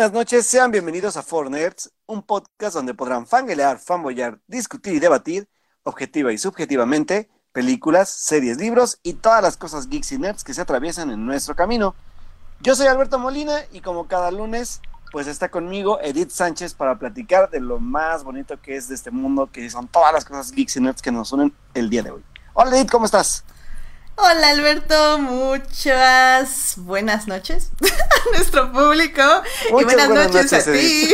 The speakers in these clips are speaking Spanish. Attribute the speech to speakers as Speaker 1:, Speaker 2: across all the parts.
Speaker 1: Buenas noches, sean bienvenidos a Four Nerds, un podcast donde podrán fangelear, fanboyar, discutir y debatir, objetiva y subjetivamente, películas, series, libros y todas las cosas geeks y nerds que se atraviesan en nuestro camino. Yo soy Alberto Molina y como cada lunes, pues está conmigo Edith Sánchez para platicar de lo más bonito que es de este mundo, que son todas las cosas geeks y nerds que nos unen el día de hoy. Hola Edith, ¿cómo estás?
Speaker 2: Hola Alberto, muchas buenas noches a nuestro público y buenas, noches, a ti.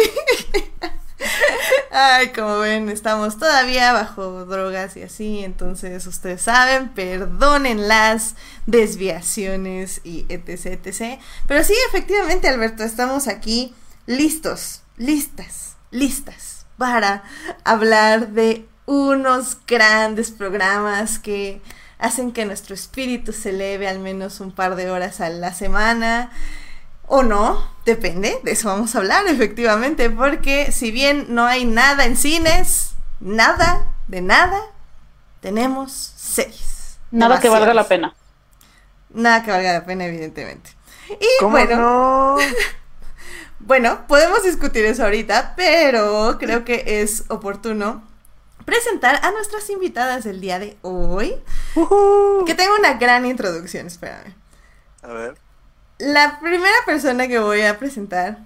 Speaker 2: Ay, como ven, estamos todavía bajo drogas y así, entonces ustedes saben, perdonen las desviaciones y etc, etc. Pero sí, efectivamente, Alberto, estamos aquí listos, listas, listas para hablar de unos grandes programas que hacen que nuestro espíritu se eleve al menos un par de horas a la semana. O no, depende, de eso vamos a hablar efectivamente, porque si bien no hay nada en cines, nada, de nada, tenemos seis.
Speaker 3: Nada que valga la pena.
Speaker 2: Nada que valga la pena, evidentemente. Y bueno, bueno, podemos discutir eso ahorita, pero creo que es oportuno presentar a nuestras invitadas del día de hoy. Que tengo una gran introducción, espérame.
Speaker 1: A ver.
Speaker 2: La primera persona que voy a presentar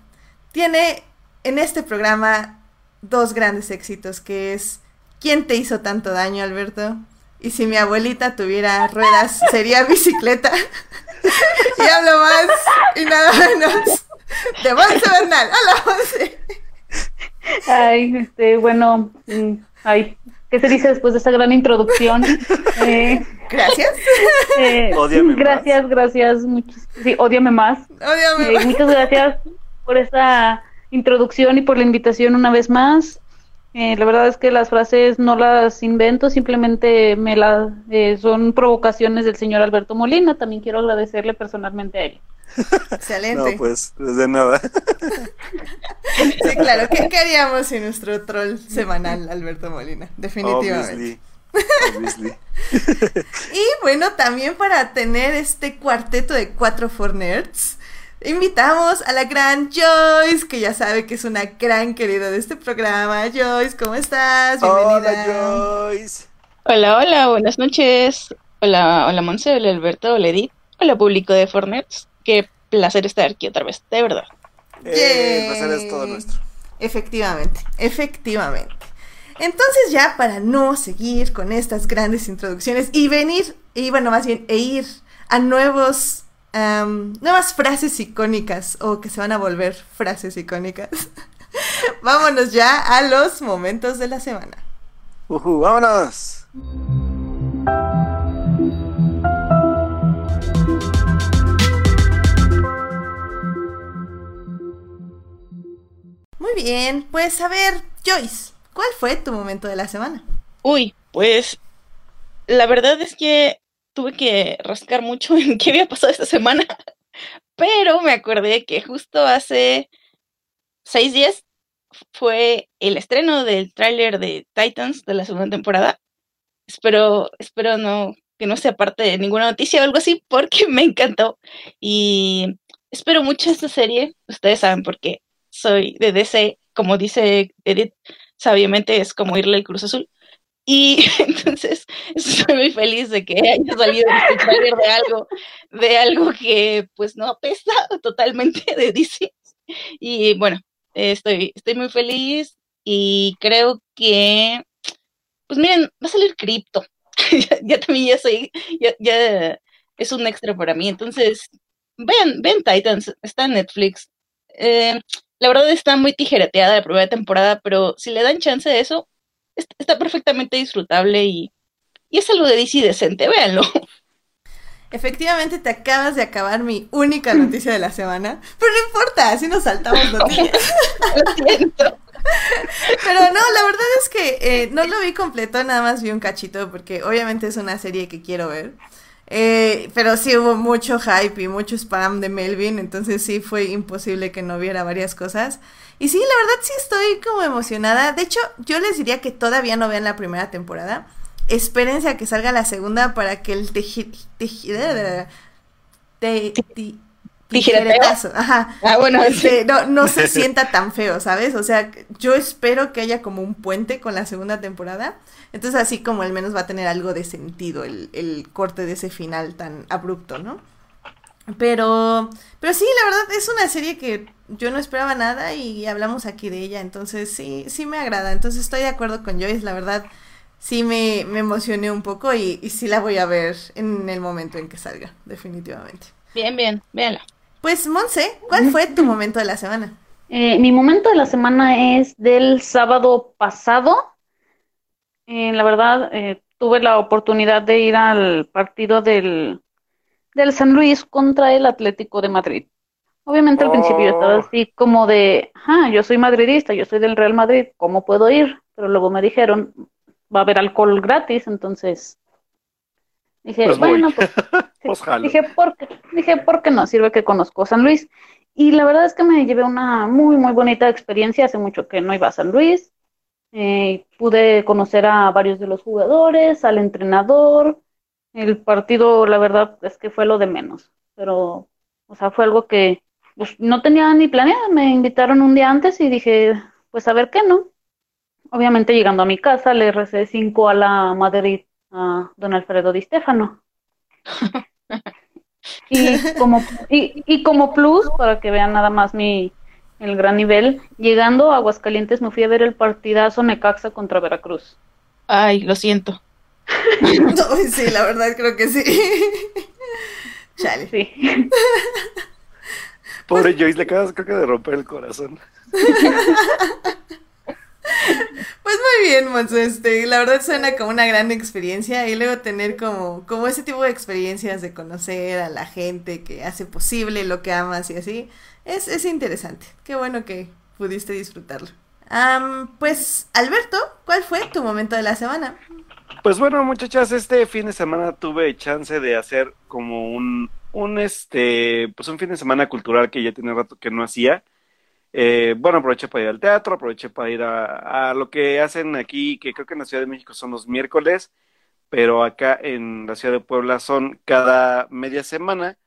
Speaker 2: tiene en este programa dos grandes éxitos, que es ¿Quién te hizo tanto daño, Alberto? Y si mi abuelita tuviera ruedas, sería bicicleta. y hablo más y nada menos de Monse Bernal. Hola, Monse.
Speaker 3: Ay, este, bueno, mm, ay, ¿qué se dice después de esa gran introducción?
Speaker 2: Eh, gracias.
Speaker 3: Eh, gracias, gracias. sí, odiame más. Eh, muchas gracias por esta introducción y por la invitación una vez más. Eh, la verdad es que las frases no las invento, simplemente me las eh, son provocaciones del señor Alberto Molina. También quiero agradecerle personalmente a él.
Speaker 2: Excelente.
Speaker 1: No, pues, de nada.
Speaker 2: sí, claro. ¿Qué, haríamos sin nuestro troll semanal, Alberto Molina? Definitivamente. y bueno, también para tener este cuarteto de cuatro for nerds, invitamos a la gran Joyce, que ya sabe que es una gran querida de este programa. Joyce, ¿cómo estás?
Speaker 1: Bienvenida. Hola, Joyce.
Speaker 4: Hola, hola, buenas noches. Hola, hola, Monse, hola, Alberto, hola, Edith. Hola, público de Fornets. Qué placer estar aquí otra vez, de verdad.
Speaker 1: Eh, el placer es todo nuestro.
Speaker 2: Efectivamente, efectivamente. Entonces ya para no seguir con estas grandes introducciones y venir, y bueno, más bien, e ir a nuevos, nuevas frases icónicas o que se van a volver frases icónicas, vámonos ya a los momentos de la semana.
Speaker 1: Uh ¡Vámonos!
Speaker 2: Bien, pues a ver, Joyce, ¿Cuál fue tu momento de la semana?
Speaker 4: Uy, pues la verdad es que tuve que rascar mucho en qué había pasado esta semana, pero me acordé que justo hace seis días fue el estreno del tráiler de Titans de la segunda temporada. Espero, espero no que no sea parte de ninguna noticia o algo así, porque me encantó. Y espero mucho esta serie. Ustedes saben por qué soy de DC, como dice Edith, sabiamente es como irle al Cruz Azul. Y entonces estoy muy feliz de que haya salido este trailer de algo, de algo que pues no pesa totalmente de DC. Y bueno, estoy, estoy muy feliz y creo que, pues miren, va a salir cripto. ya, también ya soy, ya, ya es un extra para mí. Entonces, ven, ven Titans, está en Netflix. Eh, la verdad está muy tijereteada la primera temporada, pero si le dan chance de eso, está perfectamente disfrutable y, es algo de DC decente, véanlo.
Speaker 2: Efectivamente, te acabas de acabar mi única noticia de la semana, pero no importa, así nos saltamos noticias.
Speaker 4: lo siento.
Speaker 2: Pero no, la verdad es que eh, no lo vi completo, nada más vi un cachito, porque obviamente es una serie que quiero ver. Eh, pero sí hubo mucho hype y mucho spam de Melvin, entonces sí fue imposible que no viera varias cosas. Y sí, la verdad sí estoy como emocionada. De hecho, yo les diría que todavía no vean la primera temporada. Espérense a que salga la segunda para que el teji, tijeretazo. Ajá. Ah, bueno, este, no, no se sienta tan feo, ¿sabes? O sea, yo espero que haya como un puente con la segunda temporada. Entonces así como al menos va a tener algo de sentido el, el corte de ese final tan abrupto, ¿no? Pero, pero sí, la verdad es una serie que yo no esperaba nada y hablamos aquí de ella, entonces sí, sí me agrada. Entonces estoy de acuerdo con Joyce, la verdad sí me, me emocioné un poco y, y, sí la voy a ver en el momento en que salga, definitivamente.
Speaker 4: Bien, bien, véanla.
Speaker 2: Pues Monse, ¿cuál fue tu momento de la semana?
Speaker 3: Eh, mi momento de la semana es del sábado pasado. Eh, la verdad, eh, tuve la oportunidad de ir al partido del del San Luis contra el Atlético de Madrid. Obviamente al principio yo estaba oh. así como de, ah, yo soy madridista, yo soy del Real Madrid, ¿cómo puedo ir? Pero luego me dijeron, va a haber alcohol gratis, entonces dije, pues bueno, pues, pues dije, ¿por qué? dije, ¿por qué no? Sirve que conozco San Luis. Y la verdad es que me llevé una muy, muy bonita experiencia. Hace mucho que no iba a San Luis. Eh, pude conocer a varios de los jugadores, al entrenador, el partido, la verdad, es que fue lo de menos, pero, o sea, fue algo que pues, no tenía ni planeado. Me invitaron un día antes y dije, pues a ver qué, ¿no? Obviamente llegando a mi casa le recé cinco a la Madrid a don Alfredo Di Stefano. y como, y, y como plus, para que vean nada más mi el gran nivel, llegando a Aguascalientes me fui a ver el partidazo Necaxa contra Veracruz.
Speaker 4: Ay, lo siento.
Speaker 2: sí, la verdad creo que sí. Chale. Sí.
Speaker 1: Pobre Joyce, le acabas creo que de romper el corazón.
Speaker 2: Pues muy bien, Monzo, este, la verdad suena como una gran experiencia y luego tener como, como ese tipo de experiencias de conocer a la gente que hace posible lo que amas y así, es, es interesante. Qué bueno que pudiste disfrutarlo. pues, Alberto, ¿cuál fue tu momento de la semana?
Speaker 1: Pues bueno, muchachas, este fin de semana tuve chance de hacer como un, un este, pues un fin de semana cultural que ya tenía rato que no hacía. Eh, bueno, aproveché para ir al teatro, aproveché para ir a, a, lo que hacen aquí, que creo que en la Ciudad de México son los miércoles, pero acá en la Ciudad de Puebla son cada media semana,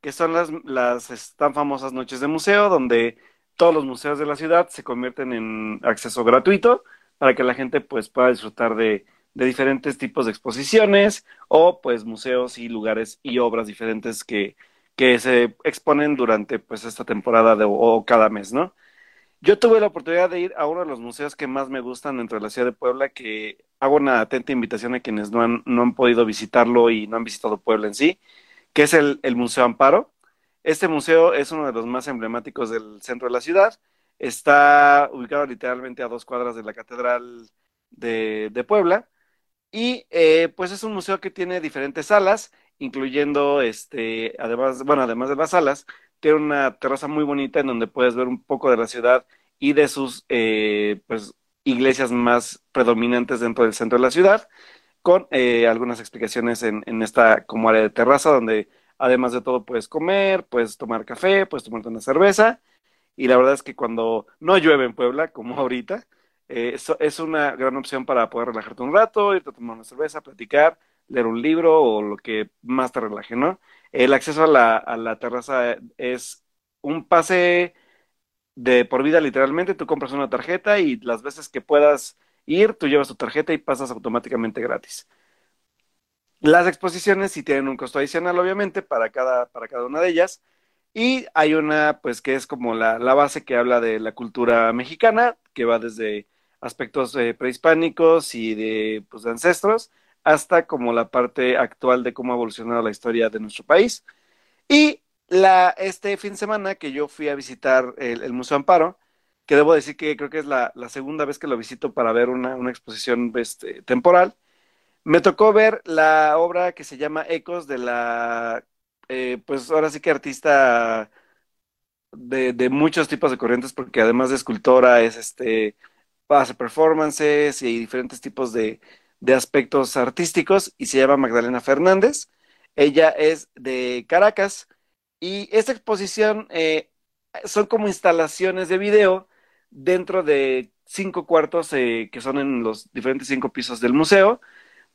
Speaker 1: que son las, las tan famosas noches de museo, donde todos los museos de la ciudad se convierten en acceso gratuito para que la gente pues pueda disfrutar de de diferentes tipos de exposiciones o pues museos y lugares y obras diferentes que, que se exponen durante pues esta temporada de, o, cada mes, ¿no? Yo tuve la oportunidad de ir a uno de los museos que más me gustan dentro de la ciudad de Puebla, que hago una atenta invitación a quienes no han, no han podido visitarlo y no han visitado Puebla en sí, que es el, el Museo Amparo. Este museo es uno de los más emblemáticos del centro de la ciudad. Está ubicado literalmente a dos cuadras de la Catedral de, de Puebla y eh, pues es un museo que tiene diferentes salas, incluyendo, este, además, bueno, además de las salas, tiene una terraza muy bonita en donde puedes ver un poco de la ciudad y de sus eh, pues, iglesias más predominantes dentro del centro de la ciudad, con eh, algunas explicaciones en, en, esta como área de terraza, donde además de todo puedes comer, puedes tomar café, puedes tomarte una cerveza. Y la verdad es que cuando no llueve en Puebla, como ahorita, eh, es una gran opción para poder relajarte un rato, irte a tomar una cerveza, platicar, leer un libro o lo que más te relaje, ¿no? El acceso a la, a la terraza es un pase de por vida literalmente, tú compras una tarjeta y las veces que puedas ir, tú llevas tu tarjeta y pasas automáticamente gratis. Las exposiciones sí tienen un costo adicional, obviamente, para cada, para cada una de ellas. Y hay una, pues, que es como la, la base que habla de la cultura mexicana, que va desde aspectos eh, prehispánicos y de, pues, de ancestros, hasta como la parte actual de cómo ha evolucionado la historia de nuestro país. Y este fin de semana que yo fui a visitar el, Museo Amparo, que debo decir que creo que es la, segunda vez que lo visito para ver una, una exposición este, temporal, me tocó ver la obra que se llama Ecos de la, eh, pues ahora sí que artista de, de, muchos tipos de corrientes, porque además de escultora es este hace performances y diferentes tipos de, de aspectos artísticos y se llama Magdalena Fernández. Ella es de Caracas y esta exposición eh, son como instalaciones de video dentro de cinco cuartos eh, que son en los diferentes cinco pisos del museo,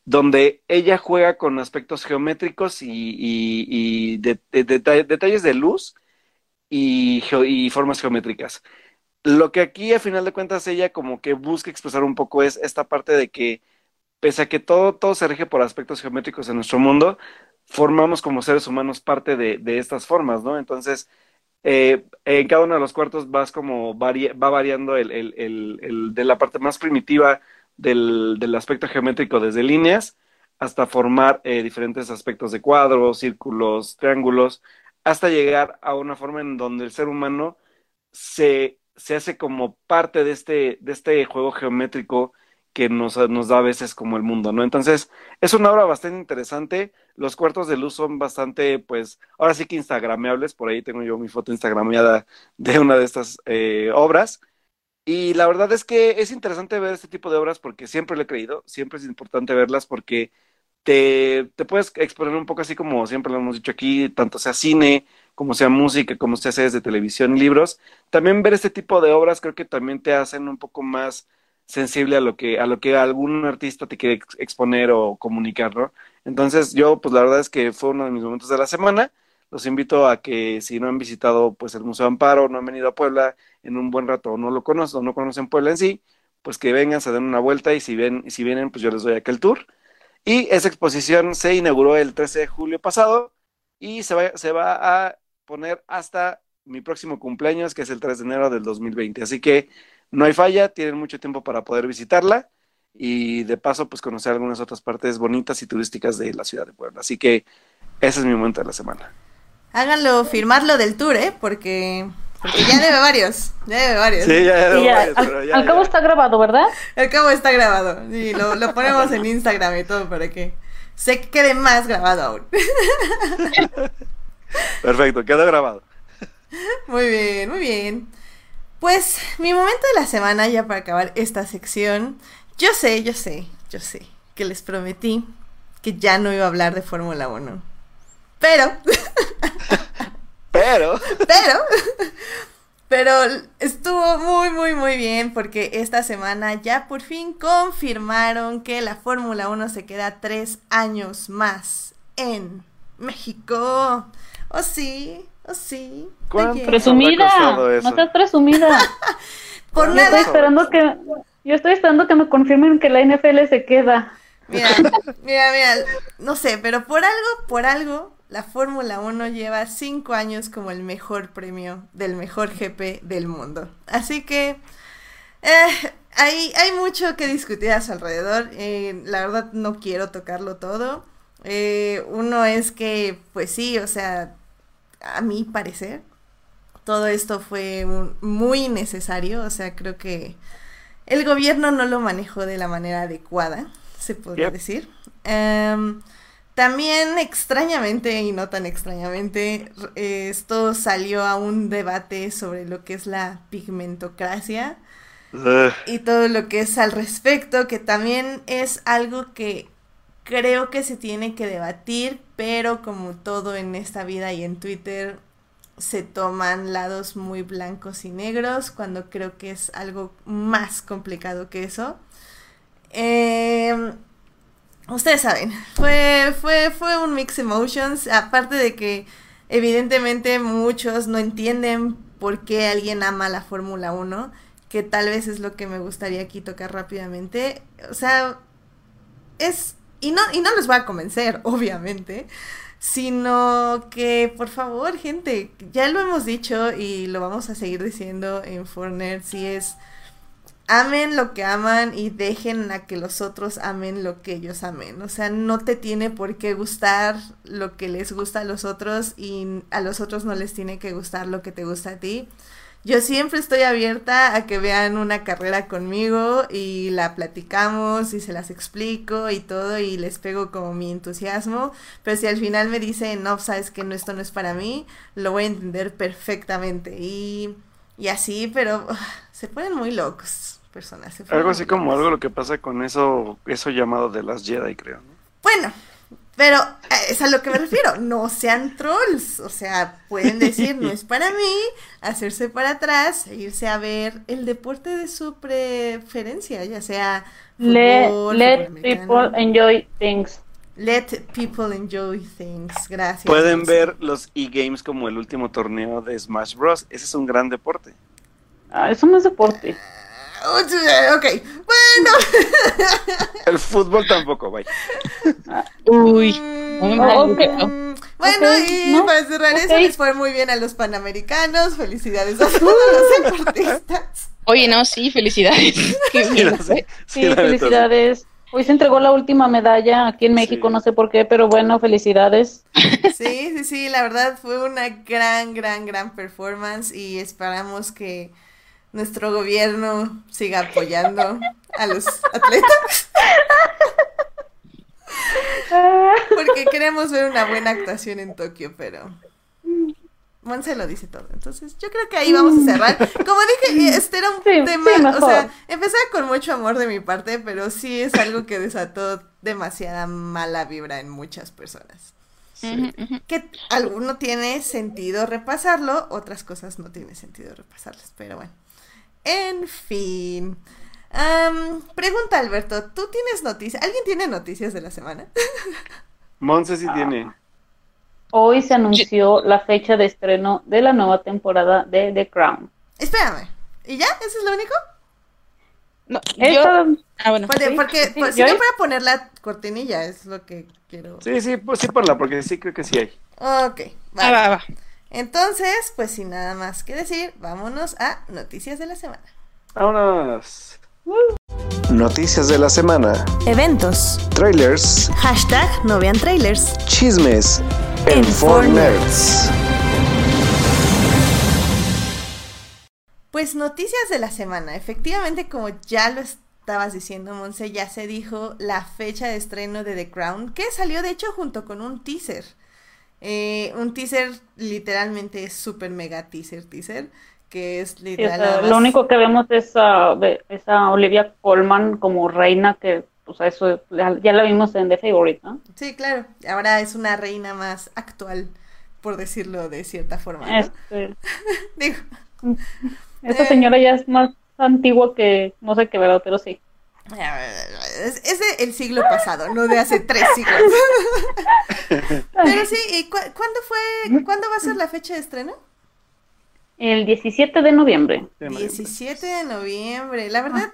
Speaker 1: donde ella juega con aspectos geométricos y, y, de, detalles de luz y, y formas geométricas. Lo que aquí a final de cuentas ella como que busca expresar un poco es esta parte de que pese a que todo, todo se rige por aspectos geométricos en nuestro mundo, formamos como seres humanos parte de, de estas formas, ¿no? Entonces, eh, en cada uno de los cuartos vas como va variando el, el, el, de la parte más primitiva del, del, aspecto geométrico desde líneas hasta formar eh, diferentes aspectos de cuadros, círculos, triángulos, hasta llegar a una forma en donde el ser humano se, se hace como parte de este, de este juego geométrico que nos, da a veces como el mundo, ¿no? Entonces, es una obra bastante interesante. Los cuartos de luz son bastante, pues, ahora sí que instagrameables. Por ahí tengo yo mi foto instagrameada de una de estas eh, obras. Y la verdad es que es interesante ver este tipo de obras porque siempre lo he creído, siempre es importante verlas porque te, te puedes exponer un poco así como siempre lo hemos dicho aquí, tanto sea cine, como sea música, como sea series de televisión y libros. También ver este tipo de obras creo que también te hacen un poco más sensible a lo que a lo que algún artista te quiere exponer o comunicar, ¿no? Entonces yo pues la verdad es que fue uno de mis momentos de la semana. Los invito a que si no han visitado pues el Museo Amparo, no han venido a Puebla en un buen rato o no lo conocen o no conocen Puebla en sí, pues que vengan, se den una vuelta y si ven si vienen pues yo les doy aquel tour. Y esa exposición se inauguró el 13 de julio pasado y se va, se va a poner hasta mi próximo cumpleaños, que es el 3 de enero del 2020. Así que no hay falla, tienen mucho tiempo para poder visitarla y de paso pues conocer algunas otras partes bonitas y turísticas de la ciudad de Puebla. Así que ese es mi momento de la semana.
Speaker 2: Háganlo, firmarlo del tour, ¿eh? Porque, porque ya debe varios, ya debe varios.
Speaker 1: Sí, ya debe varios,
Speaker 3: al, cabo está grabado, ¿verdad?
Speaker 2: Al cabo está grabado, y lo, lo ponemos en Instagram y todo para que se quede más grabado aún.
Speaker 1: Perfecto, queda grabado.
Speaker 2: Muy bien, muy bien. Pues mi momento de la semana, ya para acabar esta sección, yo sé, yo sé, yo sé que les prometí que ya no iba a hablar de Fórmula 1. Pero...
Speaker 1: pero...
Speaker 2: Pero... Pero estuvo muy, muy, muy bien porque esta semana ya por fin confirmaron que la Fórmula 1 se queda tres años más en México. ¿Oh sí? ¿Oh sí?
Speaker 3: Presumida. No estás presumida.
Speaker 2: Por
Speaker 3: yo
Speaker 2: nada.
Speaker 3: Estoy esperando que, yo estoy esperando que me confirmen que la NFL se queda.
Speaker 2: Mira, mira, mira, no sé, pero por algo, por algo, la Fórmula 1 lleva cinco años como el mejor premio del mejor GP del mundo. Así que eh, hay, hay mucho que discutir a su alrededor. Eh, la verdad no quiero tocarlo todo. Eh, uno es que, pues sí, o sea, a mi parecer, todo esto fue muy necesario, o sea, creo que el gobierno no lo manejó de la manera adecuada, se podría decir. Em, también extrañamente y no tan extrañamente, esto salió a un debate sobre lo que es la pigmentocracia y todo lo que es al respecto, que también es algo que creo que se tiene que debatir, pero como todo en esta vida y en Twitter, se toman lados muy blancos y negros, cuando creo que es algo más complicado que eso. Em, ustedes saben, fue, fue, fue un mix emotions, aparte de que evidentemente muchos no entienden por qué alguien ama la Fórmula 1, que tal vez es lo que me gustaría aquí tocar rápidamente. O sea, es y no, y no les voy a convencer, obviamente, sino que, por favor, gente, ya lo hemos dicho y lo vamos a seguir diciendo en Forner, si es, amen lo que aman y dejen a que los otros amen lo que ellos amen. O sea, no te tiene por qué gustar lo que les gusta a los otros y a los otros no les tiene que gustar lo que te gusta a ti. Yo siempre estoy abierta a que vean una carrera conmigo y la platicamos y se las explico y todo y les pego como mi entusiasmo, pero si al final me dicen, no, sabes que no, esto no es para mí, lo voy a entender perfectamente y, y así, pero se ponen muy locos personas.
Speaker 1: algo así como algo lo que pasa con eso, eso llamado de las Jedi, creo.
Speaker 2: Bueno, pero eh, es a lo que me refiero, no sean trolls, o sea, pueden decir, no es para mí, hacerse para atrás, e irse a ver el deporte de su preferencia, ya sea
Speaker 3: fútbol, let, let people enjoy things.
Speaker 2: Let people enjoy things. Gracias.
Speaker 1: Pueden ver los e-games como el último torneo de Smash Bros. Ese es un gran deporte.
Speaker 3: Ah, eso no es deporte.
Speaker 2: Ok, bueno.
Speaker 1: El fútbol tampoco, vaya.
Speaker 4: Uy.
Speaker 2: Mm, bueno, y para cerrar eso, les fue muy bien a los panamericanos. Felicidades a todos los deportistas.
Speaker 4: Oye, no, sí, felicidades.
Speaker 3: sí, felicidades. Hoy se entregó la última medalla aquí en México, no sé por qué, pero bueno, felicidades.
Speaker 2: Sí, sí, sí, la verdad fue una gran, gran, gran performance y esperamos que nuestro gobierno siga apoyando a los atletas. Porque queremos ver una buena actuación en Tokio, pero Monse lo dice todo. Entonces, yo creo que ahí vamos a cerrar. Como dije, este era un tema, o sea, empecé con mucho amor de mi parte, pero sí es algo que desató demasiada mala vibra en muchas personas. Que alguno tiene sentido repasarlo, otras cosas no tiene sentido repasarlas, pero bueno. En fin. pregunta Alberto, ¿tú tienes noticias? ¿Alguien tiene noticias de la semana?
Speaker 1: Monse sí tiene.
Speaker 3: Hoy se anunció la fecha de estreno de la nueva temporada de The Crown.
Speaker 2: Espérame, ¿y ya? ¿Eso es lo único?
Speaker 3: No, yo...
Speaker 2: Ah, bueno. Porque, porque pues, si no para poner la cortinilla, es lo que quiero.
Speaker 1: Sí, sí, pues sí ponla, porque sí creo que sí hay.
Speaker 2: Ok, va, va, va. Entonces, pues sin nada más que decir, vámonos a noticias de la semana.
Speaker 1: Vámonos. Noticias de la semana.
Speaker 2: Eventos.
Speaker 1: Trailers.
Speaker 2: Hashtag no vean trailers.
Speaker 1: Chismes. En, Nerds.
Speaker 2: Pues noticias de la semana. Efectivamente, como ya lo estabas diciendo, Monse, ya se dijo la fecha de estreno de The Crown, que salió de hecho junto con un teaser. Eh, un teaser literalmente súper mega teaser teaser que es literal.
Speaker 3: Lo único que vemos es a, Olivia Colman como reina que o sea, eso ya la vimos en The Favorite, ¿no?
Speaker 2: Sí, claro. Ahora es una reina más actual, por decirlo de cierta forma. Este...
Speaker 3: Digo. Esta señora ya es más antigua que no sé qué, ¿verdad? Pero sí.
Speaker 2: Es, de el siglo pasado, no de hace tres siglos. Pero sí, ¿y cuándo fue, cuándo va a ser la fecha de estreno?
Speaker 3: El 17 de noviembre.
Speaker 2: 17 de noviembre. La verdad,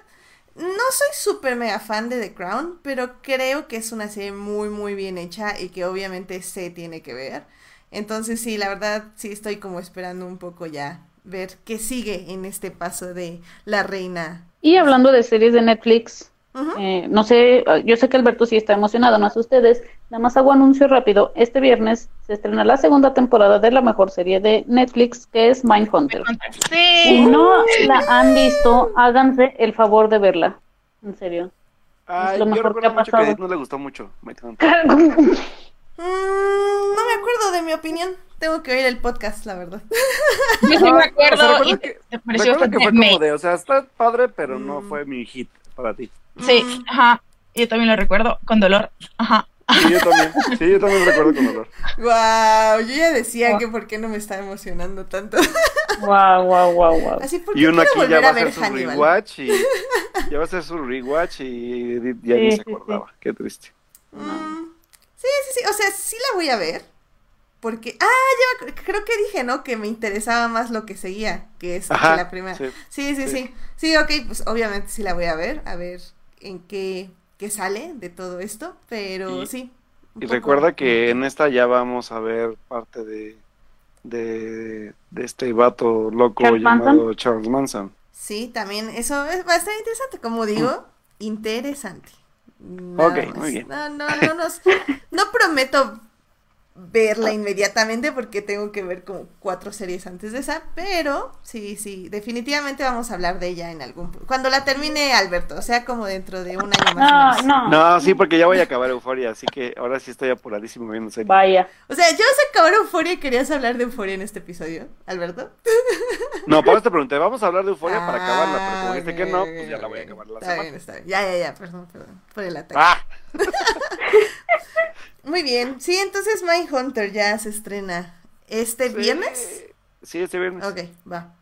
Speaker 2: no soy súper mega fan de The Crown, pero creo que es una serie muy, muy bien hecha y que obviamente se tiene que ver. Entonces sí, la verdad, sí estoy como esperando un poco ya ver qué sigue en este paso de la reina
Speaker 3: y hablando de series de Netflix, eh, no sé, yo sé que Alberto sí está emocionado, más ustedes. Nada más hago anuncio rápido. Este viernes se estrena la segunda temporada de la mejor serie de Netflix, que es Mindhunter. Sí. Si no la han visto, háganse el favor de verla. En serio.
Speaker 1: es lo mejor que ha pasado. Que no le gustó mucho Mindhunter.
Speaker 2: Mm, no me acuerdo de mi opinión. Tengo que oír el podcast, la verdad.
Speaker 4: Yo sí me acuerdo. y
Speaker 1: que, me que fue como de, o sea, está padre, pero no mm. fue mi hit para ti.
Speaker 4: Sí, mm. ajá. Yo también lo recuerdo con dolor. Ajá.
Speaker 1: Sí, yo también. Sí, yo también lo recuerdo con dolor.
Speaker 2: Wow, yo ya decía que por qué no me está emocionando tanto.
Speaker 3: Wow, wow, wow, wow.
Speaker 2: Así
Speaker 1: y uno aquí ya va a hacer su rewatch y ya va a hacer su rewatch y ya ni se acordaba. Qué triste.
Speaker 2: Sí, sí, sí, o sea, sí la voy a ver. Porque, ah, ya creo que dije, ¿no? Que me interesaba más lo que seguía, que es la primera. Sí sí, sí, sí, sí. ok, pues obviamente sí la voy a ver, a ver en qué, qué sale de todo esto, pero sí.
Speaker 1: Y recuerda que en esta ya vamos a ver parte de, de, este vato loco llamado Charles Manson.
Speaker 2: Sí, también eso es bastante interesante, como digo, interesante
Speaker 1: ok, muy bien.
Speaker 2: No, no, no, no prometo verla inmediatamente porque tengo que ver como cuatro series antes de esa, pero sí, sí, definitivamente vamos a hablar de ella en algún cuando la termine Alberto, o sea, como dentro de un año
Speaker 3: más.
Speaker 1: No, no. No, sí, porque ya voy a acabar Euforia, así que ahora sí estoy apuradísimo viendo serie.
Speaker 3: Vaya.
Speaker 2: O sea, ya vas a acabar Euforia y querías hablar de Euforia en este episodio, Alberto.
Speaker 1: No, por eso te pregunté, vamos a hablar de Euforia para acabarla, pero como dijiste que no, pues ya la voy a acabar la está Bien, está bien.
Speaker 2: Ya, ya, ya, perdón, perdón, por el ataque. Ah. Muy bien. Sí, entonces My Hunter ya se estrena este viernes.
Speaker 1: Sí, este viernes.
Speaker 2: Ok, va.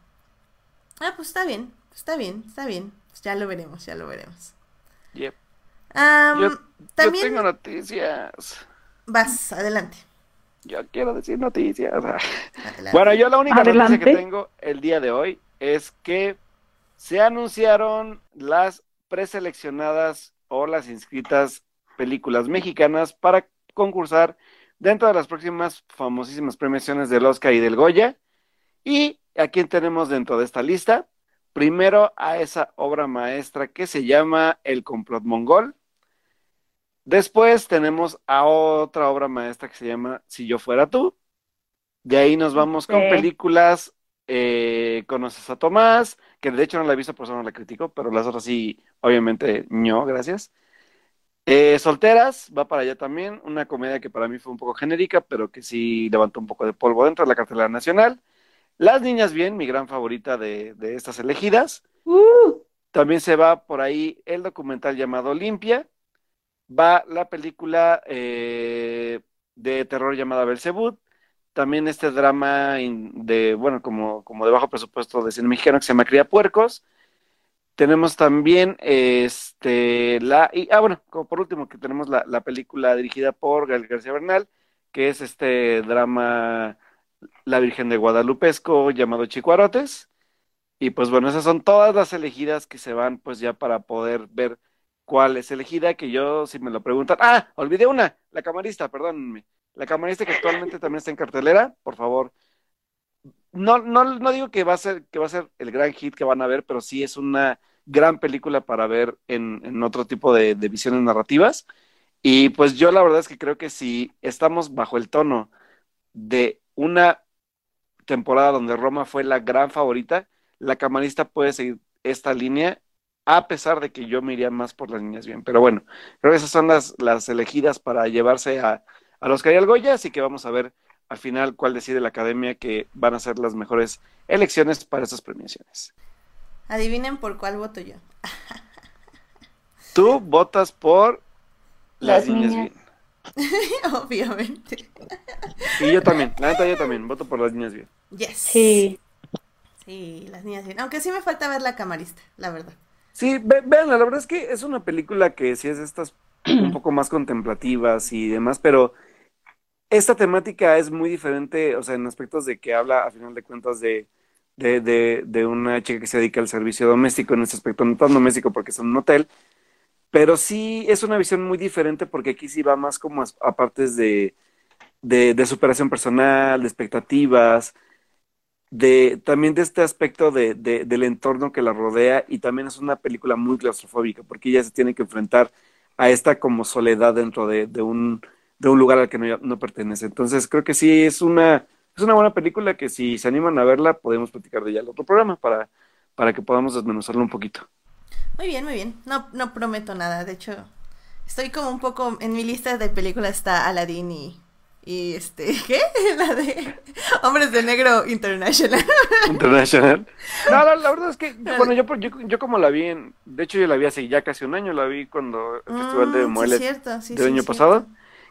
Speaker 2: Ah, pues está bien, está bien, está bien. Ya lo veremos, ya lo veremos.
Speaker 1: Yep. También... Yo tengo noticias.
Speaker 2: Vas, adelante.
Speaker 1: Yo quiero decir noticias. Bueno, yo la única noticia que tengo el día de hoy es que se anunciaron las preseleccionadas o las inscritas películas mexicanas para concursar dentro de las próximas famosísimas premiaciones del Oscar y del Goya. Y a quién tenemos dentro de esta lista. Primero a esa obra maestra que se llama El complot mongol. Después tenemos a otra obra maestra que se llama Si yo fuera tú. De ahí nos vamos con películas eh, Conoces a Tomás, que de hecho no la he visto, por eso no la critico, pero las otras sí, obviamente, no, gracias. Eh, Solteras, va para allá también, una comedia que para mí fue un poco genérica, pero que sí levantó un poco de polvo dentro de la cartelera nacional. Las Niñas Bien, mi gran favorita de, estas elegidas. Uh. También se va por ahí el documental llamado Limpia. Va la película eh, de terror llamada Belzebud. También este drama de, bueno, como, como de bajo presupuesto de cine mexicano que se llama Cría Puercos. Tenemos también este la y ah bueno, como por último que tenemos la, la película dirigida por Gael García Bernal, que es este drama La Virgen de Guadalupesco llamado Chicuarotes. Y pues bueno, esas son todas las elegidas que se van pues ya para poder ver cuál es elegida, que yo si me lo preguntan, ah, olvidé una, la camarista, perdónenme. La camarista que actualmente también está en cartelera, por favor, no, no, no digo que va a ser, que va a ser el gran hit que van a ver, pero sí es una gran película para ver en, otro tipo de, visiones narrativas. Y pues yo la verdad es que creo que si estamos bajo el tono de una temporada donde Roma fue la gran favorita, la camarista puede seguir esta línea, a pesar de que yo me iría más por las niñas bien. Pero bueno, creo que esas son las, las elegidas para llevarse a, a los que hay al Goya, así que vamos a ver al final cuál decide la academia que van a ser las mejores elecciones para esas premiaciones.
Speaker 2: Adivinen por cuál voto yo.
Speaker 1: Tú votas por las, niñas, bien.
Speaker 2: Obviamente.
Speaker 1: Y yo también, la neta yo también, voto por las niñas bien.
Speaker 2: Yes. Sí. Sí, las niñas bien. Aunque sí me falta ver la camarista, la verdad.
Speaker 1: Sí, vean, la verdad es que es una película que sí es de estas un poco más contemplativas y demás, pero esta temática es muy diferente, o sea, en aspectos de que habla, a final de cuentas, de, de, de, de una chica que se dedica al servicio doméstico, en este aspecto no tan doméstico porque es un hotel, pero sí es una visión muy diferente porque aquí sí va más como a, partes de, de, superación personal, de expectativas, de también de este aspecto de, del entorno que la rodea y también es una película muy claustrofóbica porque ella se tiene que enfrentar a esta como soledad dentro de, un de un lugar al que no, pertenece. Entonces creo que sí es una, es una buena película que si se animan a verla podemos platicar de ella en otro programa para, para que podamos desmenuzarlo un poquito.
Speaker 2: Muy bien, muy bien. No, no prometo nada. De hecho, estoy como un poco en mi lista de películas está Aladdin y y este, ¿qué? La de Hombres de Negro International.
Speaker 1: International. No, la, verdad es que, bueno, yo, yo, como la vi en, de hecho yo la vi hace ya casi un año, la vi cuando el Festival de Morelia del año pasado.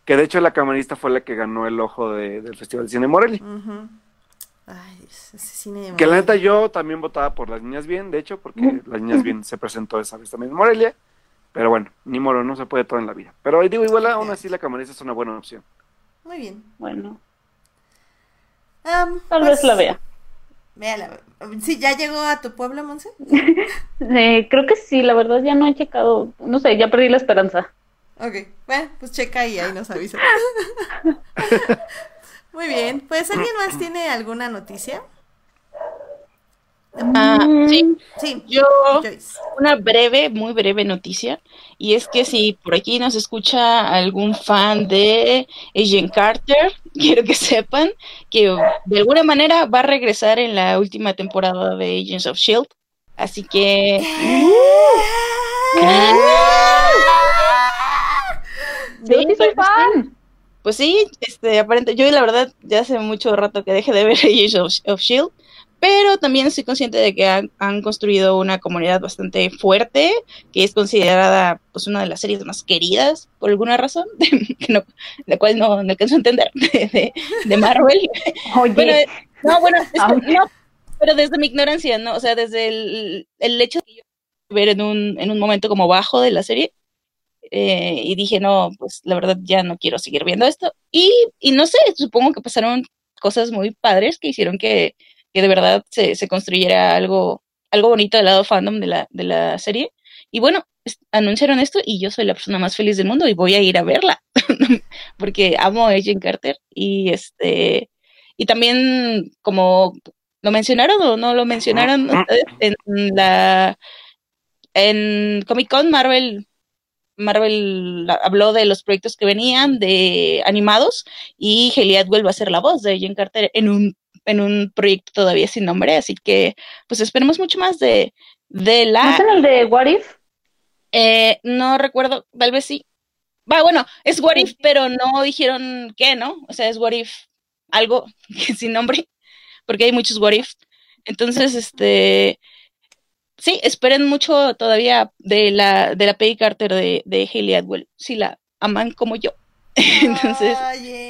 Speaker 1: Que de hecho la camarista fue la que ganó el ojo del Festival de Cine Morelia. Ay, ese cine Que la neta yo también votaba por Las Niñas Bien, de hecho, porque Las Niñas Bien se presentó esa vez también en Morelia. Pero bueno, ni moro, no se puede todo en la vida. Pero digo, igual aún así la camarista es una buena opción.
Speaker 2: Muy bien.
Speaker 3: Bueno. Tal vez pues, la vea.
Speaker 2: Véala. Sí, ¿ya llegó a tu pueblo, Monse?
Speaker 3: eh, creo que sí, la verdad ya no he checado. No sé, ya perdí la esperanza.
Speaker 2: Ok, bueno, pues checa y ahí nos avisa. Muy bien, pues ¿alguien más tiene alguna noticia?
Speaker 4: Ah, sí, sí, yo una breve, muy breve noticia y es que si por aquí nos escucha algún fan de Agent Carter, quiero que sepan que de alguna manera va a regresar en la última temporada de Agents of Shield, así que
Speaker 3: Yo sí soy fan.
Speaker 4: Pues sí, este, aparente, yo la verdad ya hace mucho rato que dejé de ver Age of, Shield, pero también estoy consciente de que han, construido una comunidad bastante fuerte, que es considerada pues una de las series más queridas por alguna razón, la cual no, no, alcanzo a entender de, de, Marvel. Pero, no, bueno, pero desde mi ignorancia, ¿no? O sea, desde el, el hecho de yo ver en un, en un momento como bajo de la serie, eh, y dije, no, pues la verdad ya no quiero seguir viendo esto. Y, y no sé, supongo que pasaron cosas muy padres que hicieron que, que de verdad se, se, construyera algo, algo bonito del lado fandom de la, de la serie. Y bueno, anunciaron esto y yo soy la persona más feliz del mundo y voy a ir a verla porque amo a Agent Carter y este y también como lo mencionaron o no lo mencionaron en la en Comic Con Marvel Marvel habló de los proyectos que venían de animados y Haley Atwell va a ser la voz de Agent Carter en un en un proyecto todavía sin nombre, así que pues esperemos mucho más de, de la...
Speaker 3: ¿No es el de What If?
Speaker 4: Eh, no recuerdo, tal vez sí. Va, bueno, es What If, pero no dijeron qué, ¿no? O sea, es What If algo sin nombre, porque hay muchos What If. Entonces, este, sí, esperen mucho todavía de la, de la Peggy Carter de, de Haley Atwell, si la aman como yo. Entonces.
Speaker 2: Oye.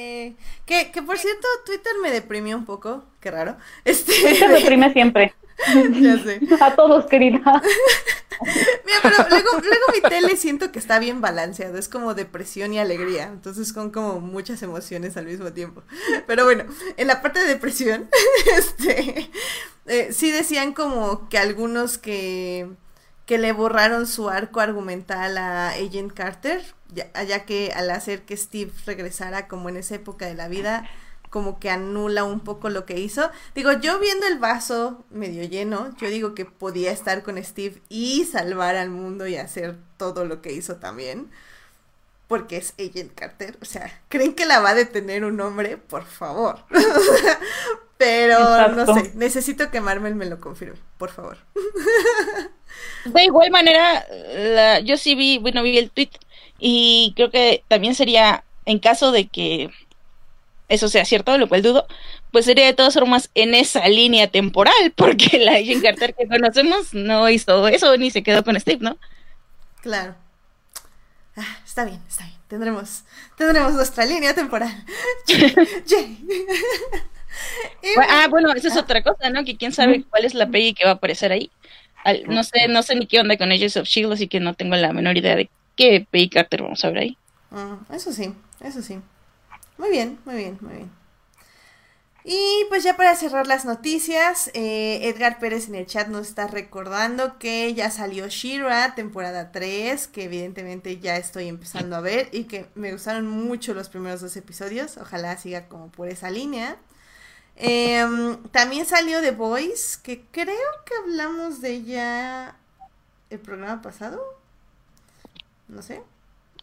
Speaker 2: Que, que por cierto, Twitter me deprimió un poco. Qué raro. Este.
Speaker 3: Twitter deprime siempre.
Speaker 2: ya sé.
Speaker 3: A todos, querida.
Speaker 2: Mira, pero luego, luego mi tele siento que está bien balanceado. Es como depresión y alegría. Entonces son como muchas emociones al mismo tiempo. Pero bueno, en la parte de depresión, este. Eh, sí decían como que algunos que que le borraron su arco argumental a Agent Carter, ya, ya, que al hacer que Steve regresara como en esa época de la vida, como que anula un poco lo que hizo. Digo, yo viendo el vaso medio lleno, yo digo que podía estar con Steve y salvar al mundo y hacer todo lo que hizo también. Porque es Agent Carter. O sea, ¿creen que la va a detener un hombre? Por favor. Pero no sé, necesito que Marvel me lo confirme, por favor.
Speaker 4: De igual manera, la, yo sí vi, bueno, vi el tweet y creo que también sería, en caso de que eso sea cierto, lo cual dudo, pues sería de todas formas en esa línea temporal, porque la Agent Carter que conocemos no hizo eso ni se quedó con Steve, ¿no?
Speaker 2: Claro. Ah, está bien, está bien. Tendremos, tendremos nuestra línea temporal.
Speaker 4: ah, bueno, esa es otra cosa, ¿no? Que quién sabe cuál es la Peggy que va a aparecer ahí. No sé, no sé ni qué onda con Agents of Shield, así que no tengo la menor idea de qué Peggy Carter vamos a ver ahí.
Speaker 2: Ah, eso sí, eso sí. Muy bien, muy bien, muy bien. Y pues ya para cerrar las noticias, eh, Edgar Pérez en el chat nos está recordando que ya salió Shira, temporada 3, que evidentemente ya estoy empezando a ver y que me gustaron mucho los primeros dos episodios. Ojalá siga como por esa línea. Em, también salió The Voice, que creo que hablamos de ella el programa pasado. No sé.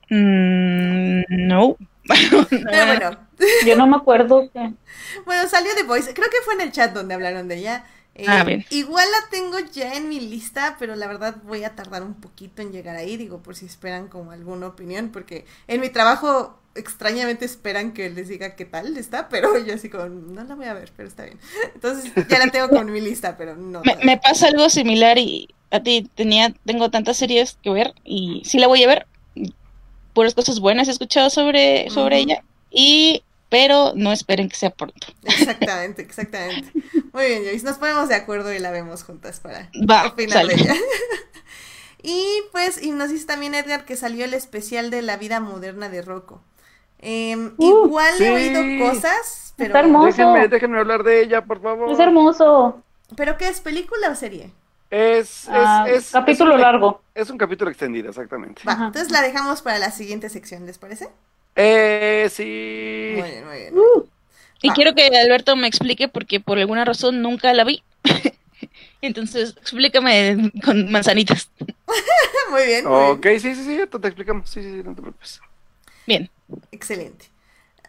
Speaker 4: Mm, no.
Speaker 2: Pero bueno.
Speaker 3: Yo no me acuerdo. Que...
Speaker 2: Bueno, salió The Voice. Creo que fue en el chat donde hablaron de ella. Eh. Igual la tengo ya en mi lista, pero la verdad voy a tardar un poquito en llegar ahí, digo, por si esperan como alguna opinión, porque en mi trabajo extrañamente esperan que les diga qué tal está, pero yo así como, no la voy a ver, pero está bien. Entonces ya la tengo con mi lista, pero no.
Speaker 4: Me, me, pasa algo similar y a ti tenía, tengo tantas series que ver y sí la voy a ver, puras cosas buenas he escuchado sobre, sobre ella, y pero no esperen que sea pronto.
Speaker 2: Exactamente, exactamente. Muy bien, Joyce, nos ponemos de acuerdo y la vemos juntas para
Speaker 4: Va,
Speaker 2: opinar de ella. y pues, y nos dice también Edgar que salió el especial de la vida moderna de Rocco. Em, uh, igual he oído cosas, pero...
Speaker 3: Está hermoso.
Speaker 1: Déjenme, déjenme hablar de ella, por favor.
Speaker 3: Es hermoso.
Speaker 2: ¿Pero qué es, película o serie?
Speaker 1: Es,
Speaker 3: ah,
Speaker 1: es,
Speaker 3: capítulo largo.
Speaker 1: Es un capítulo extendido, exactamente.
Speaker 2: Va, entonces la dejamos para la siguiente sección, ¿les parece?
Speaker 1: Eh, sí.
Speaker 2: Muy bien, muy bien.
Speaker 3: Uh.
Speaker 4: y quiero que Alberto me explique porque por alguna razón nunca la vi. Entonces, explícame con manzanitas.
Speaker 2: muy bien. Muy
Speaker 1: ok,
Speaker 2: bien.
Speaker 1: sí, sí, sí, te explicamos. Sí, sí, sí, no te preocupes.
Speaker 4: Bien.
Speaker 2: Excelente.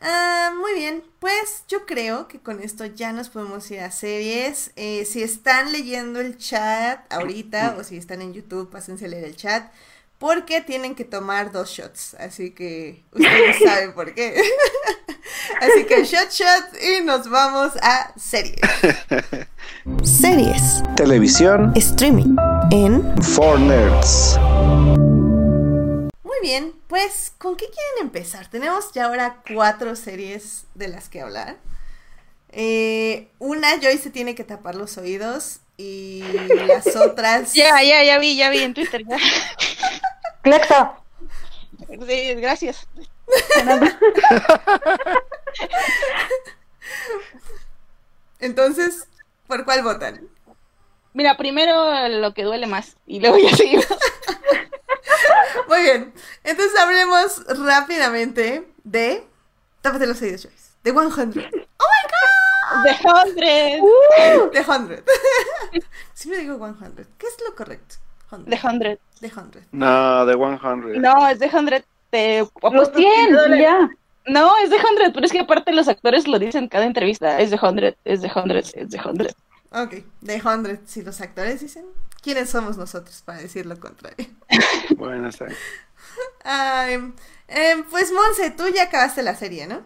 Speaker 2: Ah, muy bien, pues yo creo que con esto ya nos podemos ir a series. Eh, si están leyendo el chat ahorita o si están en YouTube, pásense a leer el chat. Porque tienen que tomar dos shots. Así que ustedes saben por qué. así que shot, shot y nos vamos a series. series.
Speaker 1: Televisión.
Speaker 2: Streaming. En.
Speaker 1: For Nerds.
Speaker 2: Muy bien, pues, ¿con qué quieren empezar? Tenemos ya ahora cuatro series de las que hablar. Eh, una, Joy se tiene que tapar los oídos y las otras...
Speaker 4: Ya, ya, ya vi, ya vi en Twitter. Ya.
Speaker 3: Clecta.
Speaker 4: Sí, gracias.
Speaker 2: Entonces, ¿por cuál votan?
Speaker 4: Mira, primero lo que duele más y luego ya seguimos.
Speaker 2: Muy bien. Entonces hablemos rápidamente de. Tápate los oídos, Joyce. De 100. ¡Oh my
Speaker 4: De
Speaker 2: 100. Uh, de 100. me digo 100. ¿Qué es lo correcto?
Speaker 4: De 100. De
Speaker 2: 100.
Speaker 1: No, de 100.
Speaker 4: No, es de 100. Te
Speaker 3: los 100, ya.
Speaker 4: No, es de 100, pero es que aparte los actores lo dicen en cada entrevista. Es de 100, es de 100, es de 100.
Speaker 2: Ok, de 100, si los actores dicen, ¿quiénes somos nosotros para decir lo contrario?
Speaker 1: bueno, sí.
Speaker 2: eh, pues Monse, tú ya acabaste la serie, ¿no?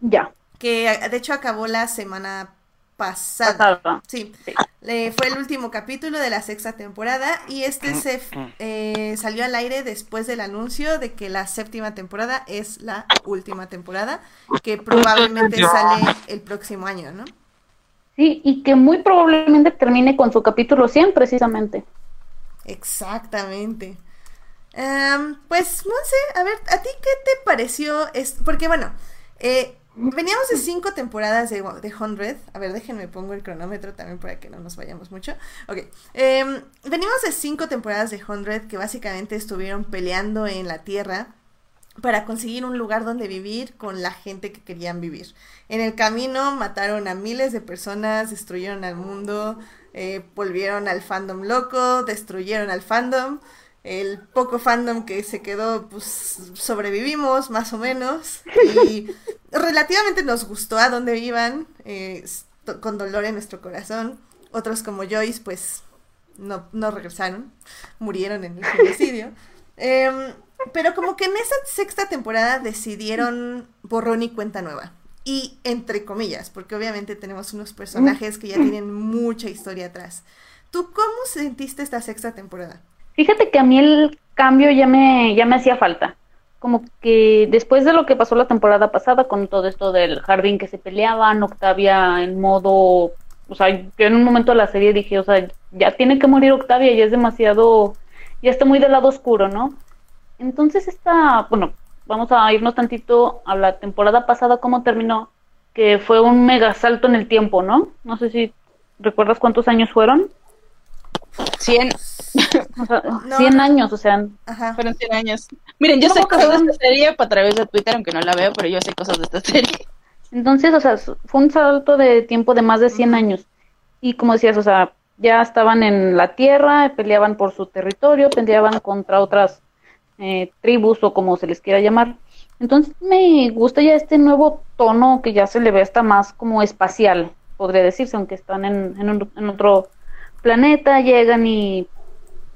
Speaker 3: Ya.
Speaker 2: Que de hecho acabó la semana pasada. Sí. fue el último capítulo de la sexta temporada y este se eh, salió al aire después del anuncio de que la séptima temporada es la última temporada, que probablemente sale el próximo año, ¿no?
Speaker 3: Sí, y que muy probablemente termine con su capítulo 100 precisamente.
Speaker 2: Exactamente. Em, pues, no sé, a ver, ¿a ti qué te pareció? Es, porque bueno, eh, veníamos de cinco temporadas de, de 100. A ver, déjenme pongo el cronómetro también para que no nos vayamos mucho. Ok, eh, venimos de cinco temporadas de 100 que básicamente estuvieron peleando en la Tierra para conseguir un lugar donde vivir con la gente que querían vivir. En el camino mataron a miles de personas, destruyeron al mundo, eh, volvieron al fandom loco, destruyeron al fandom. El poco fandom que se quedó, pues sobrevivimos más o menos. Y relativamente nos gustó a dónde iban, eh, con dolor en nuestro corazón. Otros como Joyce, pues no, no regresaron, murieron en el suicidio. Em, pero como que en esa sexta temporada decidieron borrón y cuenta nueva. Y entre comillas, porque obviamente tenemos unos personajes que ya tienen mucha historia atrás. ¿Tú cómo sentiste esta sexta temporada?
Speaker 3: Fíjate que a mí el cambio ya me, ya me hacía falta. Como que después de lo que pasó la temporada pasada con todo esto del jardín que se peleaban, Octavia en modo, o sea, yo en un momento de la serie dije, o sea, ya tiene que morir Octavia, ya es demasiado, ya está muy del lado oscuro, ¿no? Entonces esta, bueno, vamos a irnos tantito a la temporada pasada, cómo terminó, que fue un mega salto en el tiempo, ¿no? No sé si recuerdas cuántos años fueron.
Speaker 4: 100.
Speaker 3: O sea, 100 años, o sea.
Speaker 4: Ajá. Fueron 100 años. Miren, yo sé cosas de esta serie a través de Twitter, aunque no la veo, pero yo sé cosas de esta serie.
Speaker 3: Entonces, o sea, fue un salto de tiempo de más de 100 años. Y como decías, o sea, ya estaban en la Tierra, peleaban por su territorio, peleaban contra otras eh, tribus o como se les quiera llamar. Entonces me gusta ya este nuevo tono que ya se le ve hasta más como espacial, podría decirse, aunque están en, en, otro planeta, llegan y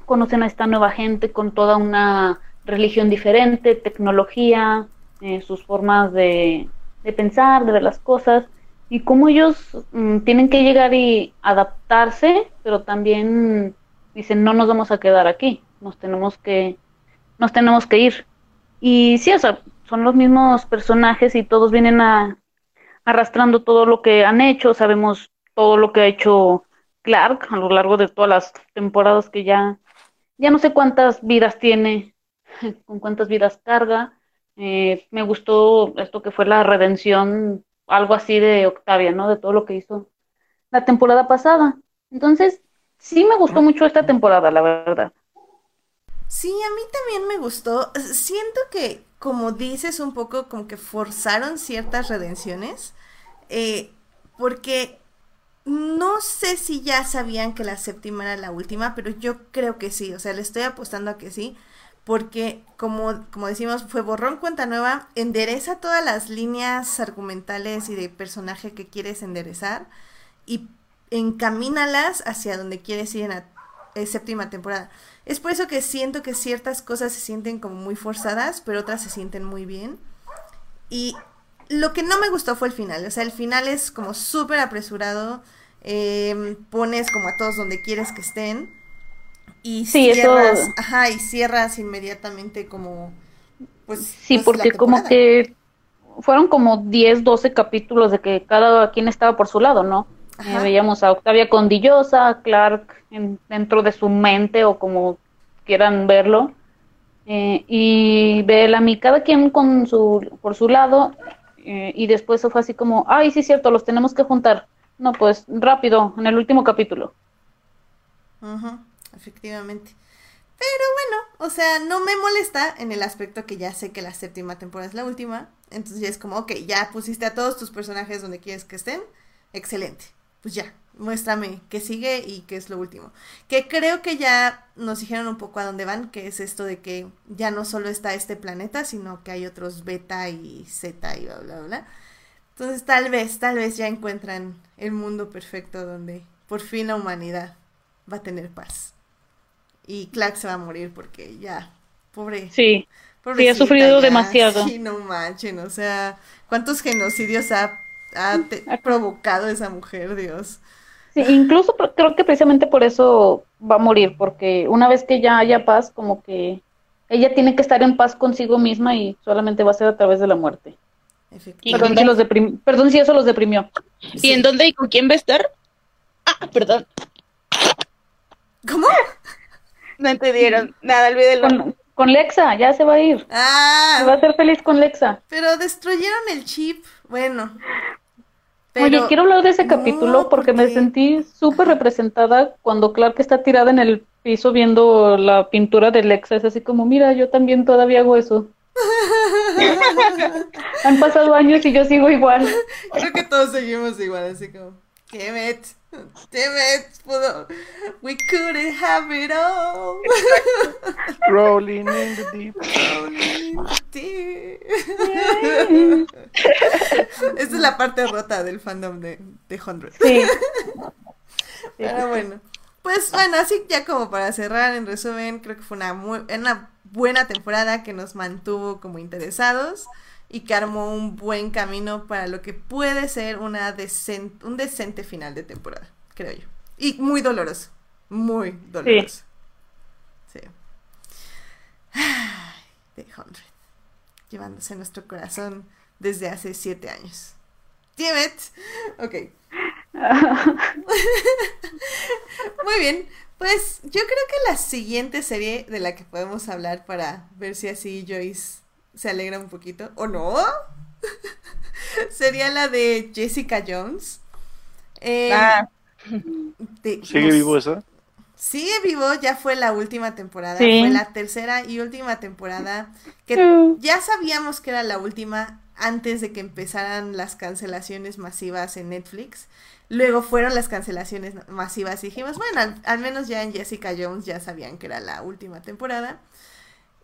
Speaker 3: conocen a esta nueva gente con toda una religión diferente, tecnología, eh, sus formas de, pensar, de ver las cosas, y cómo ellos mm, tienen que llegar y adaptarse, pero también dicen, no nos vamos a quedar aquí, nos tenemos que nos tenemos que ir. Y sí, o sea, son los mismos personajes y todos vienen a, arrastrando todo lo que han hecho, sabemos todo lo que ha hecho Clark a lo largo de todas las temporadas que ya, ya no sé cuántas vidas tiene, con cuántas vidas carga. Eh, me gustó esto que fue la redención, algo así de Octavia, ¿no? De todo lo que hizo la temporada pasada. Entonces, sí me gustó mucho esta temporada, la verdad.
Speaker 2: Sí, a mí también me gustó. Siento que, como dices, un poco como que forzaron ciertas redenciones. Eh, porque no sé si ya sabían que la séptima era la última, pero yo creo que sí. O sea, le estoy apostando a que sí. Porque, como, como decimos, fue borrón cuenta nueva, endereza todas las líneas argumentales y de personaje que quieres enderezar y encamínalas hacia donde quieres ir en la eh, séptima temporada. Es por eso que siento que ciertas cosas se sienten como muy forzadas, pero otras se sienten muy bien. Y lo que no me gustó fue el final. O sea, el final es como súper apresurado. Em, pones como a todos donde quieres que estén. Y cierras, ajá, y cierras inmediatamente como pues.
Speaker 3: Sí, pues, porque como que fueron como 10, 12 capítulos de que cada quien estaba por su lado, ¿no? Eh, veíamos a Octavia Condillosa, Clark en, dentro de su mente o como quieran verlo, Eh, y Bellamy, cada quien con su, por su lado, eh, y después fue así como, ay, sí cierto, los tenemos que juntar. No, pues rápido, en el último capítulo.
Speaker 2: efectivamente. Pero bueno, o sea, no me molesta en el aspecto que ya sé que la séptima temporada es la última. Entonces ya es como, ok, ya pusiste a todos tus personajes donde quieres que estén. Excelente. Pues ya, muéstrame qué sigue y qué es lo último. Que creo que ya nos dijeron un poco a dónde van, que es esto de que ya no solo está este planeta, sino que hay otros beta y zeta y bla, bla, bla. Entonces tal vez, tal vez ya encuentran el mundo perfecto donde por fin la humanidad va a tener paz y Clark se va a morir porque ya, pobre.
Speaker 3: Sí, sí ha sufrido demasiado.
Speaker 2: Sí, no manchen, o sea, ¿cuántos genocidios ha, ha, provocado esa mujer, Dios?
Speaker 3: Sí, incluso creo que precisamente por eso va a morir, porque una vez que ya haya paz, como que ella tiene que estar en paz consigo misma y solamente va a ser a través de la muerte. Perdón si, los perdón si eso los deprimió.
Speaker 4: ¿Y en dónde y con quién va a estar? Ah, perdón.
Speaker 2: ¿Cómo?
Speaker 4: No entendieron. Nada, olvídelo.
Speaker 3: Con, con Lexa, ya se va a ir.
Speaker 2: Ah.
Speaker 3: va a ser feliz con Lexa.
Speaker 2: Pero destruyeron el chip. Bueno.
Speaker 3: Oye, quiero hablar de ese capítulo porque, me sentí súper representada cuando Clark está tirada en el piso viendo la pintura de Lexa. Es así como, mira, yo también todavía hago eso. Han pasado años y yo sigo igual.
Speaker 2: Creo que todos seguimos igual, así como, qué it. Damn it, we couldn't have it all.
Speaker 1: Rolling in the deep.
Speaker 2: Rolling in the deep. Esta es la parte rota del fandom de, de Hundred.
Speaker 3: Sí.
Speaker 2: Pero bueno. Pues bueno, así ya como para cerrar, en resumen, creo que fue una, muy, una buena temporada que nos mantuvo como interesados y que armó un buen camino para lo que puede ser una un decente final de temporada, creo yo. Y muy doloroso, muy doloroso. Sí. The Hundred, llevándose nuestro corazón desde hace siete años. Damn it. Ok. muy bien, pues yo creo que la siguiente serie de la que podemos hablar para ver si así Joyce se alegra un poquito, ¿o no? Sería la de Jessica Jones.
Speaker 1: Eh, ah. ¿Sigue vivo eso?
Speaker 2: Sigue vivo, ya fue la última temporada, fue la tercera y última temporada, que mm. ya sabíamos que era la última antes de que empezaran las cancelaciones masivas en Netflix. Luego fueron las cancelaciones masivas y dijimos, bueno, al menos ya en Jessica Jones ya sabían que era la última temporada.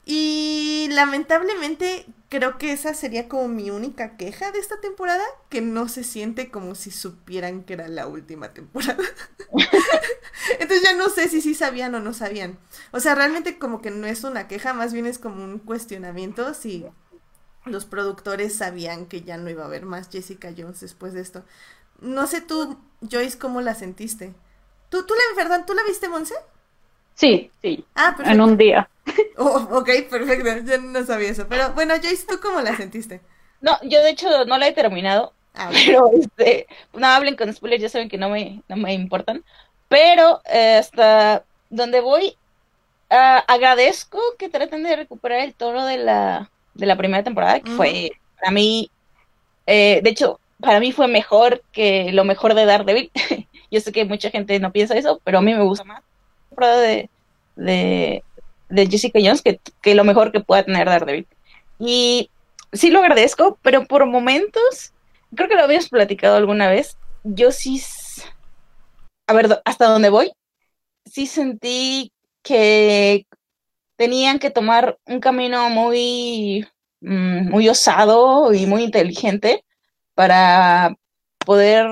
Speaker 2: Y lamentablemente creo que esa sería como mi única queja de esta temporada, que no se siente como si supieran que era la última temporada. Entonces ya no sé si sí sabían o no sabían. O sea, realmente como que no es una queja, más bien es como un cuestionamiento si los productores sabían que ya no iba a haber más Jessica Jones después de esto. No sé tú, Joyce, cómo la sentiste. ¿Tú, tú la, tú la viste, Monse?
Speaker 3: Sí, sí. Ah, En un día.
Speaker 2: Oh, ok, perfecto. Yo no sabía eso. Pero bueno, Joyce, ¿tú cómo la sentiste?
Speaker 4: No, yo de hecho no la he terminado. Ah, pero este, no hablen con spoilers, ya saben que no me, no me importan. Pero eh, hasta donde voy, ah, agradezco que traten de recuperar el tono de la, de la primera temporada, que fue para mí, eh, de hecho, para mí fue mejor que lo mejor de Daredevil. yo sé que mucha gente no piensa eso, pero a mí me gusta más de, de, de Jessica Jones que, que, lo mejor que pueda tener Daredevil. Y sí lo agradezco, pero por momentos, creo que lo habíamos platicado alguna vez, yo sí, a ver, hasta dónde voy, sí sentí que tenían que tomar un camino muy, mm, muy osado y muy inteligente para poder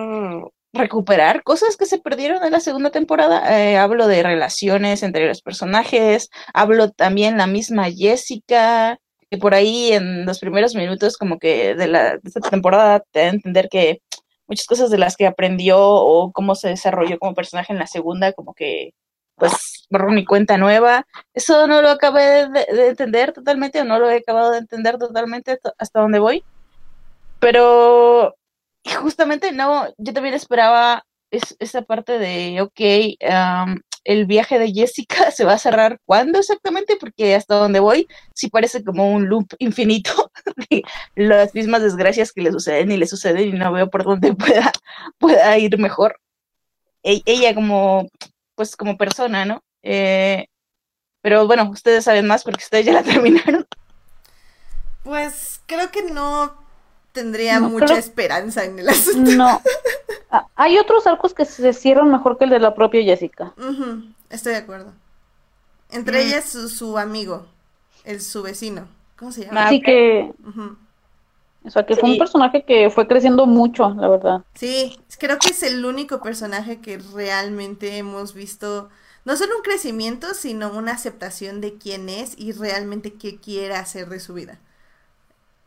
Speaker 4: recuperar cosas que se perdieron en la segunda temporada. Eh, hablo de relaciones entre los personajes, hablo también la misma Jessica, que por ahí en los primeros minutos como que de, la, de esta temporada te da a entender que muchas cosas de las que aprendió o cómo se desarrolló como personaje en la segunda, como que pues borró mi cuenta nueva. Eso no lo acabé de, de, entender totalmente o no lo he acabado de entender totalmente hasta donde voy. Pero justamente no, yo también esperaba esa parte de, ok, el viaje de Jessica se va a cerrar cuándo exactamente, porque hasta donde voy sí parece como un loop infinito de las mismas desgracias que le suceden y le suceden y no veo por dónde pueda, pueda ir mejor. E, ella como, pues como persona, ¿no? Eh, pero bueno, ustedes saben más porque ustedes ya la terminaron.
Speaker 2: Pues creo que no tendría mucha esperanza en el asunto.
Speaker 3: No. Ah, hay otros arcos que se cierran mejor que el de la propia Jessica.
Speaker 2: Estoy de acuerdo. Entre mm. ellas su, amigo, el su vecino. ¿Cómo se llama?
Speaker 3: Así que. O sea, que fue un personaje que fue creciendo mucho, la verdad.
Speaker 2: Sí, creo que es el único personaje que realmente hemos visto, no solo un crecimiento, sino una aceptación de quién es y realmente qué quiere hacer de su vida.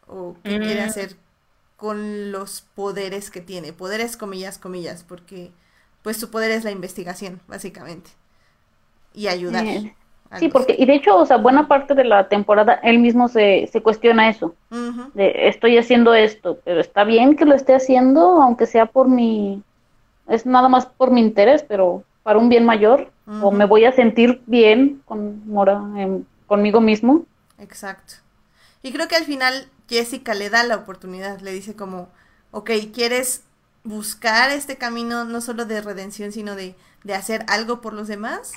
Speaker 2: O qué quiere mm. hacer con los poderes que tiene. Poderes, comillas, comillas, porque pues su poder es la investigación, básicamente. Y ayudar.
Speaker 3: Sí, porque, y de hecho, o sea, buena parte de la temporada él mismo se, se cuestiona eso. de, estoy haciendo esto, pero está bien que lo esté haciendo, aunque sea por mi, es nada más por mi interés, pero para un bien mayor, o me voy a sentir bien con Mora, conmigo mismo.
Speaker 2: Exacto. Y creo que al final Jessica le da la oportunidad, le dice como, ok, ¿quieres buscar este camino no solo de redención, sino de, de hacer algo por los demás?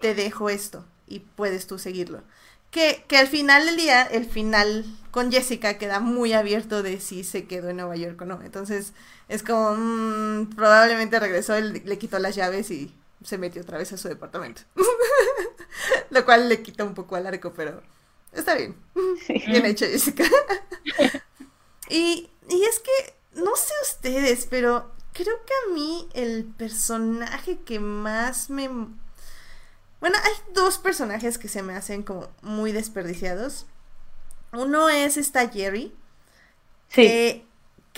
Speaker 2: Te dejo esto y puedes tú seguirlo. Que, que al final del día, el final con Jessica queda muy abierto de si se quedó en Nueva York o no. Entonces es como, mm, probablemente regresó, él le quitó las llaves y se metió otra vez a su departamento. Lo cual le quita un poco al arco, pero Está bien. Bien hecho, Jessica. y, y es que, no sé ustedes, pero creo que a mí el personaje que más me... Bueno, hay dos personajes que se me hacen como muy desperdiciados. Uno es esta Jerry. Sí que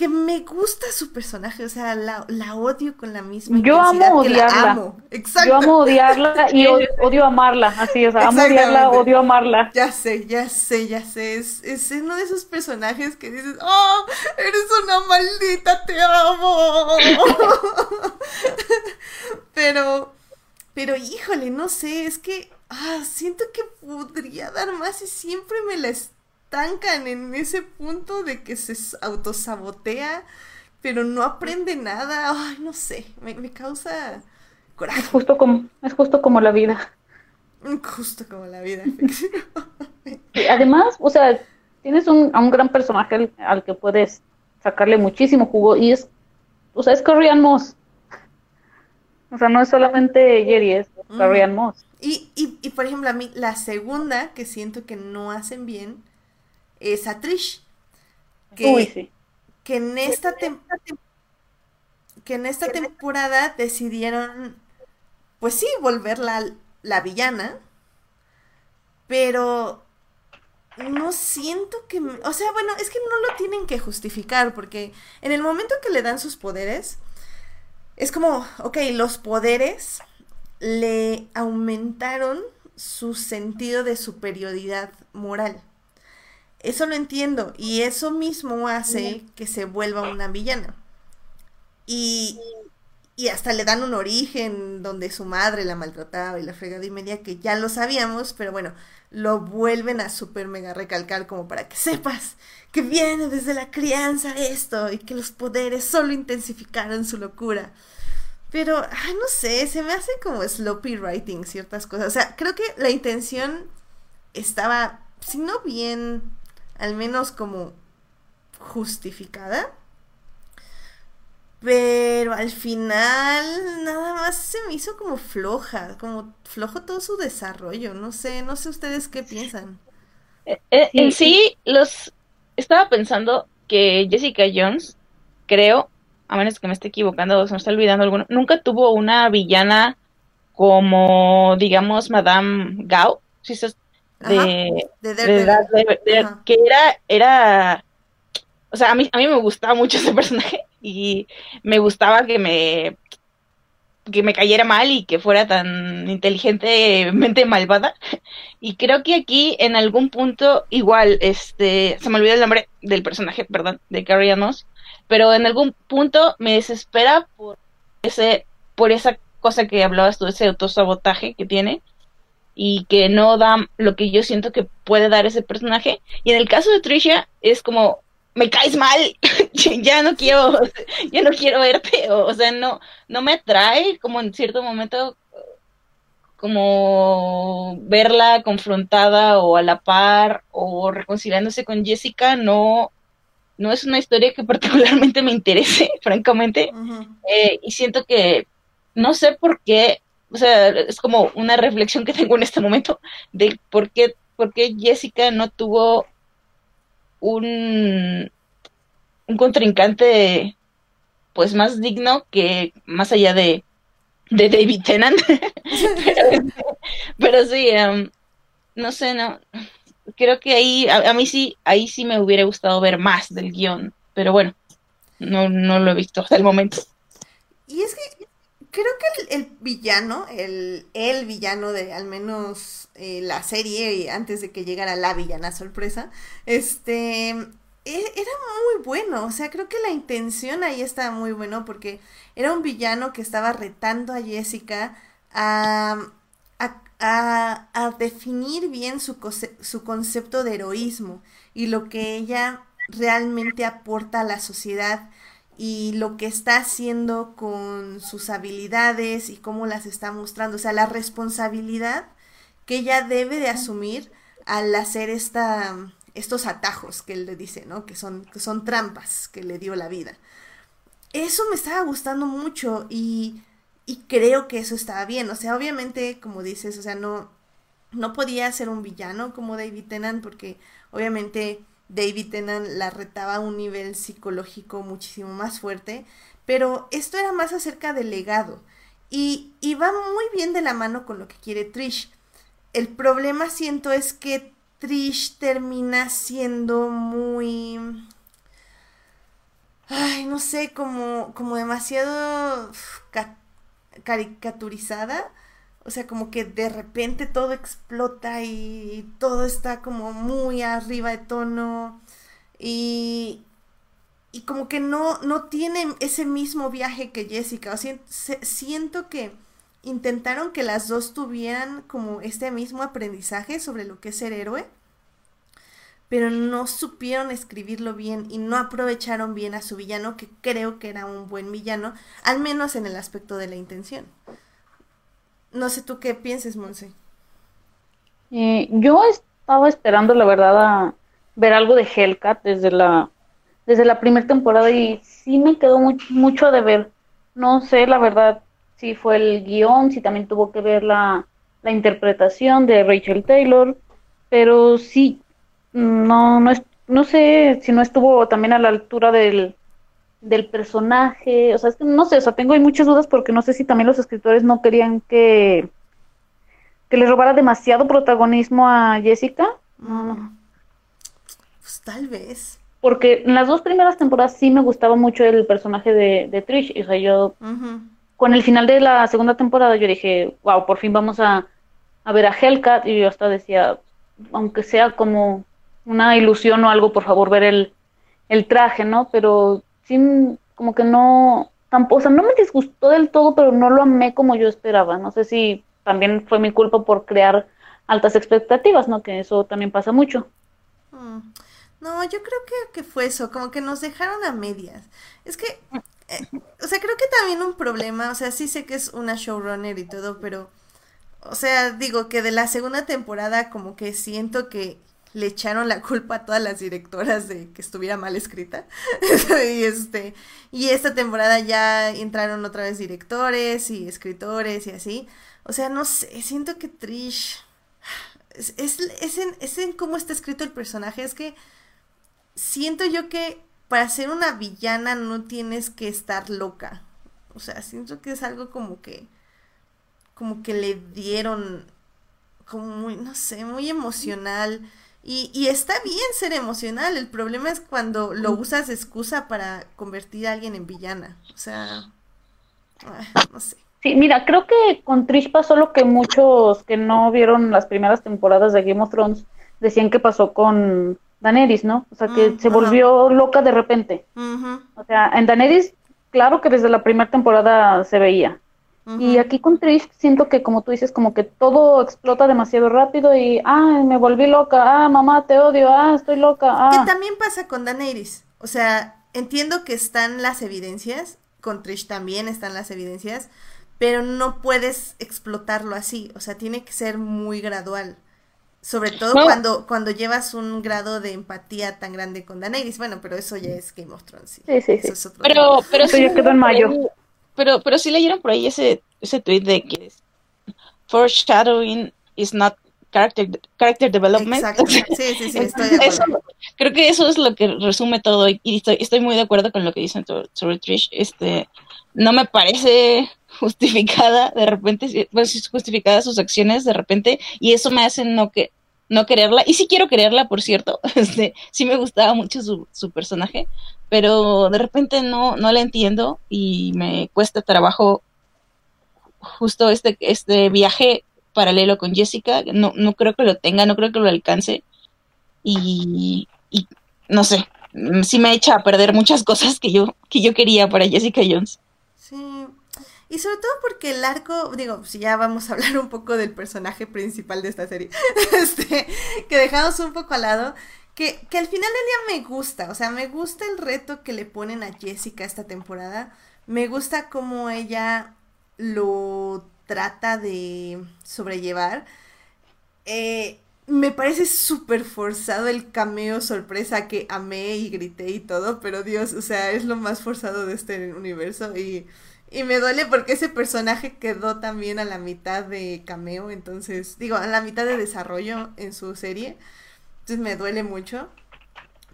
Speaker 2: me gusta su personaje, o sea, la, odio con la misma
Speaker 3: Yo amo odiarla. Exacto. Yo amo odiarla y odio, amarla, así, o sea, amo odiarla, odio amarla.
Speaker 2: Ya sé, ya sé, ya sé, es, es uno de esos personajes que dices, oh, eres una maldita, te amo. pero, pero híjole, no sé, es que, ah, siento que podría dar más y siempre me la estancan en ese punto de que se autosabotea, pero no aprende nada. Ay, no sé, me, causa coraje.
Speaker 3: Es justo como, es justo como la vida.
Speaker 2: Justo como la vida,
Speaker 3: además, o sea, tienes un, a un gran personaje al, que puedes sacarle muchísimo jugo y es, o sea, es Carrion Moss. O sea, no es solamente Jerry, es Carrion Moss.
Speaker 2: Y, y, y, por ejemplo, a mí, la segunda que siento que no hacen bien es a Trish. Que, que en esta que en esta temporada decidieron, pues sí, volverla la villana, pero no siento que, o sea, bueno, es que no lo tienen que justificar, porque en el momento que le dan sus poderes, es como, ok, los poderes le aumentaron su sentido de superioridad moral. Eso lo entiendo y eso mismo hace que se vuelva una villana. Y, y hasta le dan un origen donde su madre la maltrataba y la fregada y media que ya lo sabíamos, pero bueno, lo vuelven a super mega recalcar como para que sepas que viene desde la crianza esto y que los poderes solo intensificaron su locura. Pero, ay, no sé, se me hace como sloppy writing ciertas cosas. O sea, creo que la intención estaba, si no bien al menos como justificada. Pero al final nada más se me hizo como floja, como flojo todo su desarrollo. No sé, no sé ustedes qué piensan.
Speaker 4: Eh, eh, en sí, los estaba pensando que Jessica Jones, creo, a menos que me esté equivocando o se me está olvidando alguno, nunca tuvo una villana como, digamos, Madame Gao. Si se, de, de, que era, era, o sea, a mí, a mí me gustaba mucho ese personaje y me gustaba que me, que me cayera mal y que fuera tan inteligentemente malvada. Y creo que aquí en algún punto igual, este, se me olvidó el nombre del personaje, perdón, de Carrie Moss, pero en algún punto me desespera por ese, por esa cosa que hablabas tú, ese autosabotaje que tiene y que no da lo que yo siento que puede dar ese personaje. Y en el caso de Trisha es como, me caes mal, ya no quiero, ya no quiero verte, o, sea, no, no me atrae como en cierto momento como verla confrontada o a la par o reconciliándose con Jessica, no, no es una historia que particularmente me interese, francamente. Eh, y siento que no sé por qué, o sea, es como una reflexión que tengo en este momento de por qué, por qué Jessica no tuvo un, un contrincante pues más digno que más allá de, de David Tennant. pero, sí, em, no sé, no creo que ahí, a, mí sí, ahí sí me hubiera gustado ver más del guion, pero bueno, no, no lo he visto hasta el momento.
Speaker 2: Y es que creo que el, villano, el, el, villano de al menos eh, la serie, antes de que llegara la villana sorpresa, este, e, era muy bueno, o sea, creo que la intención ahí estaba muy bueno porque era un villano que estaba retando a Jessica a, a, a definir bien su, su concepto de heroísmo y lo que ella realmente aporta a la sociedad y lo que está haciendo con sus habilidades y cómo las está mostrando, o sea, la responsabilidad que ella debe de asumir al hacer esta, estos atajos que él le dice, ¿no? Que son, que son trampas que le dio la vida. Eso me estaba gustando mucho y y creo que eso estaba bien. O sea, obviamente, como dices, o sea, no, no podía ser un villano como David Tennant porque obviamente David Tennant la retaba a un nivel psicológico muchísimo más fuerte, pero esto era más acerca del legado y, y va muy bien de la mano con lo que quiere Trish. El problema siento es que Trish termina siendo muy... Ay, no sé, como, como demasiado caricaturizada. O sea, como que de repente todo explota y todo está como muy arriba de tono. Y, y como que no, no tiene ese mismo viaje que Jessica. O sea, siento que intentaron que las dos tuvieran como este mismo aprendizaje sobre lo que es ser héroe pero no supieron escribirlo bien y no aprovecharon bien a su villano, que creo que era un buen villano, al menos en el aspecto de la intención. No sé tú qué pienses, Monse.
Speaker 3: Eh, yo estaba esperando, la verdad, a ver algo de Hellcat desde la desde la primera temporada y sí me quedó mucho de ver. No sé, la verdad, si fue el guion, si también tuvo que ver la, la interpretación de Rachel Taylor, pero sí, no, no, es, no sé si no estuvo también a la altura del, del personaje, o sea, es que no sé, o sea, tengo ahí muchas dudas porque no sé si también los escritores no querían que, que le robara demasiado protagonismo a Jessica.
Speaker 2: Pues tal vez.
Speaker 3: Porque en las dos primeras temporadas sí me gustaba mucho el personaje de, de Trish, o sea, yo con el final de la segunda temporada yo dije, wow, por fin vamos a, a ver a Hellcat y yo hasta decía, aunque sea como una ilusión o algo, por favor, ver el, el traje, ¿no? Pero sí, como que no, tampoco, o sea, no me disgustó del todo, pero no lo amé como yo esperaba. No sé si también fue mi culpa por crear altas expectativas, ¿no? Que eso también pasa mucho.
Speaker 2: Mm. No, yo creo que, que, fue eso, como que nos dejaron a medias. Es que, eh, o sea, creo que también un problema, o sea, sí sé que es una showrunner y todo, pero, o sea, digo que de la segunda temporada como que siento que le echaron la culpa a todas las directoras de que estuviera mal escrita. y este, y esta temporada ya entraron otra vez directores y escritores y así. O sea, no sé, siento que Trish es, es, en, es en cómo está escrito el personaje, es que siento yo que para ser una villana no tienes que estar loca. O sea, siento que es algo como que como que le dieron como muy, no sé, muy emocional. Y, y está bien ser emocional, el problema es cuando lo usas de excusa para convertir a alguien en villana. O sea, no sé.
Speaker 3: Sí, mira, creo que con Trish pasó lo que muchos que no vieron las primeras temporadas de Game of Thrones decían que pasó con Daenerys, ¿no? O sea, que mm, se volvió loca de repente. O sea, en Daenerys, claro que desde la primera temporada se veía. Y aquí con Trish siento que, como tú dices, como que todo explota demasiado rápido y, ah, me volví loca, ah, mamá, te odio, ah, estoy loca, ah.
Speaker 2: Que también pasa con Daenerys. O sea, entiendo que están las evidencias, con Trish también están las evidencias, pero no puedes explotarlo así. O sea, tiene que ser muy gradual. Sobre todo cuando, cuando llevas un grado de empatía tan grande con Daenerys. Bueno, pero eso ya es Game of Thrones.
Speaker 3: Sí, sí, sí.
Speaker 4: pero, pero
Speaker 3: sí, quedó en mayo.
Speaker 4: Pero, pero sí leyeron por ahí ese, ese tweet de que foreshadowing is not character, character development.
Speaker 2: Exacto. Sí, sí, sí, estoy de acuerdo.
Speaker 4: creo que eso es lo que resume todo y estoy, estoy muy de acuerdo con lo que dicen sobre Trish. Este, no me parece justificada de repente, pues justificada sus acciones de repente y eso me hace no que no quererla y sí quiero quererla por cierto este sí me gustaba mucho su, su personaje pero de repente no no la entiendo y me cuesta trabajo justo este este viaje paralelo con Jessica. No no creo que lo tenga no creo que lo alcance. Y, y no sé sí me echa a perder muchas cosas que yo que yo quería para Jessica Jones.
Speaker 2: Sí y sobre todo porque el arco, digo, si ya vamos a hablar un poco del personaje principal de esta serie, este, que dejamos un poco al lado, que, que al final del día me gusta, o sea, me gusta el reto que le ponen a Jessica esta temporada, me gusta cómo ella lo trata de sobrellevar. Eh, me parece súper forzado el cameo sorpresa que amé y grité y todo, pero Dios, o sea, es lo más forzado de este universo y y me duele porque ese personaje quedó también a la mitad de cameo, entonces, digo, a la mitad de desarrollo en su serie. Entonces me duele mucho.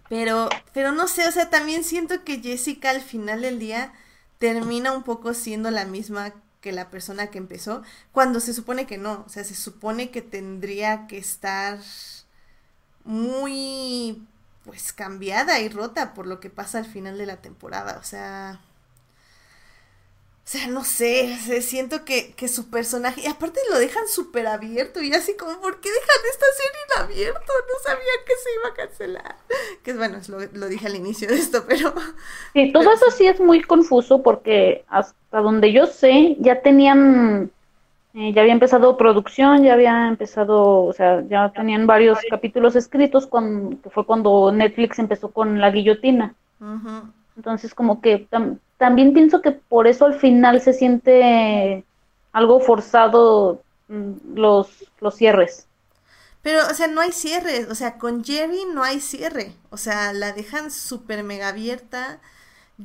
Speaker 2: Pero, pero no sé, o sea, también siento que Jessica al final del día termina un poco siendo la misma que la persona que empezó, cuando se supone que no, o sea, se supone que tendría que estar muy, pues, cambiada y rota por lo que pasa al final de la temporada, o sea, o sea, no sé, siento que, que, su personaje, y aparte lo dejan súper abierto, y así como, ¿por qué dejan esta serie en abierto? No sabía que se iba a cancelar. Que bueno, lo, lo dije al inicio de esto, pero...
Speaker 3: Sí, todo eso sí es muy confuso porque hasta donde yo sé, ya tenían, eh, ya había empezado producción, ya había empezado, o sea, ya tenían varios capítulos escritos, cuando, que fue cuando Netflix empezó con la guillotina. Entonces, como que también pienso que por eso al final se siente algo forzado mm, los, los cierres.
Speaker 2: Pero, o sea, no hay cierre. O sea, con Jerry no hay cierre. O sea, la dejan súper mega abierta.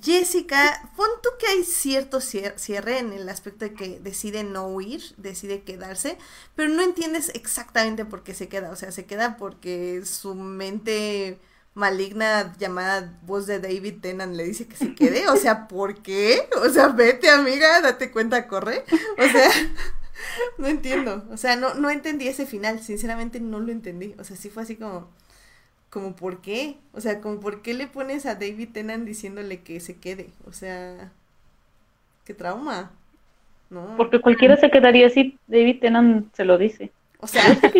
Speaker 2: Jessica, pon tú que hay cierto cierre en el aspecto de que decide no huir, decide quedarse, pero no entiendes exactamente por qué se queda. O sea, se queda porque su mente maligna llamada voz de David Tennant le dice que se quede. O sea, ¿por qué? O sea, vete amiga, date cuenta, corre. O sea, no entiendo. O sea, no, no entendí ese final. Sinceramente no lo entendí. O sea, sí fue así como, como ¿por qué? O sea, como ¿por qué le pones a David Tennant diciéndole que se quede? O sea, qué trauma. No.
Speaker 3: Porque cualquiera se quedaría así, David Tennant se lo dice.
Speaker 2: O sea, yo sé
Speaker 3: que,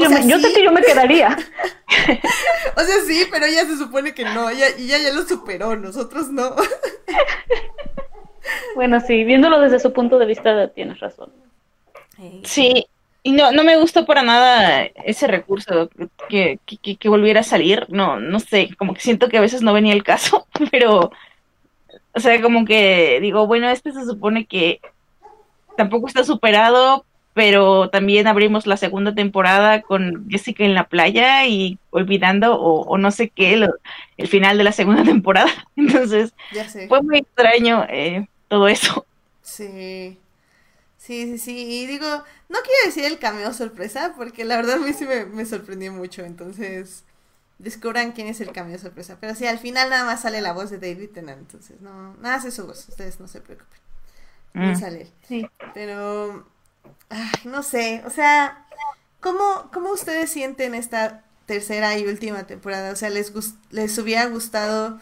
Speaker 3: yo, me, quedaría.
Speaker 2: o sea, sí, pero ella se supone que no, ella, ella ya lo superó, nosotros no.
Speaker 3: bueno, sí, viéndolo desde su punto de vista tienes razón.
Speaker 4: Sí, y no, no me gustó para nada ese recurso que, que, que, volviera a salir. No, no sé, como que siento que a veces no venía el caso, pero, o sea, como que digo, bueno, este se supone que tampoco está superado, pero también abrimos la segunda temporada con Jessica en la playa y olvidando o, no sé qué el final de la segunda temporada. Entonces fue muy extraño eh, todo eso.
Speaker 2: Sí. Sí, sí, sí. Y digo, no quiero decir el cameo sorpresa, porque la verdad a mí sí me, sorprendió mucho. Entonces, descubran quién es el cameo sorpresa. Pero sí, al final nada más sale la voz de David Tennant. Entonces, no, nada hace su voz. Ustedes no se preocupen. No mm. sale.
Speaker 3: Sí.
Speaker 2: Pero Ay, no sé, o sea, ¿cómo, ¿cómo ustedes sienten esta tercera y última temporada? O sea, ¿les, les hubiera gustado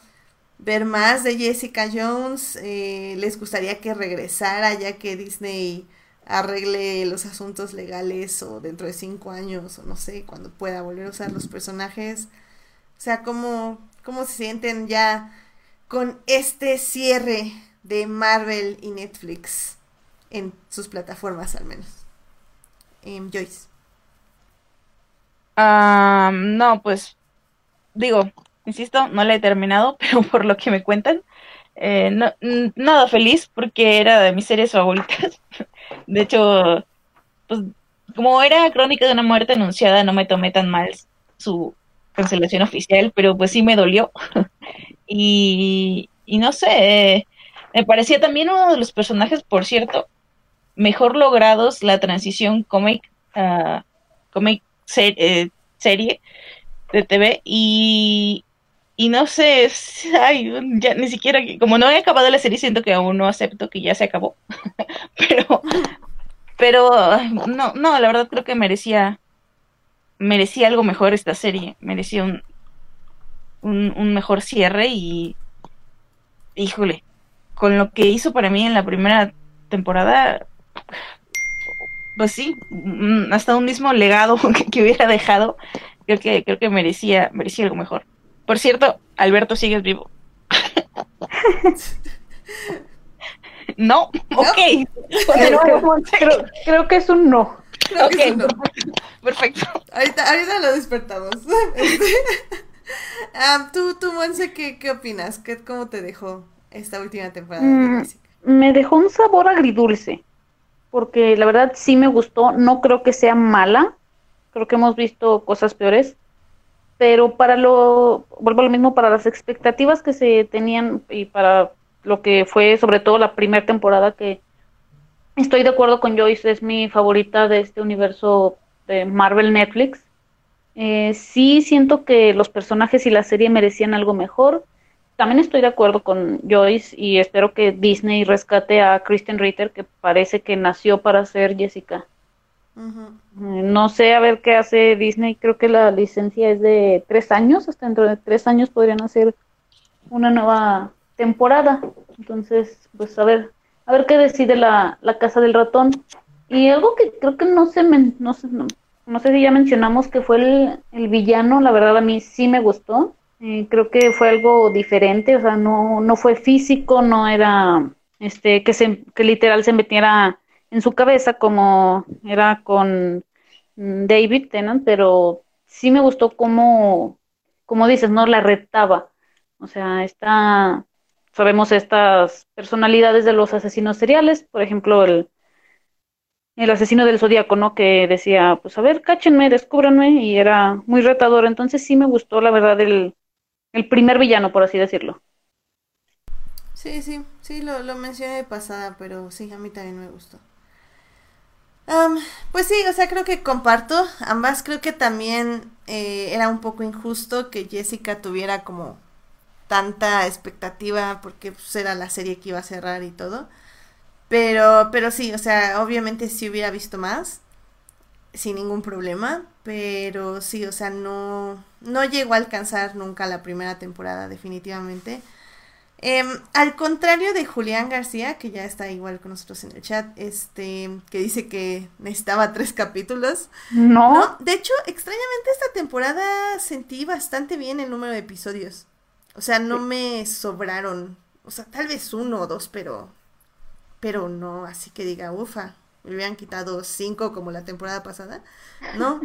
Speaker 2: ver más de Jessica Jones? Eh, ¿Les gustaría que regresara ya que Disney arregle los asuntos legales o dentro de cinco años o no sé, cuando pueda volver a usar los personajes? O sea, ¿cómo, cómo se sienten ya con este cierre de Marvel y Netflix? En sus plataformas al menos. Em, Joyce.
Speaker 4: no, pues digo, insisto, no la he terminado, pero por lo que me cuentan, eh, no, nada feliz porque era de mis series favoritas. De hecho, pues como era crónica de una muerte anunciada, no me tomé tan mal su cancelación oficial, pero pues sí me dolió. y, y no sé, me parecía también uno de los personajes, por cierto, mejor logrados la transición cómic, uh, cómic eh, serie de TV y, y no sé, ay, ya ni siquiera, como no he acabado la serie, siento que aún no acepto que ya se acabó. pero, pero, no, no, la verdad creo que merecía, merecía algo mejor esta serie, merecía un, un mejor cierre y, híjole, con lo que hizo para mí en la primera temporada, pues sí, mm, hasta un mismo legado que, hubiera dejado, creo que, creo que merecía, merecía algo mejor. Por cierto, Alberto, ¿sigues vivo? no, ok.
Speaker 3: Creo, que es un no.
Speaker 2: ok, perfecto. Ahorita, ahorita lo despertamos. Ah, tú, tú, Monse, ¿qué, ¿qué opinas? ¿Qué, ¿Cómo te dejó esta última temporada
Speaker 3: mm, Me dejó un sabor agridulce, porque la verdad sí me gustó, no creo que sea mala, creo que hemos visto cosas peores, pero para lo, vuelvo a lo mismo, para las expectativas que se tenían y para lo que fue sobre todo la primera temporada que estoy de acuerdo con Joyce, es mi favorita de este universo de Marvel Netflix. Eh, sí siento que los personajes y la serie merecían algo mejor. También estoy de acuerdo con Joyce y espero que Disney rescate a Kristen Ritter, que parece que nació para ser Jessica. No sé a ver qué hace Disney. Creo que la licencia es de tres años. Hasta dentro de tres años podrían hacer una nueva temporada. Entonces, pues a ver, a ver qué decide la, la casa del ratón. Y algo que creo que no sé, no sé, no, sé si ya mencionamos que fue el, el, villano. La verdad a mí sí me gustó. Eh, creo que fue algo diferente. O sea, no, no fue físico, no era este que se que literal se metiera en su cabeza como era con mm, David Tennant, pero sí me gustó como, como dices, ¿no? La retaba. O sea, está, sabemos estas personalidades de los asesinos seriales, por ejemplo, el, el asesino del zodíaco, ¿no? Que decía, pues a ver, cáchenme, descúbranme, y era muy retador. Entonces sí me gustó, la verdad, el, el primer villano, por así decirlo.
Speaker 2: Sí, sí, sí, lo, lo mencioné de pasada, pero sí, a mí también me gustó pues sí, o sea, creo que comparto ambas. Creo que también eh, era un poco injusto que Jessica tuviera como tanta expectativa porque pues, era la serie que iba a cerrar y todo. Pero, pero sí, o sea, obviamente sí hubiera visto más, sin ningún problema. Pero sí, o sea, no, no llegó a alcanzar nunca la primera temporada, definitivamente. Em, al contrario de Julián García, que ya está igual con nosotros en el chat, este, que dice que necesitaba tres capítulos.
Speaker 3: No.
Speaker 2: De hecho, extrañamente esta temporada sentí bastante bien el número de episodios. O sea, no me sobraron. O sea, tal vez uno o dos, pero. Pero no, así que diga, ufa, me hubieran quitado cinco como la temporada pasada. No.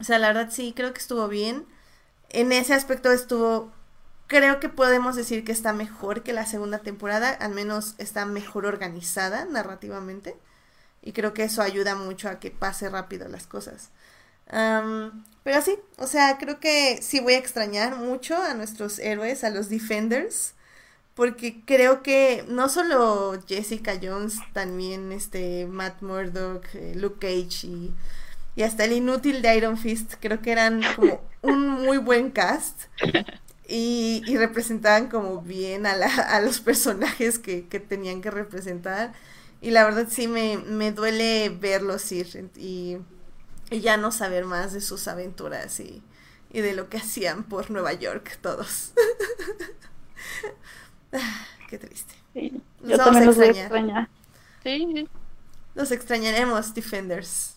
Speaker 2: O sea, la verdad sí, creo que estuvo bien. En ese aspecto estuvo creo que podemos decir que está mejor que la segunda temporada, al menos está mejor organizada narrativamente. Y creo que eso ayuda mucho a que pase rápido las cosas. pero sí, o sea, creo que sí voy a extrañar mucho a nuestros héroes, a los Defenders. Porque creo que no solo Jessica Jones, también este Matt Murdock, eh, Luke Cage y, hasta el inútil de Iron Fist, creo que eran como un muy buen cast. Y, representaban como bien a, la, a los personajes que, tenían que representar. Y la verdad sí me, me duele verlos ir y, ya no saber más de sus aventuras y de lo que hacían por Nueva York todos. Qué triste.
Speaker 3: yo también los voy a extrañar.
Speaker 4: Sí.
Speaker 2: Los extrañaremos, Defenders.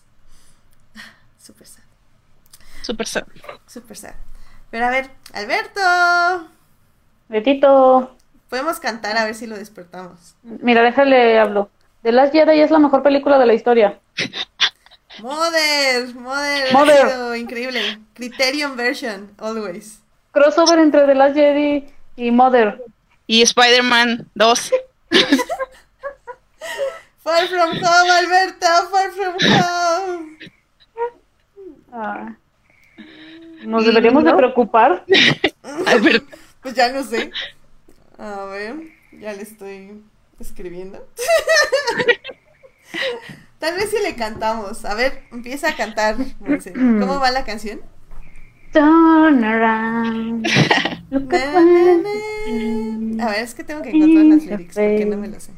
Speaker 2: Super sad.
Speaker 4: Super sad.
Speaker 2: Super sad. Pero a ver, Alberto.
Speaker 3: Betito.
Speaker 2: Podemos cantar a ver si lo despertamos.
Speaker 3: Mira, déjale hablo. The Last Jedi es la mejor película de la historia.
Speaker 2: Mother, Mother, Mother. increíble. Criterion version, always.
Speaker 3: Crossover entre The Last Jedi y Mother.
Speaker 4: Y Spider-Man 2.
Speaker 2: far from home, Alberta, far from home.
Speaker 3: Ah. Nos deberíamos de preocupar.
Speaker 2: Alberta. Pues ya no sé. A ver, ya le estoy escribiendo. Tal vez si le cantamos. A ver, empieza a cantar. ¿Cómo va la canción?
Speaker 3: Turn around.
Speaker 2: a ver, es que tengo que encontrar las lyrics porque no me lo sé.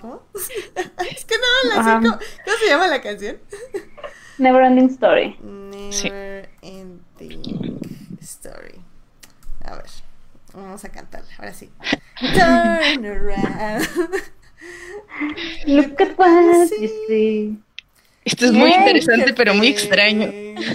Speaker 2: ¿Cómo? es que no la sé. ¿Cómo, ¿Cómo se llama la canción?
Speaker 3: Never Ending Story.
Speaker 2: Never Ending Story. A ver, vamos a cantarla. Ahora sí. Turn around.
Speaker 3: Look at what you see.
Speaker 4: Esto es muy interesante, pero muy extraño.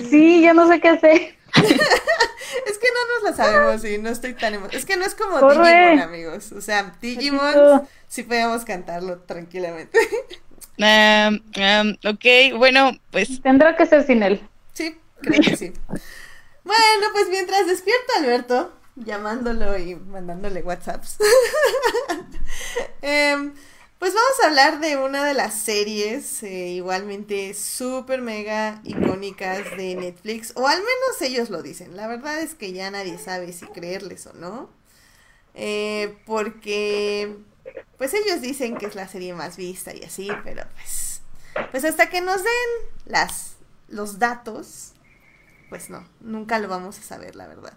Speaker 3: Sí, yo no sé qué hacer.
Speaker 2: es que no nos la sabemos y no estoy tan emocionada. Es que no es como Digimon, amigos. O sea, Digimon sí podemos cantarlo tranquilamente.
Speaker 4: Um, um, ok, bueno, pues.
Speaker 3: Tendrá que ser sin él.
Speaker 2: Sí, creo que sí. bueno, pues mientras despierta Alberto, llamándolo y mandándole WhatsApps. Em, pues vamos a hablar de una de las series eh, igualmente súper mega icónicas de Netflix, o al menos ellos lo dicen. La verdad es que ya nadie sabe si creerles o no. Eh, porque, pues ellos dicen que es la serie más vista y así, pero pues, pues hasta que nos den las, los datos, pues no, nunca lo vamos a saber, la verdad.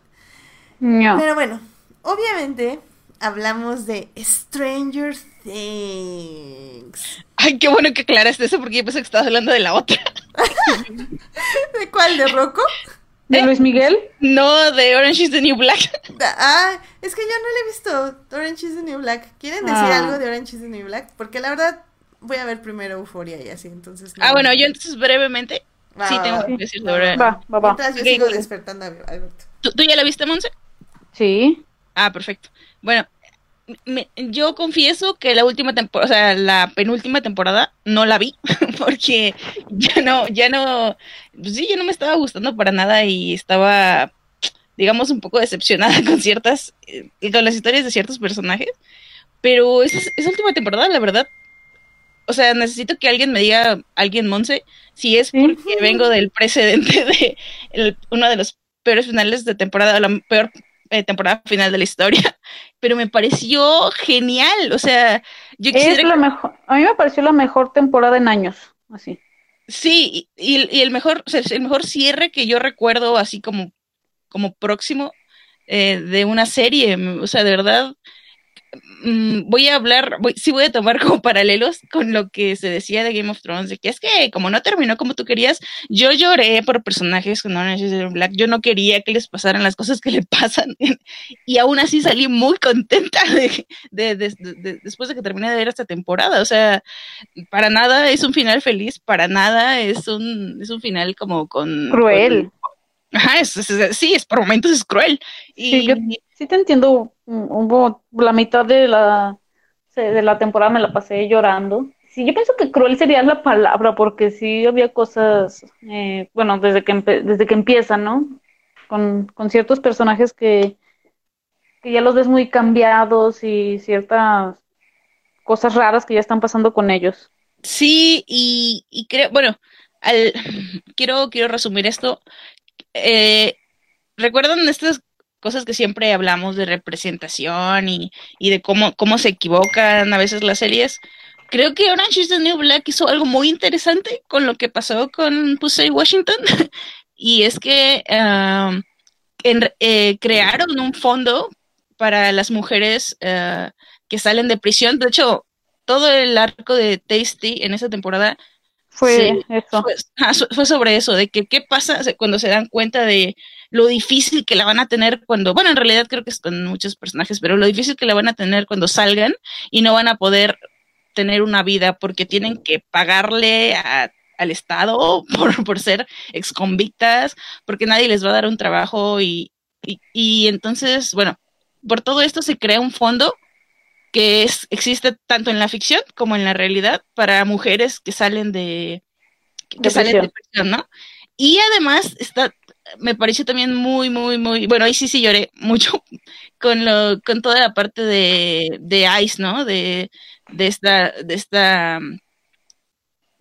Speaker 2: Pero bueno, obviamente hablamos de Stranger Things.
Speaker 4: Ay, qué bueno que aclaraste eso porque yo pensé que estabas hablando de la otra.
Speaker 2: ¿De cuál? ¿De Rocco?
Speaker 3: ¿De Luis Miguel?
Speaker 4: No, de Orange is the New Black.
Speaker 2: Ah, es que yo no le he visto Orange is the New Black. ¿Quieren decir ah. algo de Orange is the New Black? Porque la verdad voy a ver primero Euforia y así, entonces...
Speaker 4: ah, bueno, yo entonces brevemente sí tengo que decir
Speaker 2: sobre... Va, va, va. Mientras yo sigo despertando a Alberto.
Speaker 4: ¿Tú, ¿Tú ya la viste, Monse?
Speaker 3: Sí.
Speaker 4: Ah, perfecto. Bueno, yo confieso que la última temporada, o sea, la penúltima temporada no la vi porque ya no, ya no, pues sí, ya no me estaba gustando para nada y estaba, digamos, un poco decepcionada con ciertas, eh, con las historias de ciertos personajes. Pero esa, esa última temporada, la verdad, o sea, necesito que alguien me diga, alguien Monse, si es porque vengo del precedente de uno de los peores finales de temporada, la peor eh, temporada final de la historia, pero me pareció genial, o sea,
Speaker 3: yo quisiera... Es lo mejor, a mí me pareció la mejor temporada en años, así.
Speaker 4: Sí, y, el mejor, el mejor cierre que yo recuerdo así como, como próximo eh, de una serie, o sea, de verdad, Mm, voy a hablar, voy, sí voy a tomar como paralelos con lo que se decía de Game of Thrones, de que es que como no terminó como tú querías, yo lloré por personajes con Orange Black, yo no quería que les pasaran las cosas que le pasan y aún así salí muy contenta de, después de que terminé de ver esta temporada, o sea, para nada es un final feliz, para nada es un, es un final como con...
Speaker 3: Cruel.
Speaker 4: ajá, sí, es por momentos es cruel. Y,
Speaker 3: sí te entiendo, hubo la mitad de la, de la temporada me la pasé llorando. Sí, yo pienso que cruel sería la palabra, porque sí había cosas, eh, bueno, desde que, desde que empiezan, ¿no? Con, con ciertos personajes que, que ya los ves muy cambiados y ciertas cosas raras que ya están pasando con ellos.
Speaker 4: Sí, y, y creo, bueno, al, quiero, quiero resumir esto. Eh, ¿Recuerdan estas cosas que siempre hablamos de representación y, de cómo, cómo se equivocan a veces las series. Creo que Orange is the New Black hizo algo muy interesante con lo que pasó con Pussy Washington. y es que eh, crearon un fondo para las mujeres uh, que salen de prisión. De hecho, todo el arco de Tasty en esa temporada
Speaker 3: fue eso.
Speaker 4: Fue, sobre eso, de que qué pasa cuando se dan cuenta de lo difícil que la van a tener cuando, bueno, en realidad creo que es con muchos personajes, pero lo difícil que la van a tener cuando salgan y no van a poder tener una vida porque tienen que pagarle al Estado por, por ser exconvictas, porque nadie les va a dar un trabajo y, y, y entonces, bueno, por todo esto se crea un fondo que es, existe tanto en la ficción como en la realidad para mujeres que salen de, que salen de prisión, ¿no? Y además está, me pareció también muy, muy, muy, bueno, ahí sí sí lloré mucho con lo, con toda la parte de, de Ice, ¿no? De, de esta, de esta,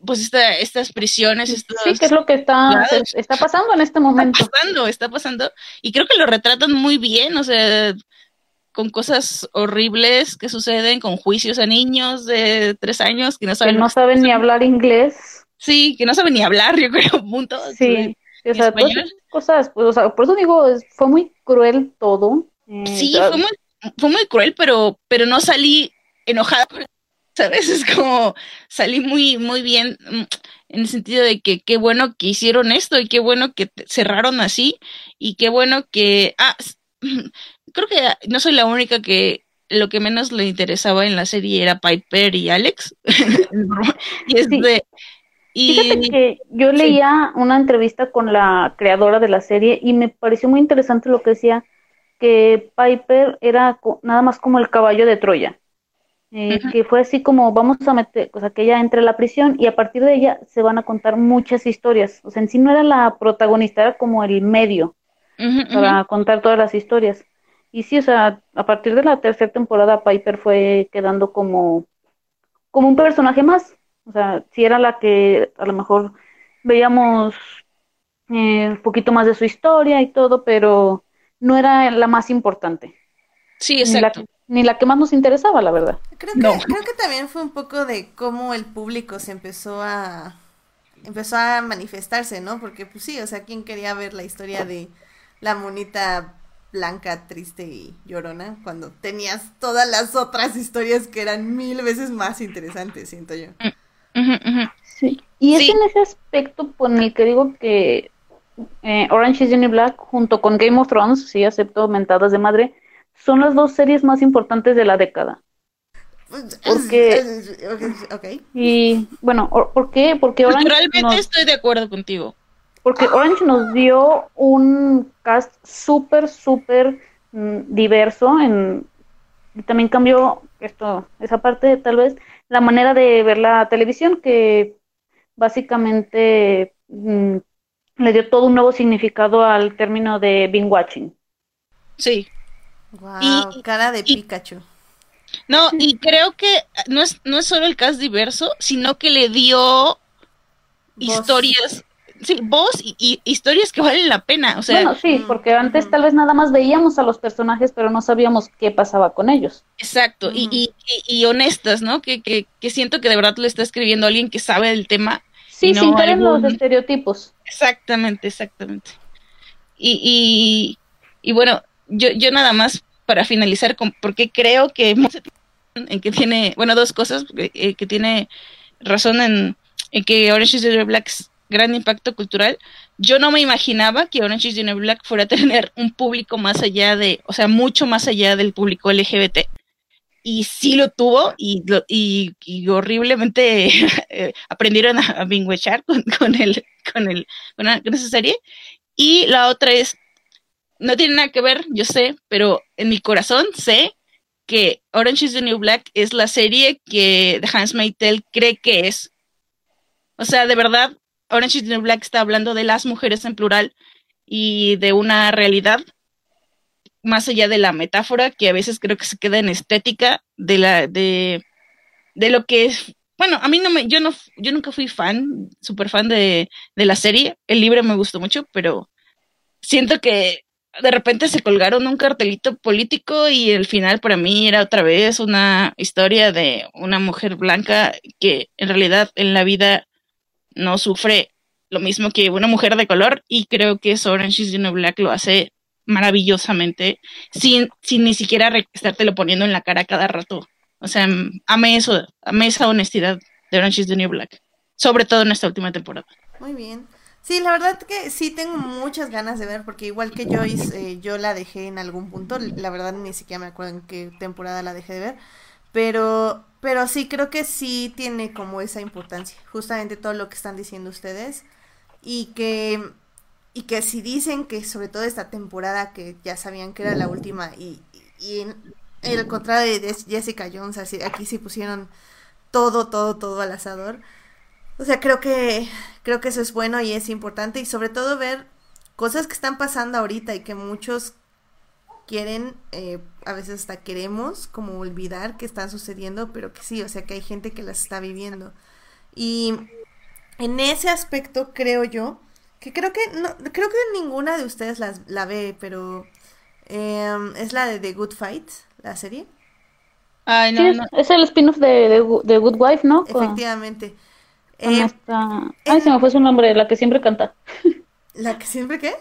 Speaker 4: pues esta, estas prisiones.
Speaker 3: sí, que es lo que está, está pasando en este momento.
Speaker 4: Está pasando, está pasando. Y creo que lo retratan muy bien, o sea, con cosas horribles que suceden, con juicios a niños de tres años que no saben,
Speaker 3: que no saben ni hablar inglés.
Speaker 4: Sí, que no saben ni hablar, yo creo, punto.
Speaker 3: Sí, o sea, cosas, pues, o sea, por eso digo, fue muy cruel todo.
Speaker 4: Eh, sí, fue muy, fue muy cruel, pero, pero no salí enojada, ¿sabes? Es como salí muy, muy bien mm, en el sentido de que qué bueno que hicieron esto y qué bueno que cerraron así y qué bueno que, ah, creo que no soy la única que lo que menos le interesaba en la serie era Piper y Alex.
Speaker 3: y es de, Fíjate que yo leía una entrevista con la creadora de la serie y me pareció muy interesante lo que decía que Piper era nada más como el caballo de Troya. Eh, que fue así como vamos a meter, o sea, que ella entre a la prisión y a partir de ella se van a contar muchas historias. O sea, en sí no era la protagonista, era como el medio para contar todas las historias. Y sí, o sea, a partir de la tercera temporada Piper fue quedando como, como un personaje más. O sea, sí era la que a lo mejor veíamos eh, un poquito más de su historia y todo, pero no era la más importante.
Speaker 4: Sí, exacto.
Speaker 3: Ni la, que más nos interesaba, la verdad.
Speaker 2: Creo que, creo que también fue un poco de cómo el público se empezó a empezó a manifestarse, ¿no? Porque pues sí, o sea, ¿quién quería ver la historia de la monita blanca, triste y llorona, cuando tenías todas las otras historias que eran mil veces más interesantes, siento yo.
Speaker 3: Sí. Y es en ese aspecto por el que digo que eh, Orange is the New Black junto con Game of Thrones, sí acepto mentadas de madre, son las dos series más importantes de la década. Porque okay. y bueno, ¿por qué? Porque
Speaker 4: Orange realmente estoy de acuerdo contigo.
Speaker 3: Porque Orange nos dio un cast súper, súper mm, diverso. En, también cambió esto, esa parte, tal vez, la manera de ver la televisión, que básicamente mm, le dio todo un nuevo significado al término de binge watching.
Speaker 4: Sí.
Speaker 2: Wow, cara de Pikachu.
Speaker 4: No, y creo que no es, no es solo el cast diverso, sino que le dio historias sí, voz y, historias que valen la pena. O sea,
Speaker 3: bueno, sí, porque antes tal vez nada más veíamos a los personajes, pero no sabíamos qué pasaba con ellos.
Speaker 4: Exacto, y, y, honestas, ¿no? Que, que, que, siento que de verdad lo está escribiendo alguien que sabe del tema.
Speaker 3: Sí, sin caer en los estereotipos.
Speaker 4: Exactamente, exactamente. Y, y, bueno, yo, yo nada más para finalizar, con, porque creo que en que tiene, bueno, dos cosas, eh, que tiene razón en, en que Orange is the Black gran impacto cultural. Yo no me imaginaba que Orange is the New Black fuera a tener un público más allá de, o sea, mucho más allá del público LGBT. Y sí lo tuvo y, y, horriblemente eh, aprendieron a, a con, con, el, con, el, con, esa serie. Y la otra es, no tiene nada que ver, yo sé, pero en mi corazón sé que Orange is the New Black es la serie que Hans Meitel cree que es. O sea, de verdad, Orange is the Black está hablando de las mujeres en plural y de una realidad más allá de la metáfora que a veces creo que se queda en estética de la de, de lo que es bueno a mí no me yo no yo nunca fui fan súper fan de, de la serie el libro me gustó mucho pero siento que de repente se colgaron un cartelito político y el final para mí era otra vez una historia de una mujer blanca que en realidad en la vida no sufre lo mismo que una mujer de color y creo que Orange is the New Black lo hace maravillosamente sin, sin ni siquiera estártelo poniendo en la cara cada rato. O sea, amé eso, amé esa honestidad de Orange is the New Black, sobre todo en esta última temporada.
Speaker 2: Muy bien. Sí, la verdad que sí tengo muchas ganas de ver, porque igual que Joyce, eh, yo la dejé en algún punto, la verdad ni siquiera me acuerdo en qué temporada la dejé de ver, pero pero sí, creo que sí tiene como esa importancia, justamente todo lo que están diciendo ustedes. Y que, y que si dicen que sobre todo esta temporada, que ya sabían que era la última, y, y en, el contrario de Jessica Jones, así, aquí sí pusieron todo, todo, todo al asador. O sea, creo que, creo que eso es bueno y es importante y sobre todo ver cosas que están pasando ahorita y que muchos quieren, eh, a veces hasta queremos como olvidar que están sucediendo, pero que sí, o sea, que hay gente que las está viviendo. Y en ese aspecto creo yo, que creo que, no, creo que ninguna de ustedes las, la ve, pero em, es la de The Good Fight, la serie.
Speaker 3: Ay, no, Es el spin-off de, de, Good Wife, ¿no?
Speaker 2: Efectivamente.
Speaker 3: Eh, Ay, se me fue su nombre, la que siempre canta.
Speaker 2: ¿La que siempre qué?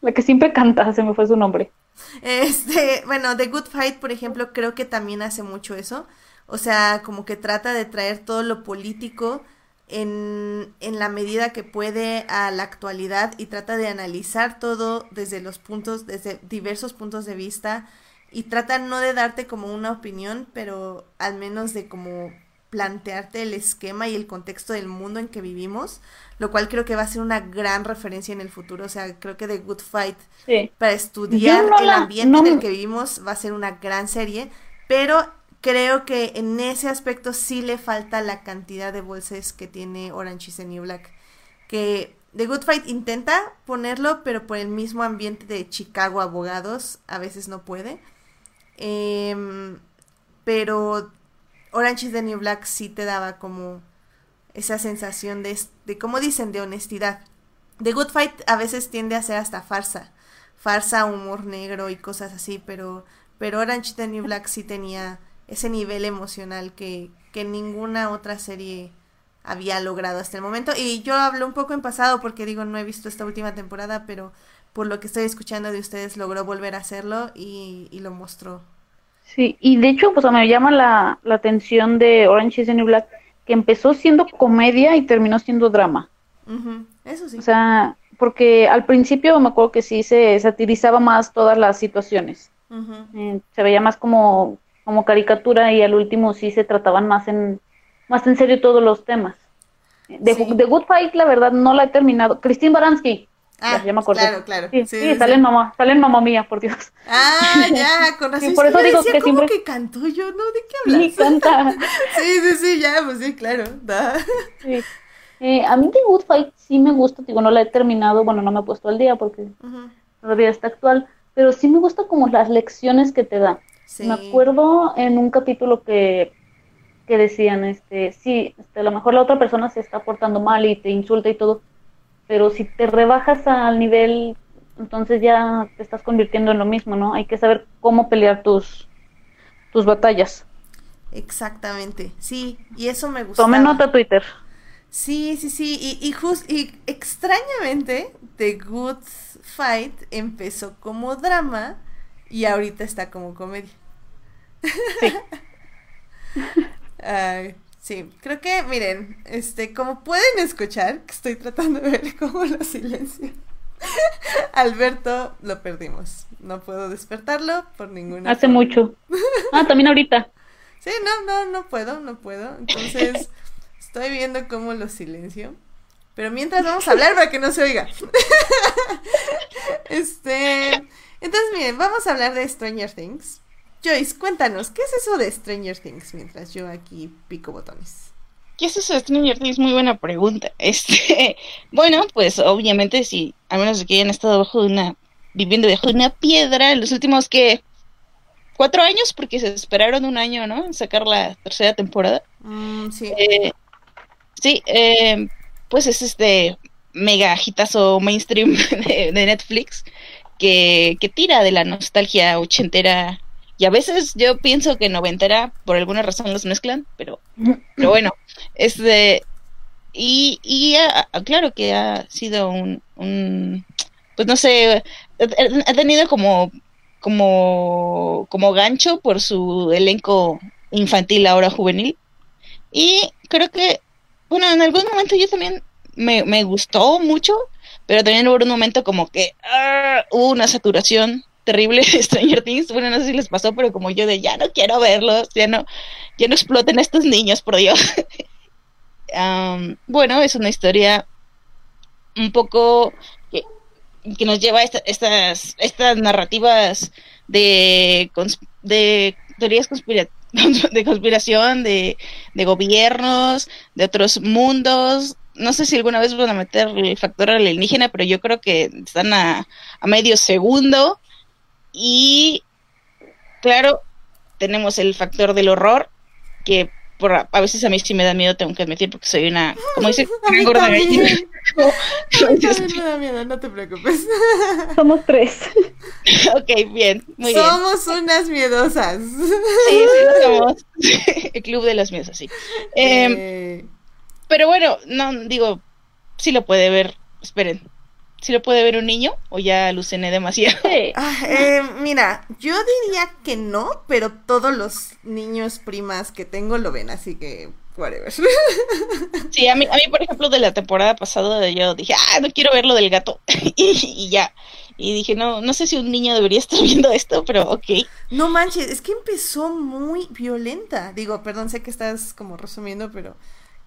Speaker 3: La que siempre canta, se me fue su nombre.
Speaker 2: Este, bueno, The Good Fight, por ejemplo, creo que también hace mucho eso. O sea, como que trata de traer todo lo político en, en la medida que puede a la actualidad y trata de analizar todo desde los puntos, desde diversos puntos de vista y trata no de darte como una opinión, pero al menos de como plantearte el esquema y el contexto del mundo en que vivimos, lo cual creo que va a ser una gran referencia en el futuro. O sea, creo que The Good Fight para estudiar el ambiente en el que vivimos va a ser una gran serie, pero creo que en ese aspecto sí le falta la cantidad de voces que tiene Orange is the New Black. Que The Good Fight intenta ponerlo, pero por el mismo ambiente de Chicago Abogados a veces no puede. Em, pero Orange is the New Black sí te daba como esa sensación de, de, como dicen, de honestidad. The Good Fight a veces tiende a ser hasta farsa, farsa, humor negro y cosas así, pero, pero Orange is the New Black sí tenía ese nivel emocional que, que ninguna otra serie había logrado hasta el momento. Y yo hablo un poco en pasado porque digo, no he visto esta última temporada, pero por lo que estoy escuchando de ustedes logró volver a hacerlo y, y lo mostró
Speaker 3: Sí, y de hecho, pues me llama la, la atención de Orange is the New Black, que empezó siendo comedia y terminó siendo drama.
Speaker 2: Eso sí.
Speaker 3: O sea, porque al principio me acuerdo que sí se satirizaba más todas las situaciones. Eh, se veía más como, como caricatura y al último sí se trataban más en, más en serio todos los temas. De, de Good Fight, la verdad, no la he terminado. Christine Baranski,
Speaker 2: Ah, ya, me acordé. Claro, claro.
Speaker 3: Sí, sí, salen mamá, salen mamá mía, por Dios.
Speaker 2: Ah, ya, con razón.
Speaker 3: por eso digo que siempre
Speaker 2: que cantó yo, ¿no? ¿De qué hablas?
Speaker 3: Sí, canta.
Speaker 2: sí, sí, sí, ya, pues sí, claro. Da.
Speaker 3: Sí. Eh, a mí The Good Fight sí me gusta, digo, no la he terminado, bueno, no me he puesto al día porque todavía está actual, pero sí me gusta como las lecciones que te da. Me acuerdo en un capítulo que, que decían, este, sí, este, a lo mejor la otra persona se está portando mal y te insulta y todo, pero si te rebajas al nivel, entonces ya te estás convirtiendo en lo mismo, ¿no? Hay que saber cómo pelear tus, tus batallas.
Speaker 2: Exactamente, sí, y eso me gusta.
Speaker 3: Tome nota Twitter.
Speaker 2: Sí, sí, sí, y, y, just, y extrañamente The Good Fight empezó como drama y ahorita está como comedia. Sí. Ay, Sí, creo que, miren, este, como pueden escuchar, que estoy tratando de ver cómo lo silencio. Alberto lo perdimos. No puedo despertarlo por ninguna.
Speaker 3: Hace mucho. Ah, también ahorita.
Speaker 2: Sí, no, no, no puedo, no puedo. Entonces, estoy viendo cómo lo silencio. Pero mientras vamos a hablar para que no se oiga. este, entonces miren, vamos a hablar de Stranger Things. Joyce, cuéntanos, ¿qué es eso de Stranger Things mientras yo aquí pico botones?
Speaker 4: ¿Qué es eso de Stranger Things? Muy buena pregunta. Este, bueno, pues obviamente si, al menos de que hayan estado bajo de una, viviendo debajo de una piedra en los últimos que cuatro años, porque se esperaron un año, ¿no? En sacar la tercera temporada.
Speaker 2: Mm, sí.
Speaker 4: Eh, sí, eh, pues es este mega hitazo mainstream de, Netflix que, que tira de la nostalgia ochentera y a veces yo pienso que noventera, por alguna razón los mezclan, pero, pero bueno, este, y, y claro que ha sido un, un, pues no sé, ha tenido como, como, como gancho por su elenco infantil, ahora juvenil. Y creo que, bueno, en algún momento yo también me, me gustó mucho, pero también hubo un momento como que ah, hubo una saturación terrible Stranger Things. Bueno, no sé si les pasó, pero como yo de ya no quiero verlos, ya no, ya no exploten estos niños, por Dios. bueno, es una historia un poco que, que nos lleva a estas, estas narrativas de, de teorías de conspiración, de, de gobiernos, de otros mundos, no sé si alguna vez van a meter el factor alienígena, pero yo creo que están a, a medio segundo. Y claro, tenemos el factor del horror, que por, a veces a mí sí me da miedo, tengo que admitir, porque soy una, como dice, una gorda
Speaker 2: gallina. a mí también me da miedo, no te preocupes.
Speaker 3: Somos tres.
Speaker 4: ok, bien, muy
Speaker 2: somos unas miedosas.
Speaker 4: Sí, sí, somos el club de las miedosas, sí. Em, eh... Pero bueno, no, digo, sí lo puede ver, esperen, ¿sí lo puede ver un niño o ya aluciné demasiado?
Speaker 2: Ah, eh, mira, yo diría que no, pero todos los niños primas que tengo lo ven, así que whatever.
Speaker 4: Sí, a mí, a mí por ejemplo, de la temporada pasada yo dije, ah, no quiero ver lo del gato y, ya. Y dije, no, no sé si un niño debería estar viendo esto, pero ok.
Speaker 2: No manches, es que empezó muy violenta. Digo, perdón, sé que estás como resumiendo, pero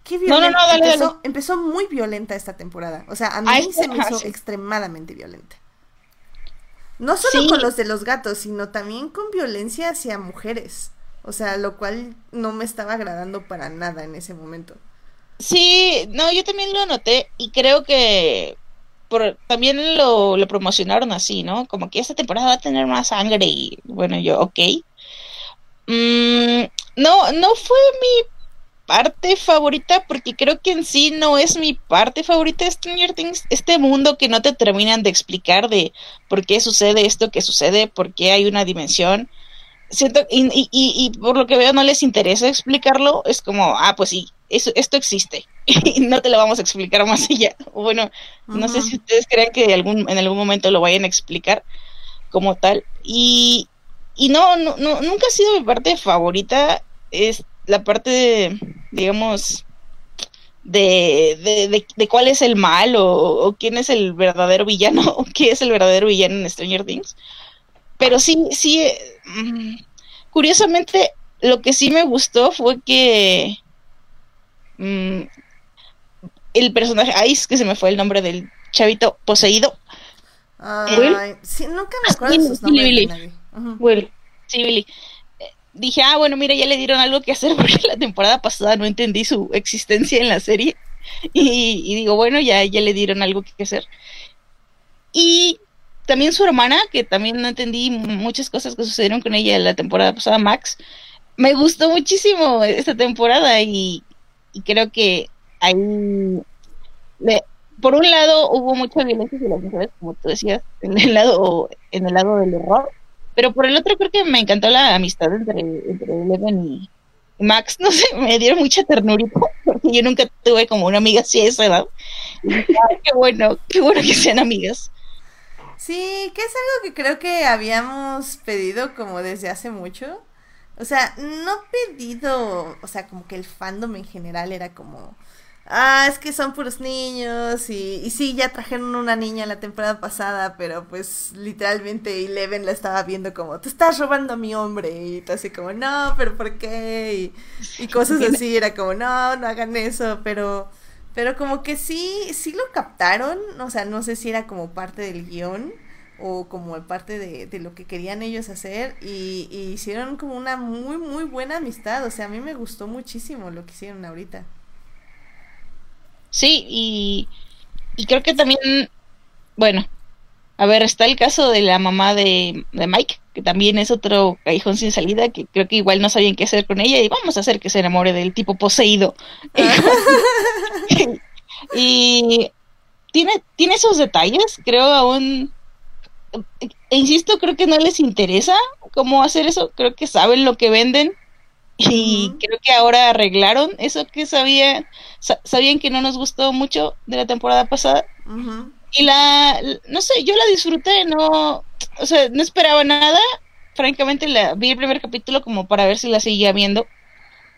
Speaker 2: Qué violenta. No, no, no, empezó, empezó, muy violenta esta temporada. O sea, a mí se me hizo extremadamente violenta. No solo con los de los gatos, sino también con violencia hacia mujeres. O sea, lo cual no me estaba agradando para nada en ese momento.
Speaker 4: Sí, no, yo también lo noté y creo que por, también lo, lo promocionaron así, ¿no? Como que esta temporada va a tener más sangre y bueno, yo, ok. Mm, no, no fue mi parte favorita porque creo que en sí no es mi parte favorita de Stranger Things, este mundo que no te terminan de explicar de por qué sucede esto que sucede, por qué hay una dimensión. Siento, y, y, y, por lo que veo no les interesa explicarlo, es como, ah, pues sí, eso, esto existe y no te lo vamos a explicar más allá. Bueno, no sé si ustedes creen que algún, en algún momento lo vayan a explicar como tal. Y, y no, no, no, nunca ha sido mi parte favorita. Es, la parte, de, digamos, de, de, cuál es el mal o, quién es el verdadero villano o qué es el verdadero villano en Stranger Things. Pero sí, sí, eh, mm, curiosamente, lo que sí me gustó fue que mm, el personaje Ice, que se me fue el nombre del chavito poseído.
Speaker 2: Sí, nunca me acuerdo de sus nombres.
Speaker 4: Will. Sí, Billy dije, ah, bueno, mira, ya le dieron algo que hacer porque la temporada pasada no entendí su existencia en la serie. Y, digo, bueno, ya, ya le dieron algo que hacer. Y también su hermana, que también no entendí muchas cosas que sucedieron con ella la temporada pasada, Max. Me gustó muchísimo esta temporada y, creo que ahí, por un lado, hubo mucha violencia de las mujeres, como tú decías, en el lado, en el lado del error pero por el otro creo que me encantó la amistad entre, entre Eleven y, Max. No sé, me dieron mucha ternurita porque yo nunca tuve como una amiga así a esa edad. qué bueno, qué bueno que sean amigas.
Speaker 2: Sí, que es algo que creo que habíamos pedido como desde hace mucho. O sea, no pedido, o sea, como que el fandom en general era como ah, es que son puros niños y, y sí, ya trajeron una niña la temporada pasada, pero pues literalmente Eleven la estaba viendo como, te estás robando a mi hombre y tú así como, no, pero ¿por qué? Y, y cosas así, era como, no, no hagan eso, pero... Pero como que sí, sí lo captaron, o sea, no sé si era como parte del guion o como parte de, de lo que querían ellos hacer y, y, hicieron como una muy, muy buena amistad, o sea, a mí me gustó muchísimo lo que hicieron ahorita.
Speaker 4: Sí, y, y creo que también, bueno, a ver, está el caso de la mamá de, de, Mike, que también es otro callejón sin salida, que creo que igual no sabían qué hacer con ella y vamos a hacer que se enamore del tipo poseído. y tiene, tiene esos detalles, creo aún, e insisto, creo que no les interesa cómo hacer eso, creo que saben lo que venden y creo que ahora arreglaron eso que sabían, sabían que no nos gustó mucho de la temporada pasada. Y la, no sé, yo la disfruté, no, o sea, no esperaba nada. Francamente, la, vi el primer capítulo como para ver si la seguía viendo.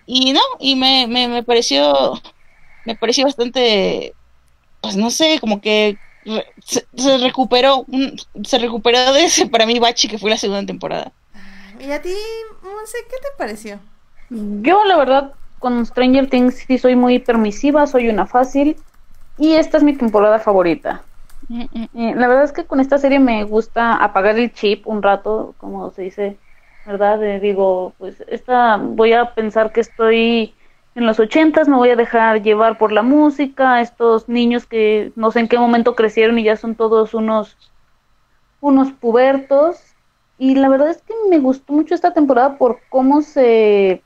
Speaker 4: Y no, y me, me, me pareció, me pareció bastante, pues no sé, como que se, recuperó, se recuperó de ese para mí bache que fue la segunda temporada.
Speaker 2: ¿Y a ti, no sé, qué te pareció?
Speaker 3: Yo, la verdad, con Stranger Things sí soy muy permisiva, soy una fácil. Y esta es mi temporada favorita. la verdad es que con esta serie me gusta apagar el chip un rato, como se dice, ¿verdad? digo, pues esta voy a pensar que estoy en los ochentas, me voy a dejar llevar por la música, estos niños que no sé en qué momento crecieron y ya son todos unos unos pubertos y la verdad es que me gustó mucho esta temporada por cómo se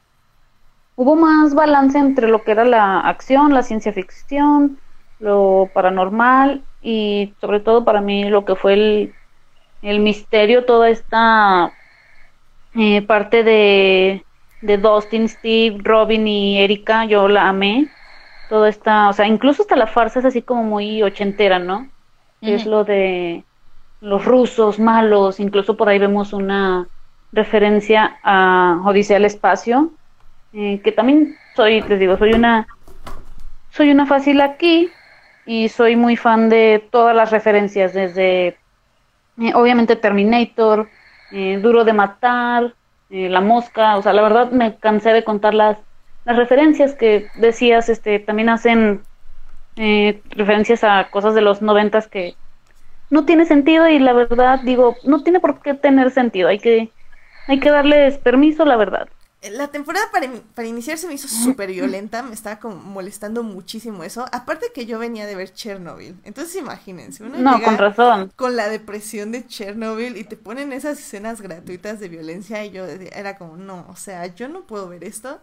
Speaker 3: hubo más balance entre lo que era la acción, la ciencia ficción, lo paranormal y sobre todo para mí lo que fue el, el misterio, toda esta eh, parte de, de Dustin, Steve, Robin y Erika, yo la amé. Toda esta, o sea, incluso hasta la farsa es así como muy ochentera, ¿no? Es lo de los rusos malos, incluso por ahí vemos una referencia a Odisea al Espacio, eh, que también soy, les digo, soy una, soy una fácil aquí y soy muy fan de todas las referencias, desde eh, obviamente Terminator, eh, Duro de Matar, La Mosca, o sea, la verdad me cansé de contar las, las referencias que decías, este, también hacen referencias a cosas de los noventas que no tiene sentido y la verdad digo, no tiene por qué tener sentido, hay que, hay que darles permiso, la verdad.
Speaker 2: La temporada para, para iniciar se me hizo súper violenta, me estaba como molestando muchísimo eso. Aparte que yo venía de ver Chernobyl, entonces imagínense, uno
Speaker 3: no, con razón.
Speaker 2: Con la depresión de Chernobyl y te ponen esas escenas gratuitas de violencia y yo era como, no, o sea, yo no puedo ver esto.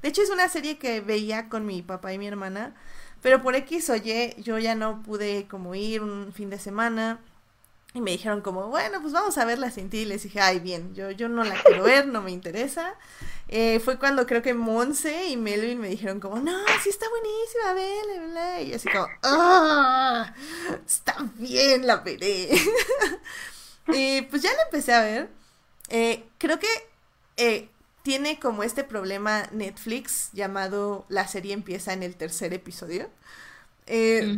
Speaker 2: De hecho es una serie que veía con mi papá y mi hermana pero por X o Y yo ya no pude como ir un fin de semana. Y me dijeron como, bueno, pues vamos a verla sin ti. Y les dije, ay, bien, yo, yo no la quiero ver, no me interesa. Eh, fue cuando creo que Monse y Melvin me dijeron como, no, sí está buenísima, vela, bla. Y así como, ah, está bien, la veré. y pues ya la empecé a ver. Eh, creo que eh, tiene como este problema Netflix llamado la serie empieza en el tercer episodio,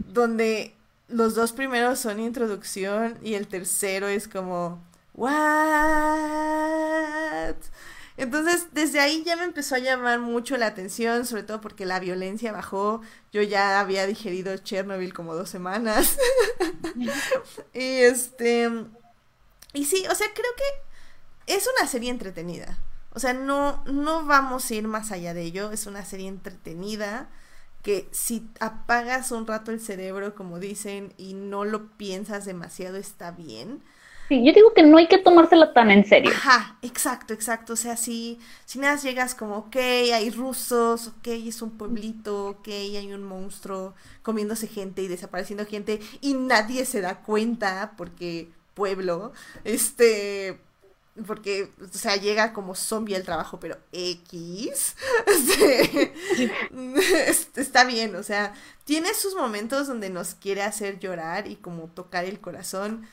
Speaker 2: donde los dos primeros son introducción y el tercero es como, ¿what? Entonces, desde ahí ya me empezó a llamar mucho la atención, sobre todo porque la violencia bajó. Yo ya había digerido Chernobyl como dos semanas. y este. Y sí, o sea, creo que es una serie entretenida. O sea, no, no vamos a ir más allá de ello. Es una serie entretenida que si apagas un rato el cerebro, como dicen, y no lo piensas demasiado, está bien.
Speaker 3: Sí, yo digo que no hay que tomársela tan en serio.
Speaker 2: Ajá, exacto, exacto. O sea, si, si nada llegas como, ok, hay rusos, ok, es un pueblito, ok, hay un monstruo comiéndose gente y desapareciendo gente y nadie se da cuenta porque pueblo, este, porque, o sea, llega como zombie al trabajo, pero X. Este, está bien, o sea, tiene sus momentos donde nos quiere hacer llorar y como tocar el corazón.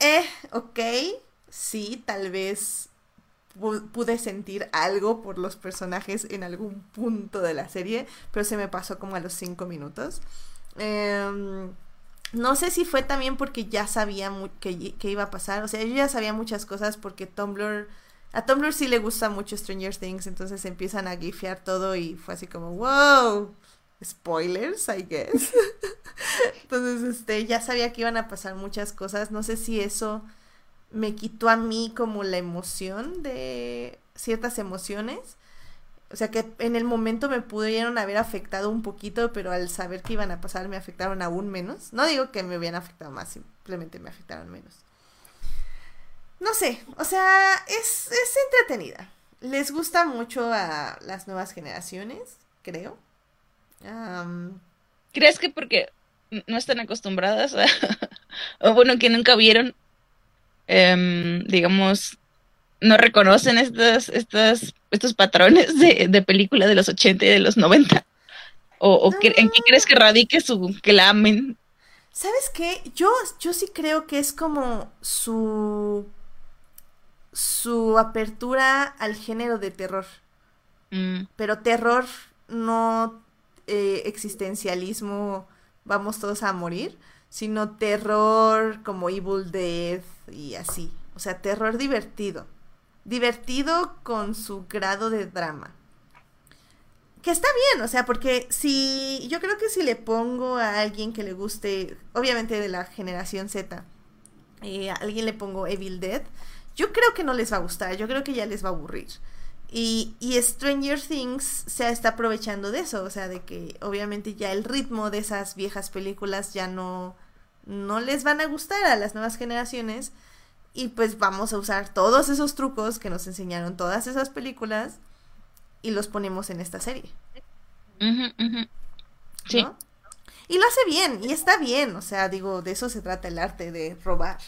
Speaker 2: Eh, ok, sí, tal vez pude sentir algo por los personajes en algún punto de la serie, pero se me pasó como a los cinco minutos. Eh, no sé si fue también porque ya sabía que, que, iba a pasar. O sea, yo ya sabía muchas cosas porque Tumblr. A Tumblr sí le gusta mucho Stranger Things. Entonces empiezan a gifear todo y fue así como, wow. Spoilers, I guess. entonces, este, ya sabía que iban a pasar muchas cosas. No sé si eso me quitó a mí como la emoción de ciertas emociones. O sea que en el momento me pudieron haber afectado un poquito, pero al saber que iban a pasar me afectaron aún menos. No digo que me hubieran afectado más, simplemente me afectaron menos. No sé, o sea, es, es entretenida. Les gusta mucho a las nuevas generaciones, creo.
Speaker 4: ¿Crees que porque no están acostumbradas o bueno, que nunca vieron, em, digamos, no reconocen estas, estas, estos patrones de, de película de los 80 y de los 90? ¿O, en qué crees que radique su que la amen?
Speaker 2: ¿Sabes qué? Yo, yo sí creo que es como su su apertura al género de terror. Mm. Pero terror no eh, existencialismo, vamos todos a morir, sino terror como Evil Dead y así. O sea, terror divertido divertido con su grado de drama. que está bien, o sea, porque si yo creo que si le pongo a alguien que le guste, obviamente de la generación Z, eh, a alguien le pongo Evil Dead, yo creo que no les va a gustar, yo creo que ya les va a aburrir. Y, y Stranger Things se está aprovechando de eso, o sea, de que obviamente ya el ritmo de esas viejas películas ya no, no les van a gustar a las nuevas generaciones. Y pues vamos a usar todos esos trucos que nos enseñaron todas esas películas y los ponemos en esta serie. Sí. Y lo hace bien, y está bien, o sea, digo, de eso se trata el arte, de robar.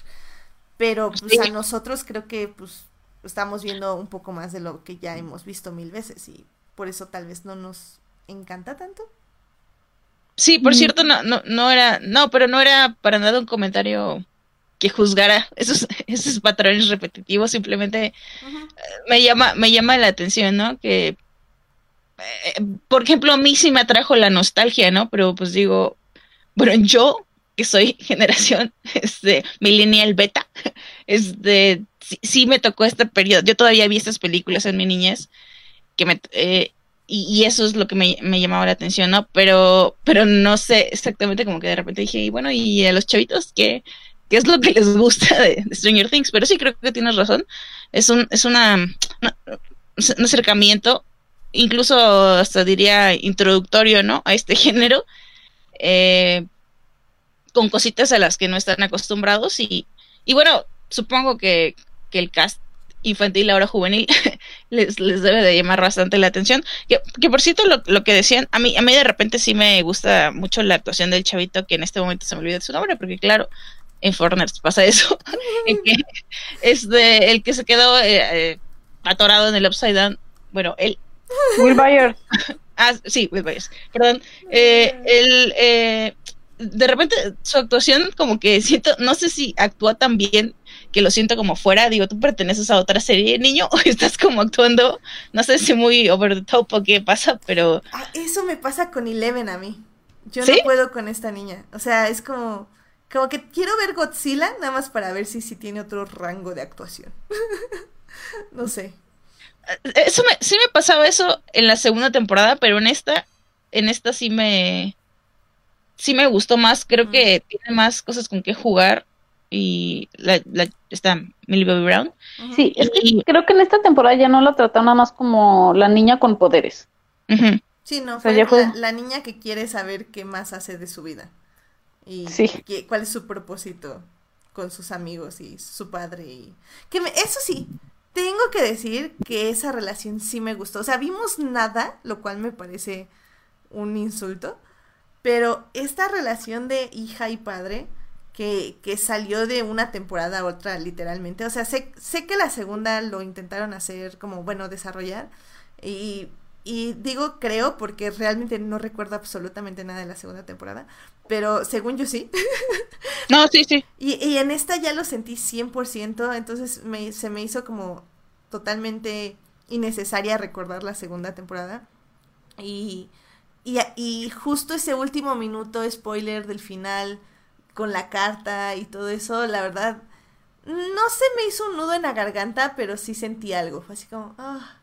Speaker 2: Pero pues a nosotros creo que pues estamos viendo un poco más de lo que ya hemos visto mil veces y por eso tal vez no nos encanta tanto.
Speaker 4: Sí, por mm. cierto, no, no, no era, no, pero no era para nada un comentario que juzgara esos, esos patrones repetitivos, simplemente me llama, me llama la atención, ¿no? Que eh, por ejemplo, a mí sí me atrajo la nostalgia, ¿no? Pero pues digo, bueno, yo que soy generación este millennial beta, este sí, me tocó este periodo. Yo todavía vi estas películas en mi niñez que me eh, y, eso es lo que me, llamaba la atención, ¿no? Pero pero no sé exactamente como que de repente dije, y bueno, y a los chavitos qué qué es lo que les gusta de, Stranger Things, pero sí creo que tienes razón. Es un es una, un acercamiento incluso hasta diría introductorio, ¿no? A este género, eh, con cositas a las que no están acostumbrados y, y bueno, supongo que, que el cast infantil, ahora juvenil, les, les debe de llamar bastante la atención. Que, que por cierto, lo, lo, que decían, a mí, a mí de repente sí me gusta mucho la actuación del chavito, que en este momento se me olvida su nombre, porque claro, en Fortnite pasa eso, en que es de, el que se quedó eh, eh, atorado en el Upside Down, bueno, él
Speaker 3: Will Byers.
Speaker 4: ah, sí, Will Byers. Perdón. Eh, el, eh, de repente su actuación como que siento, no sé si actúa tan bien que lo siento como fuera, digo, tú perteneces a otra serie, niño, o estás como actuando, no sé si muy over the top o qué pasa, pero...
Speaker 2: Ah, eso me pasa con Eleven a mí. Yo no puedo con esta niña. O sea, es como, como que quiero ver Godzilla nada más para ver si, si tiene otro rango de actuación. no sé.
Speaker 4: Eso me, sí me pasaba eso en la segunda temporada, pero en esta, en esta sí me, sí me gustó más. Creo que tiene más cosas con que jugar y la, la está Millie Bobby Brown.
Speaker 3: Sí, es que creo que en esta temporada ya no la tratan nada más como la niña con poderes.
Speaker 2: Sí, no, fue, La, niña que quiere saber qué más hace de su vida y cuál es su propósito con sus amigos y su padre y que eso sí, tengo que decir que esa relación sí me gustó. O sea, vimos nada, lo cual me parece un insulto. Pero esta relación de hija y padre, que, que salió de una temporada a otra, literalmente. O sea, sé, sé que la segunda lo intentaron hacer como, bueno, desarrollar. Y y digo creo porque realmente no recuerdo absolutamente nada de la segunda temporada, pero según yo sí.
Speaker 4: No, sí, sí.
Speaker 2: Y, y en esta ya lo sentí 100%, entonces me, se me hizo como totalmente innecesaria recordar la segunda temporada. Y, y, y justo ese último minuto, spoiler del final, con la carta y todo eso, la verdad, no se me hizo un nudo en la garganta, pero sí sentí algo. Fue así como, ah,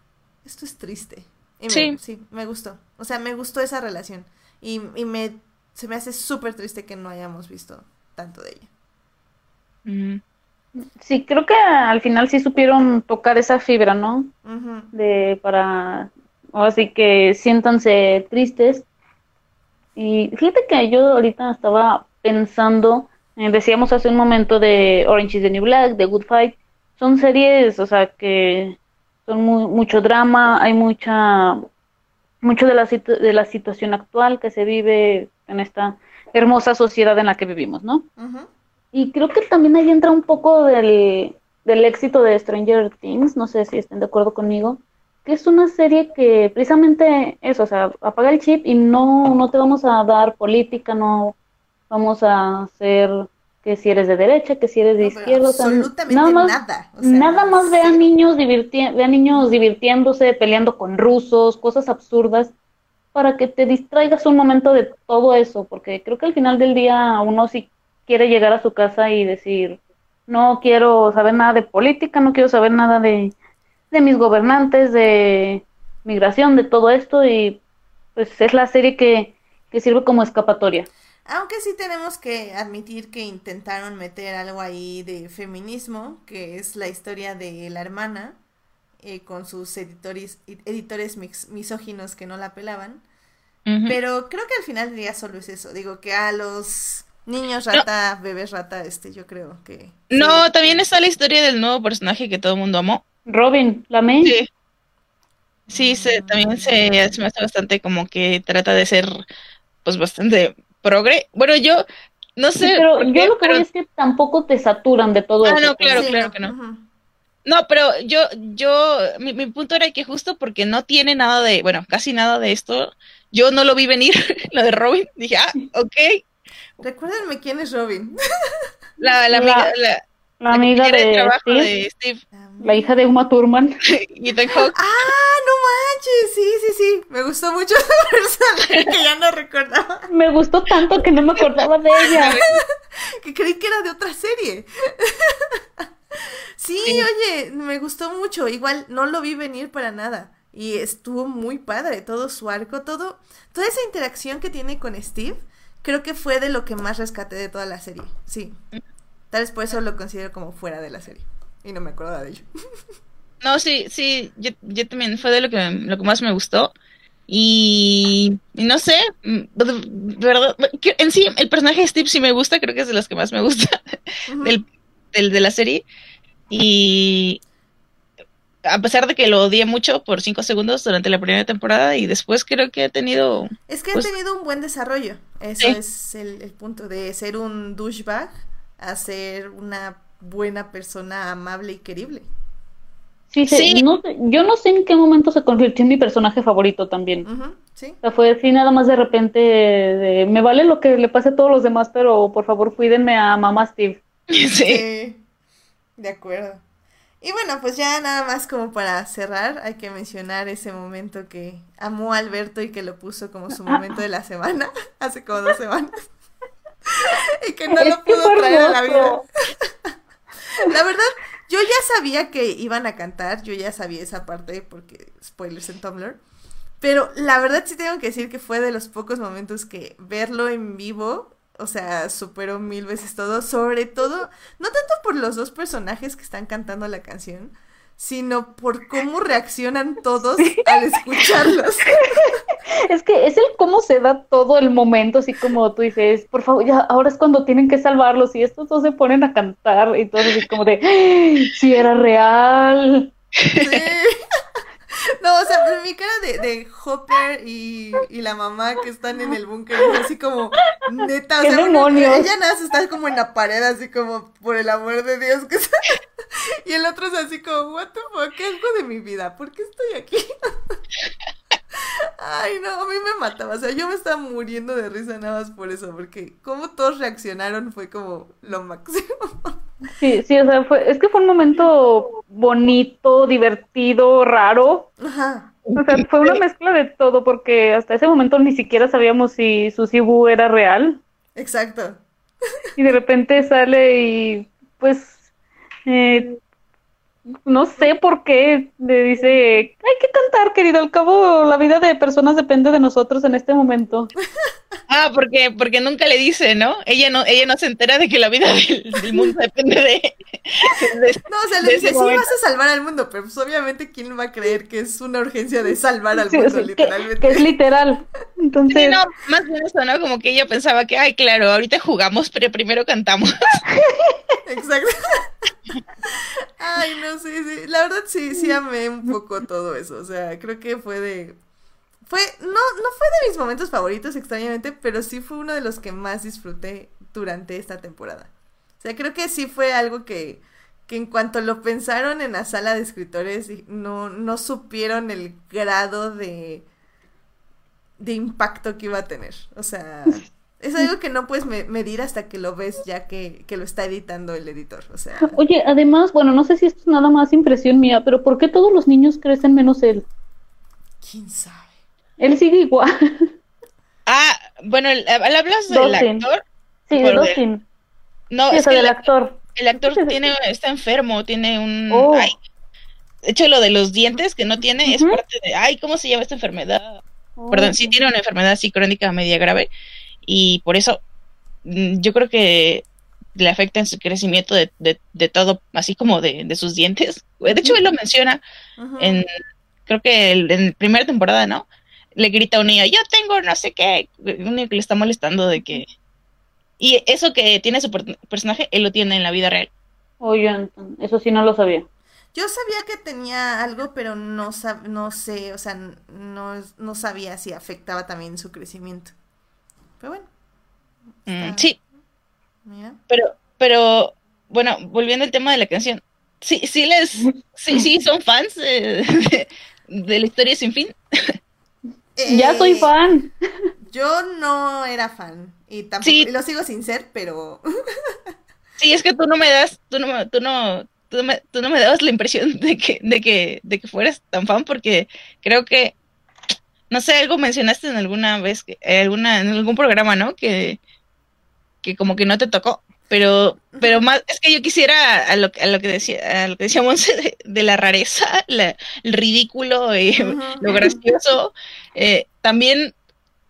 Speaker 2: esto es triste sí. Me, sí, me gustó. O sea, me gustó esa relación. Y, y me, se me hace súper triste que no hayamos visto tanto de ella.
Speaker 3: Sí, creo que al final sí supieron tocar esa fibra, ¿no? De para, así que siéntanse tristes. Y fíjate que yo ahorita estaba pensando, eh, decíamos hace un momento de Orange is the New Black, de Good Fight, son series, o sea, que son mucho drama, hay mucha mucho de la, de la situación actual que se vive en esta hermosa sociedad en la que vivimos, ¿no? Y creo que también ahí entra un poco del, del éxito de Stranger Things, no sé si estén de acuerdo conmigo, que es una serie que precisamente eso, o sea, apaga el chip y no, no te vamos a dar política, no vamos a hacer que si eres de derecha, que si eres de izquierda,
Speaker 2: absolutamente nada más, nada,
Speaker 3: nada más ve a niños ve a niños divirtiéndose, peleando con rusos, cosas absurdas, para que te distraigas un momento de todo eso, porque creo que al final del día uno sí quiere llegar a su casa y decir, no quiero saber nada de política, no quiero saber nada de, de mis gobernantes, de migración, de todo esto, y pues es la serie que, que sirve como escapatoria.
Speaker 2: Aunque sí tenemos que admitir que intentaron meter algo ahí de feminismo, que es la historia de la hermana, eh, con sus editores, editores misóginos que no la pelaban. Pero creo que al final del día solo es eso. Digo que a los niños rata, bebés rata, este, yo creo que.
Speaker 4: No, también está la historia del nuevo personaje que todo el mundo amó.
Speaker 3: Robin, la main.
Speaker 4: Sí. Sí, también se, me hace bastante como que trata de ser, pues, bastante progre. Bueno, yo no sé.
Speaker 3: pero yo lo que pero... es que tampoco te saturan de todo
Speaker 4: ah, no, claro, claro que no. No, pero yo, yo, mi, mi, punto era que justo porque no tiene nada de, bueno, casi nada de esto, yo no lo vi venir, lo de Robin. Dije, ah, ok.
Speaker 2: Recuérdenme quién es Robin.
Speaker 4: La, la, amiga, la,
Speaker 3: la amiga de, Steve,
Speaker 4: de, Steve,
Speaker 3: La hija de Uma Thurman.
Speaker 4: y de Hawk.
Speaker 2: Ah, no manches. Sí, sí, sí. Me gustó mucho esa personaje que ya no recordaba.
Speaker 3: Me gustó tanto que no me acordaba de ella.
Speaker 2: que creí que era de otra serie. Sí, sí, oye, me gustó mucho. Igual no lo vi venir para nada. Y estuvo muy padre, todo su arco, todo, toda esa interacción que tiene con Steve, creo que fue de lo que más rescaté de toda la serie, sí. Tal vez por eso lo considero como fuera de la serie. Y no me acuerdo de ello.
Speaker 4: No, sí, sí, yo, yo también fue de lo que, lo que más me gustó. Y, y, no sé, mm, verdad, en sí, el personaje de Steve sí me gusta, creo que es de los que más me gusta del, del, de la serie. Y, a pesar de que lo odié mucho por cinco segundos durante la primera temporada y después creo que ha tenido...
Speaker 2: Es que ha pues tenido un buen desarrollo. Eso es el, punto de ser un douchebag a ser una buena persona amable y querible.
Speaker 3: Sí, sí. yo no sé en qué momento se convirtió en mi personaje favorito también.
Speaker 2: sí.
Speaker 3: O sea, fue así nada más de repente de, me vale lo que le pase a todos los demás, pero por favor cuídenme a mamá Steve.
Speaker 2: sí. De acuerdo. Y bueno, pues ya nada más como para cerrar, hay que mencionar ese momento que amó a Alberto y que lo puso como su momento de la semana, hace como dos semanas. y que no lo pudo traer a la vida. la verdad, yo ya sabía que iban a cantar, yo ya sabía esa parte porque spoilers en Tumblr. Pero la verdad sí tengo que decir que fue de los pocos momentos que verlo en vivo o sea, superó mil veces todo, sobre todo, no tanto por los dos personajes que están cantando la canción, sino por cómo reaccionan todos al escucharlos.
Speaker 3: Es que es el cómo se da todo el momento, así como tú dices, por favor, ya ahora es cuando tienen que salvarlos y estos dos se ponen a cantar y todo así como de, si era real.
Speaker 2: Sí. No, o sea, mi cara de, de Hopper y, y, la mamá que están en el búnker es así como, neta, o sea, ella nada está como en la pared, así como, por el amor de Dios, que y el otro es así como, what the fuck, ¿qué algo de mi vida? ¿Por qué estoy aquí? Ay, no, a mí me mataba, o sea, yo me estaba muriendo de risa nada más por eso, porque como todos reaccionaron fue como lo máximo.
Speaker 3: Sí, sí, o sea, fue, es que fue un momento bonito, divertido, raro.
Speaker 2: Ajá.
Speaker 3: O sea, fue una mezcla de todo, porque hasta ese momento ni siquiera sabíamos si Susibu era real.
Speaker 2: Exacto.
Speaker 3: Y de repente sale y, pues, eh, no sé por qué le dice, hay que cantar, querido, al cabo la vida de personas depende de nosotros en este momento.
Speaker 4: Ah, porque, porque nunca le dice, ¿no? Ella no, ella no se entera de que la vida del, mundo depende de,
Speaker 2: No, o sea, le dice, sí vas a salvar al mundo, pero pues obviamente quién va a creer que es una urgencia de salvar al mundo, literalmente.
Speaker 3: Que, es literal. Entonces...
Speaker 4: no, más bien eso, ¿no? Como que ella pensaba que, ay, claro, ahorita jugamos, pero primero cantamos.
Speaker 2: Exacto. Ay, no, sí, sí. La verdad sí, sí amé un poco todo eso. O sea, creo que fue de fue, no, no fue de mis momentos favoritos, extrañamente, pero sí fue uno de los que más disfruté durante esta temporada. O sea, creo que sí fue algo que, que en cuanto lo pensaron en la sala de escritores, no, no supieron el grado de, de impacto que iba a tener. O sea, es algo que no puedes medir hasta que lo ves ya que, que, lo está editando el editor. O sea.
Speaker 3: Oye, además, bueno, no sé si esto es nada más impresión mía, pero ¿por qué todos los niños crecen menos él?
Speaker 2: ¿Quién sabe?
Speaker 3: Él sigue igual.
Speaker 4: Ah, bueno, hablas del actor.
Speaker 3: Sí, de Dustin.
Speaker 4: No,
Speaker 3: es que el actor.
Speaker 4: El actor tiene, está enfermo, tiene un... Oh. de hecho, lo de los dientes que no tiene es parte de... Ay, ¿cómo se llama esta enfermedad? perdón, sí tiene una enfermedad así crónica media grave y por eso mm, yo creo que le afecta en su crecimiento de, de, todo, así como de, de, sus dientes. De hecho, él lo menciona en, creo que en la primera temporada, ¿no? Le grita a un niño, yo tengo no sé qué, un niño que le está molestando de que... Y eso que tiene su personaje, él lo tiene en la vida real.
Speaker 3: Oye, eso sí no lo sabía.
Speaker 2: Yo sabía que tenía algo, pero no, no sé, o sea, no, no sabía si afectaba también su crecimiento. Pero bueno.
Speaker 4: Mm, sí. Mira. Pero, pero, bueno, volviendo al tema de la canción. Sí, sí les, sí, sí, son fans de, la historia sin fin.
Speaker 3: ya soy fan.
Speaker 2: Yo no era fan y tampoco y lo sigo sin ser, pero
Speaker 4: Sí, es que tú no me das, tú no, tú no, tú no, me, tú no me dabas la impresión de que, de que, de que fueras tan fan porque creo que, no sé, algo mencionaste en alguna vez, que, alguna, en algún programa, ¿no? Que, que como que no te tocó. Pero, pero más, es que yo quisiera a lo, a lo que decía, a lo que decíamos de, la rareza, el ridículo, y lo gracioso, eh, también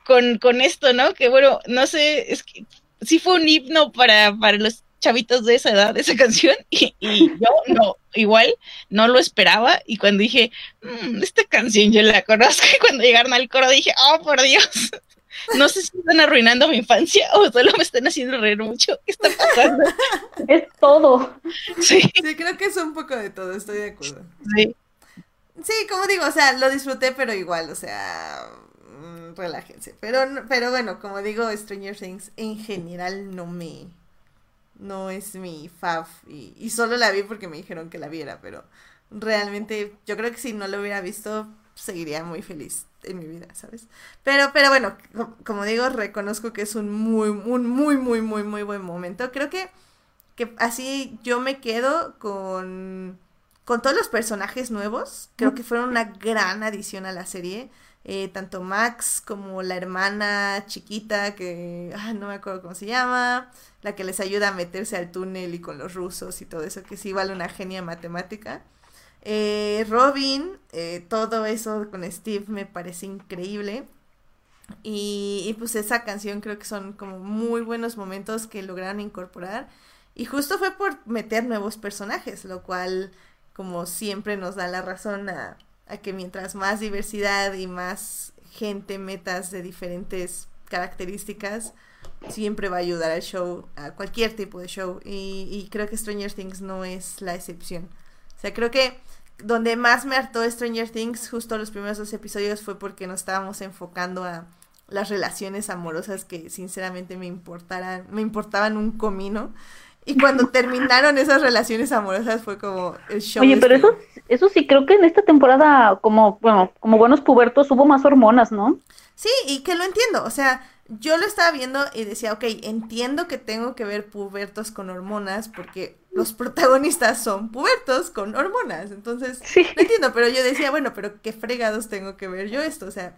Speaker 4: con, con esto, ¿no? Que bueno, no sé, es que sí fue un himno para, para los chavitos de esa edad, de esa canción, y, yo no, igual no lo esperaba, y cuando dije, mm, esta canción yo la conozco, y cuando llegaron al coro dije, oh, por Dios, no sé si están arruinando mi infancia o solo me están haciendo reír mucho, ¿qué está pasando?
Speaker 3: Es todo.
Speaker 2: Sí. sí, creo que es un poco de todo, estoy de acuerdo. Sí. Sí, como digo, o sea, lo disfruté, pero igual, o sea, relájense. Pero, pero bueno, como digo, Stranger Things en general no me, no es mi fav y, y, solo la vi porque me dijeron que la viera, pero realmente yo creo que si no lo hubiera visto seguiría muy feliz en mi vida, ¿sabes? Pero, pero bueno, como digo, reconozco que es un muy, un muy, muy, muy, muy buen momento. Creo que, que así yo me quedo con, con todos los personajes nuevos. Creo que fueron una gran adición a la serie. Eh, tanto Max como la hermana chiquita que no me acuerdo cómo se llama, la que les ayuda a meterse al túnel y con los rusos y todo eso, que sí vale una genia matemática. Eh, Robin, eh, todo eso con Steve me parece increíble. Y, y, pues esa canción creo que son como muy buenos momentos que lograron incorporar. Y justo fue por meter nuevos personajes, lo cual como siempre nos da la razón a, que mientras más diversidad y más gente metas de diferentes características, siempre va a ayudar al show, a cualquier tipo de show. Y, y, creo que Stranger Things no es la excepción. O sea, creo que donde más me hartó Stranger Things, justo los primeros dos episodios, fue porque nos estábamos enfocando a las relaciones amorosas que sinceramente me importaran, me importaban un comino. Y cuando terminaron esas relaciones amorosas fue como el show.
Speaker 3: Oye, pero eso, eso sí, creo que en esta temporada, como, bueno, como buenos pubertos, hubo más hormonas, ¿no?
Speaker 2: Sí, y que lo entiendo. O sea, yo lo estaba viendo y decía, ok, entiendo que tengo que ver pubertos con hormonas porque los protagonistas son pubertos con hormonas. Entonces, sí. lo entiendo, pero yo decía, bueno, pero qué fregados tengo que ver yo esto. O sea,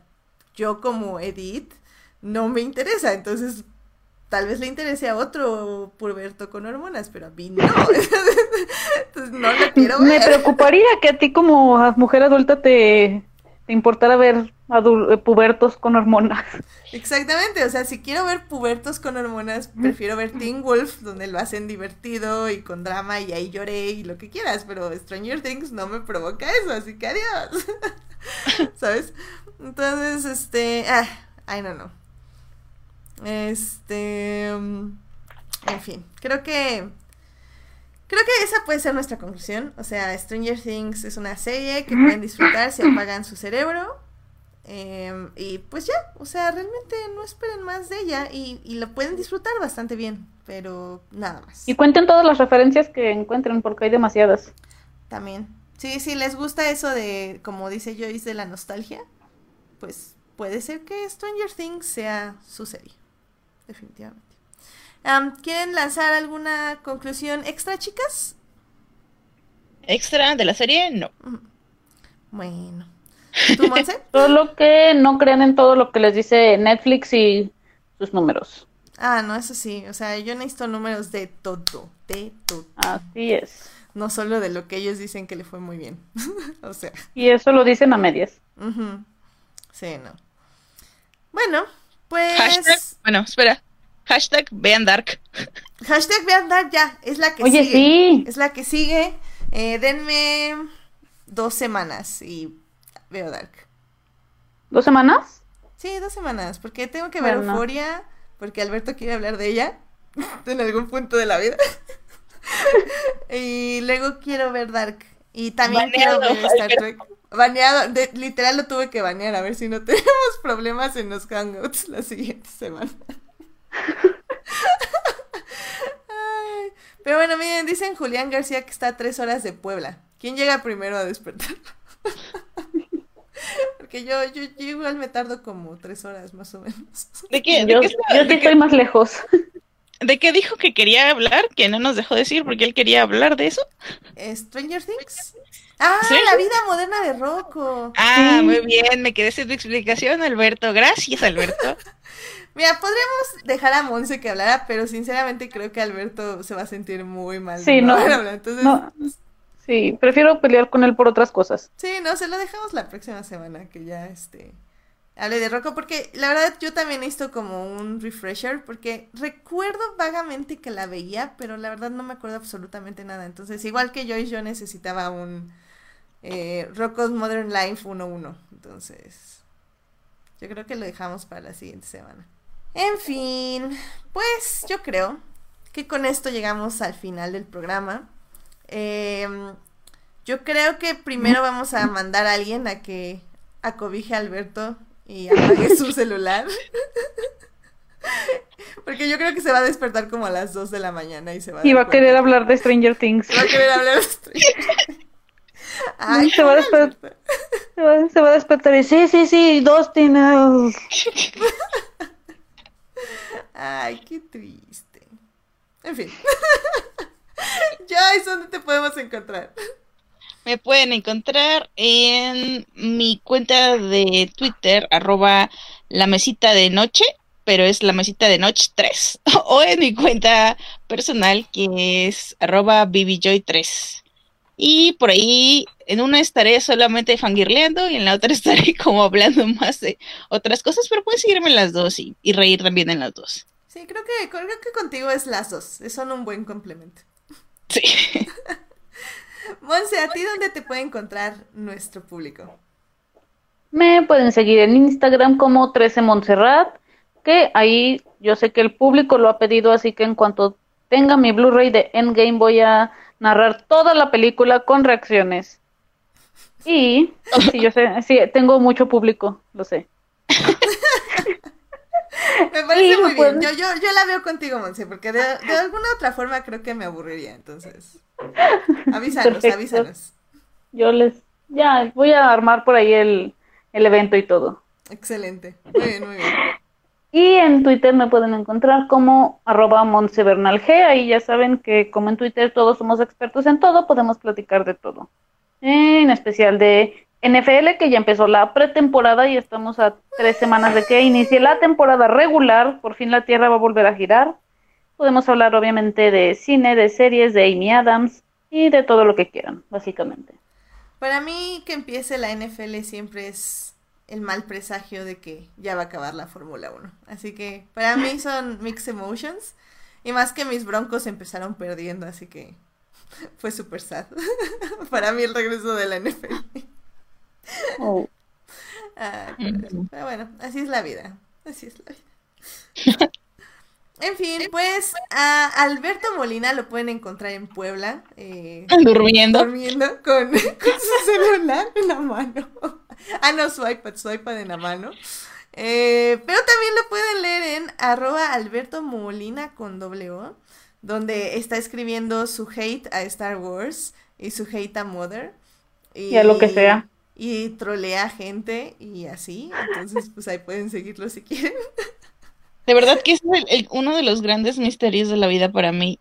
Speaker 2: yo como Edith no me interesa. Entonces, tal vez le interese a otro puberto con hormonas, pero a mí no. Entonces no lo quiero ver.
Speaker 3: Me preocuparía que a ti como mujer adulta te, te importara ver eh, pubertos con hormonas.
Speaker 2: Exactamente, o sea, si quiero ver pubertos con hormonas, prefiero ver Teen Wolf, donde lo hacen divertido y con drama y ahí lloré y lo que quieras, pero Stranger Things no me provoca eso, así que adiós. ¿Sabes? Entonces, este, ah, I don't know. Este. En fin, creo que. Creo que esa puede ser nuestra conclusión. O sea, Stranger Things es una serie que pueden disfrutar si apagan su cerebro. Em, y pues ya, o sea, realmente no esperen más de ella y, y lo pueden disfrutar bastante bien, pero nada más.
Speaker 3: Y cuenten todas las referencias que encuentren porque hay demasiadas.
Speaker 2: También. Sí, si les gusta eso de, como dice Joyce, de la nostalgia, pues puede ser que Stranger Things sea su serie definitivamente. ¿Quieren lanzar alguna conclusión extra, chicas?
Speaker 4: ¿Extra de la serie? No.
Speaker 2: Bueno.
Speaker 3: ¿Tú, Solo que no crean en todo lo que les dice Netflix y sus números.
Speaker 2: Ah, no, eso sí. O sea, yo necesito números de todo. De todo.
Speaker 3: Así es.
Speaker 2: No solo de lo que ellos dicen que le fue muy bien. o sea.
Speaker 3: Y eso lo dicen a medias.
Speaker 2: Sí, no. Bueno, pues.
Speaker 4: bueno, espera. Hashtag vean Dark.
Speaker 2: Hashtag vean Dark ya, es la que
Speaker 3: Oye,
Speaker 2: sigue.
Speaker 3: Sí.
Speaker 2: Es la que sigue. Eh, denme dos semanas y veo Dark.
Speaker 3: ¿Dos semanas?
Speaker 2: Sí, dos semanas, porque tengo que ver Euforia, porque Alberto quiere hablar de ella en algún punto de la vida. y luego quiero ver Dark. Y también quiero ver Star Trek. Baneado, literal lo tuve que banear a ver si no tenemos problemas en los hangouts la siguiente semana. pero bueno, miren, dicen Julián García que está a tres horas de Puebla. ¿Quién llega primero a despertar? Porque yo, yo, igual me tardo como tres horas más o menos.
Speaker 3: ¿De qué? yo, estoy más lejos.
Speaker 4: ¿De qué dijo que quería hablar? Que no nos dejó decir porque él quería hablar de eso.
Speaker 2: Stranger Things. Ah, la vida moderna de Rocco.
Speaker 4: Ah, muy bien, me quedé sin tu explicación, Alberto. Gracias, Alberto.
Speaker 2: Mira, podríamos dejar a Monse que hablara, pero sinceramente creo que Alberto se va a sentir muy mal.
Speaker 3: Sí, no. Sí, prefiero pelear con él por otras cosas.
Speaker 2: Sí, no, se lo dejamos la próxima semana, que ya este hable de Rocco, porque la verdad yo también he como un refresher, porque recuerdo vagamente que la veía, pero la verdad no me acuerdo absolutamente nada. Entonces, igual que yo y yo necesitaba un eh, Rocco's Modern Life 1-1. Entonces, yo creo que lo dejamos para la siguiente semana. En fin, pues yo creo que con esto llegamos al final del programa. Em, yo creo que primero vamos a mandar a alguien a que acobije a Alberto y apague su celular. Porque yo creo que se va a despertar como a las 2 de la mañana y se va
Speaker 3: a... Y va a querer hablar de Stranger Things.
Speaker 2: Va a querer hablar de Stranger Things.
Speaker 3: Ay, se, va a despertar, se, va, a despertar y sí, sí, sí, dos tiene...
Speaker 2: Ay, qué triste. En fin. Joyce, ¿dónde te podemos encontrar?
Speaker 4: Me pueden encontrar en mi cuenta de Twitter, arroba la mesita de noche, pero es la mesita de noche 3. o en mi cuenta personal, que es arroba bbjoy3. Y por ahí, en una estaré solamente fangirleando y en la otra estaré como hablando más de otras cosas, pero pueden seguirme en las dos y, y reír también en las dos.
Speaker 2: Sí, creo que, creo que contigo es las dos. Son un buen complemento.
Speaker 4: Sí.
Speaker 2: Monse, ¿a ti dónde te puede encontrar nuestro público?
Speaker 3: Me pueden seguir en Instagram como 13 Montserrat, que ahí yo sé que el público lo ha pedido, así que en cuanto tenga mi Blu-ray de Endgame voy a narrar toda la película con reacciones. Y sí, yo sé, sí, tengo mucho público, lo sé.
Speaker 2: me parece muy bien. Yo, yo, yo la veo contigo, Monse, porque de, de, alguna otra forma creo que me aburriría, entonces. Avísanos, avísanos.
Speaker 3: Yo les. Ya, voy a armar por ahí el, el evento y todo.
Speaker 2: Excelente. Muy bien, muy bien.
Speaker 3: Y en Twitter me pueden encontrar como arroba G. Ahí ya saben que como en Twitter todos somos expertos en todo, podemos platicar de todo. En especial de NFL, que ya empezó la pretemporada y estamos a tres semanas de que inicie la temporada regular. Por fin la Tierra va a volver a girar. Podemos hablar obviamente de cine, de series, de Amy Adams y de todo lo que quieran, básicamente.
Speaker 2: Para mí que empiece la NFL siempre es el mal presagio de que ya va a acabar la Fórmula 1. Así que para mí son mixed emotions. Y más que mis broncos empezaron perdiendo, así que fue súper sad. para mí el regreso de la NFL. Oh. Ah, pero, bueno, así es la vida. Así es la vida. En fin, pues a Alberto Molina lo pueden encontrar en Puebla. Eh,
Speaker 4: durmiendo.
Speaker 2: Durmiendo con, su celular en la mano. ah, no, su iPad, su iPad en la mano. Eh, pero también lo pueden leer en arroba Alberto Molina con doble O, donde está escribiendo su hate a Star Wars y su hate a Mother.
Speaker 3: Y, a lo que sea
Speaker 2: y trolea gente y así. Entonces, pues ahí pueden seguirlo si quieren.
Speaker 4: De verdad que es uno de los grandes misterios de la vida para mí.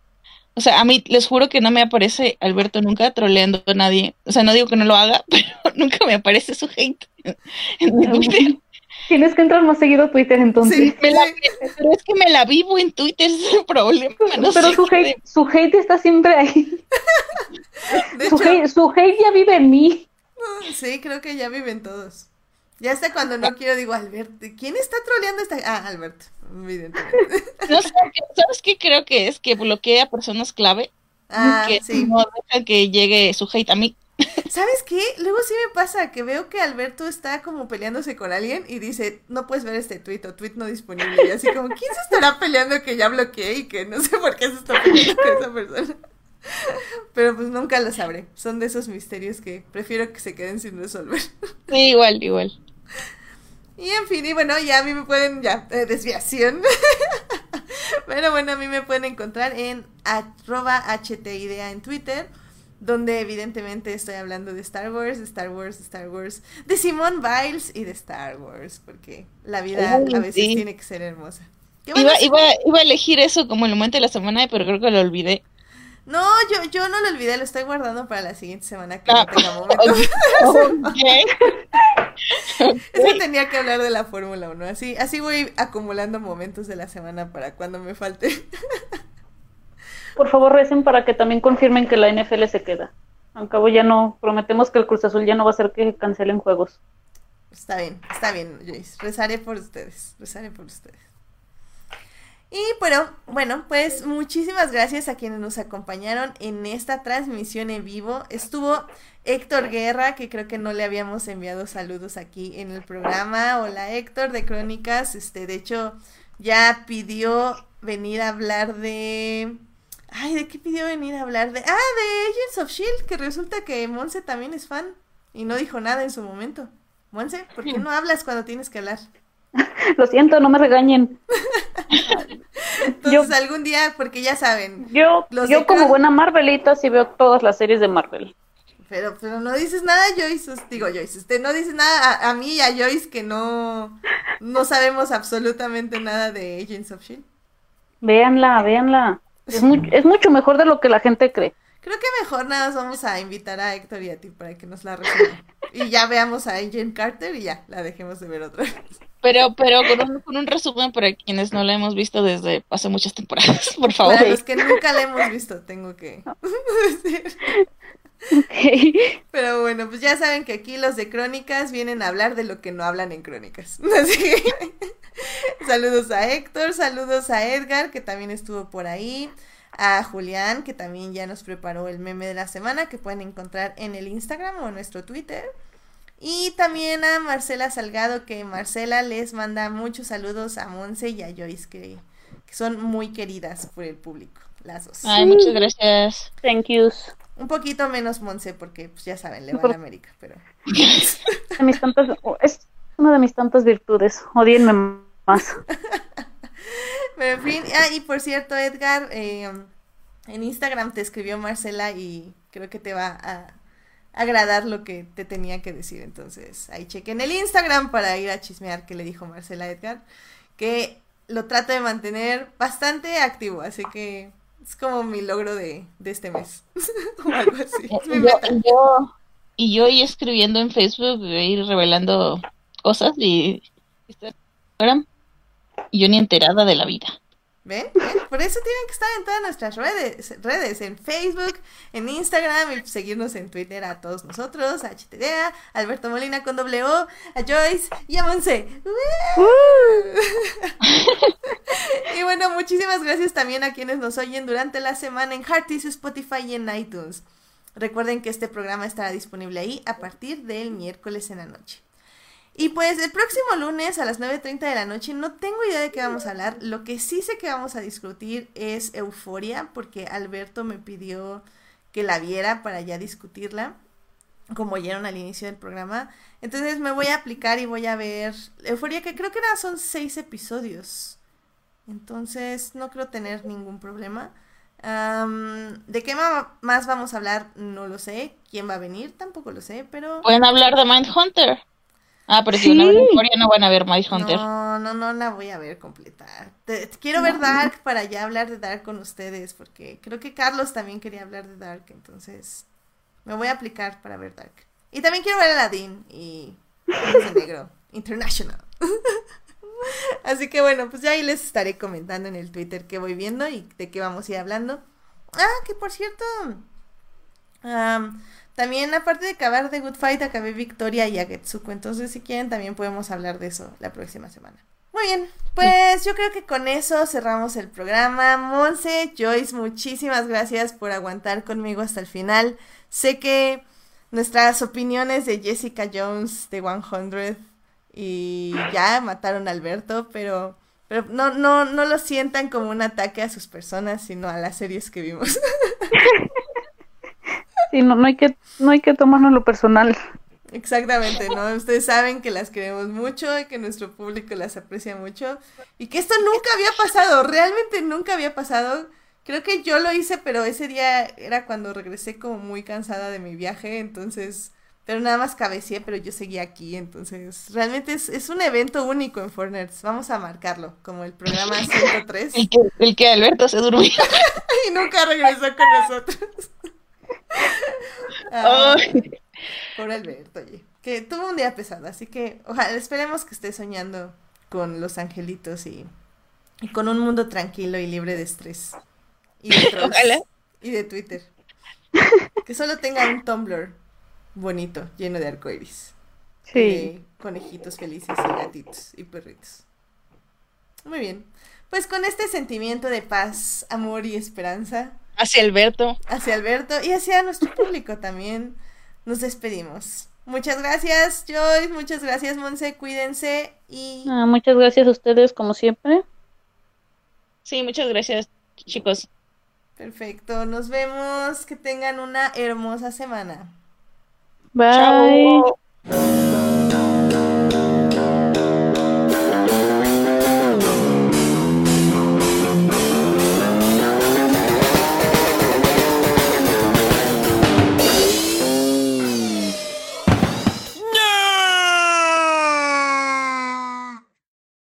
Speaker 4: O sea, a mí les juro que no me aparece Alberto nunca troleando a nadie. O sea, no digo que no lo haga, pero nunca me aparece su hate en
Speaker 3: Twitter. Tienes que entrar más seguido a Twitter entonces.
Speaker 4: pero es que me la vivo en Twitter, ese es el problema.
Speaker 3: pero su, hate, su hate está siempre ahí. su, hate, su hate ya vive en mí.
Speaker 2: Sí, creo que ya viven todos. Ya hasta cuando no quiero digo, Alberto, ¿quién está troleando esta? Ah, Alberto, evidentemente.
Speaker 4: No sé, ¿sabes qué creo que es? Que bloquea a personas clave. Ah, que sí. no deja que llegue su hate a mí.
Speaker 2: ¿Sabes qué? Luego sí me pasa que veo que Alberto está como peleándose con alguien y dice, no puedes ver este tweet o tweet no disponible. Y así como, ¿quién se estará peleando que ya bloqueé y que no sé por qué se está peleando con esa persona? Pero pues nunca lo sabré. Son de esos misterios que prefiero que se queden sin resolver.
Speaker 4: Sí, igual, igual.
Speaker 2: Y en fin, y bueno, ya a mí me pueden, ya, eh, desviación. Pero bueno, a mí me pueden encontrar en arroba htidea en Twitter, donde evidentemente estoy hablando de Star Wars, de Star Wars, de Star Wars, de Simone Biles y de Star Wars, porque la vida a veces tiene que ser hermosa.
Speaker 4: Iba, iba, iba, a elegir eso como el momento de la semana, pero creo que lo olvidé.
Speaker 2: No, yo, yo no lo olvidé, lo estoy guardando para la siguiente semana que no ah, tenga momento. Eso tenía que hablar de la Fórmula 1. Así, así voy acumulando momentos de la semana para cuando me falte.
Speaker 3: Por favor, recen para que también confirmen que la NFL se queda. Al cabo ya no, prometemos que el Cruz Azul ya no va a ser que cancelen juegos.
Speaker 2: Está bien, está bien, Joyce. Rezaré por ustedes, rezaré por ustedes. Y bueno, bueno, pues muchísimas gracias a quienes nos acompañaron en esta transmisión en vivo. Estuvo Héctor Guerra, que creo que no le habíamos enviado saludos aquí en el programa. Hola Héctor de Crónicas. Este, de hecho, ya pidió venir a hablar de. Ay, ¿de qué pidió venir a hablar? De. Ah, de Agents of Shield, que resulta que Monse también es fan. Y no dijo nada en su momento. Monse, ¿por qué no hablas cuando tienes que hablar?
Speaker 3: Lo siento, no me regañen.
Speaker 2: Entonces algún día, porque ya saben.
Speaker 3: Yo, yo como buena Marvelita sí veo todas las series de Marvel.
Speaker 2: Pero, pero no dices nada, Joyce. Digo, Joyce, usted no dice nada a, mí y a Joyce que no, no sabemos absolutamente nada de Agents of Shield.
Speaker 3: Véanla, véanla. Es, es mucho mejor de lo que la gente cree.
Speaker 2: Creo que mejor nada vamos a invitar a Héctor y a ti para que nos la resuelvan. y ya veamos a Agent Carter y ya, la dejemos de ver otra vez.
Speaker 4: Pero, pero con un, con un resumen para quienes no la hemos visto desde hace muchas temporadas, por favor.
Speaker 2: Para los que nunca la hemos visto, tengo que decir. Pero bueno, pues ya saben que aquí los de Crónicas vienen a hablar de lo que no hablan en Crónicas. Así que saludos a Héctor, saludos a Edgar, que también estuvo por ahí a Julián, que también ya nos preparó el meme de la semana, que pueden encontrar en el Instagram o en nuestro Twitter. Y también a Marcela Salgado, que Marcela les manda muchos saludos a Monse y a Joyce, que, son muy queridas por el público, las dos.
Speaker 4: Ay, muchas gracias.
Speaker 3: Thank yous.
Speaker 2: Un poquito menos Monse, porque pues ya saben, le va a América, pero...
Speaker 3: mis tantas, es una de mis tantas virtudes, odienme más.
Speaker 2: Pero en fin, ah, y por cierto, Edgar, eh, en Instagram te escribió Marcela y creo que te va a agradar lo que te tenía que decir. Entonces, ahí chequen el Instagram para ir a chismear que le dijo Marcela a Edgar, que lo trato de mantener bastante activo, así que es como mi logro de, este mes. o algo así.
Speaker 4: yo, y yo y escribiendo en Facebook, ir revelando cosas y Instagram y yo ni enterada de la vida.
Speaker 2: ¿Ven? Por eso tienen que estar en todas nuestras redes, redes, en Facebook, en Instagram y seguirnos en Twitter a todos nosotros, a HTDA, Alberto Molina con W, a Joyce y a Monse. y bueno, muchísimas gracias también a quienes nos oyen durante la semana en Hearties, Spotify y en iTunes. Recuerden que este programa estará disponible ahí a partir del miércoles en la noche. Y pues el próximo lunes a las 9.30 de la noche no tengo idea de qué vamos a hablar. Lo que sí sé que vamos a discutir es Euforia, porque Alberto me pidió que la viera para ya discutirla, como oyeron al inicio del programa. Entonces me voy a aplicar y voy a ver Euforia, que creo que era, son seis episodios. Entonces no creo tener ningún problema. ¿De qué más vamos a hablar? No lo sé. ¿Quién va a venir? Tampoco lo sé, pero...
Speaker 4: Pueden hablar de Mindhunter. Ah, pero si no no van a ver My Hunter.
Speaker 2: No, no, no la voy a ver completa. quiero ver Dark para ya hablar de Dark con ustedes, porque creo que Carlos también quería hablar de Dark, entonces me voy a aplicar para ver Dark. Y también quiero ver Aladdin y Negro International. Así que bueno, pues ya ahí les estaré comentando en el Twitter qué voy viendo y de qué vamos a ir hablando. Ah, que por cierto, también, aparte de acabar de Good Fight, acabé Victoria y Agetsuko. Entonces, si quieren, también podemos hablar de eso la próxima semana. Muy bien, pues yo creo que con eso cerramos el programa. Monse, Joyce, muchísimas gracias por aguantar conmigo hasta el final. Sé que nuestras opiniones de Jessica Jones de 100 y ya mataron a Alberto, pero, pero no, no, no lo sientan como un ataque a sus personas, sino a las series que vimos.
Speaker 3: Sí, no, no hay que, no hay que tomarnos lo personal.
Speaker 2: Exactamente, ¿no? Ustedes saben que las queremos mucho y que nuestro público las aprecia mucho y que esto nunca había pasado, realmente nunca había pasado. Creo que yo lo hice, pero ese día era cuando regresé como muy cansada de mi viaje, entonces, pero nada más cabeceé, pero yo seguía aquí, entonces, realmente es, un evento único en Forners, vamos a marcarlo, como el programa 103.
Speaker 4: El que, el que Alberto se durmió.
Speaker 2: y nunca regresó con nosotros. Por Alberto, oye. Que tuvo un día pesado, así que ojalá esperemos que esté soñando con los angelitos y, con un mundo tranquilo y libre de estrés. Y de Y de Twitter. Que solo tenga un Tumblr bonito, lleno de arcoiris. Sí. conejitos felices y gatitos y perritos. Muy bien. Pues con este sentimiento de paz, amor y esperanza,
Speaker 4: Hacia Alberto.
Speaker 2: Hacia Alberto y hacia nuestro público también. Nos despedimos. Muchas gracias, Joyce. Muchas gracias, Monse. Cuídense y.
Speaker 3: Ah, muchas gracias a ustedes, como siempre.
Speaker 4: Sí, muchas gracias, chicos.
Speaker 2: Perfecto. Nos vemos. Que tengan una hermosa semana.
Speaker 3: Bye.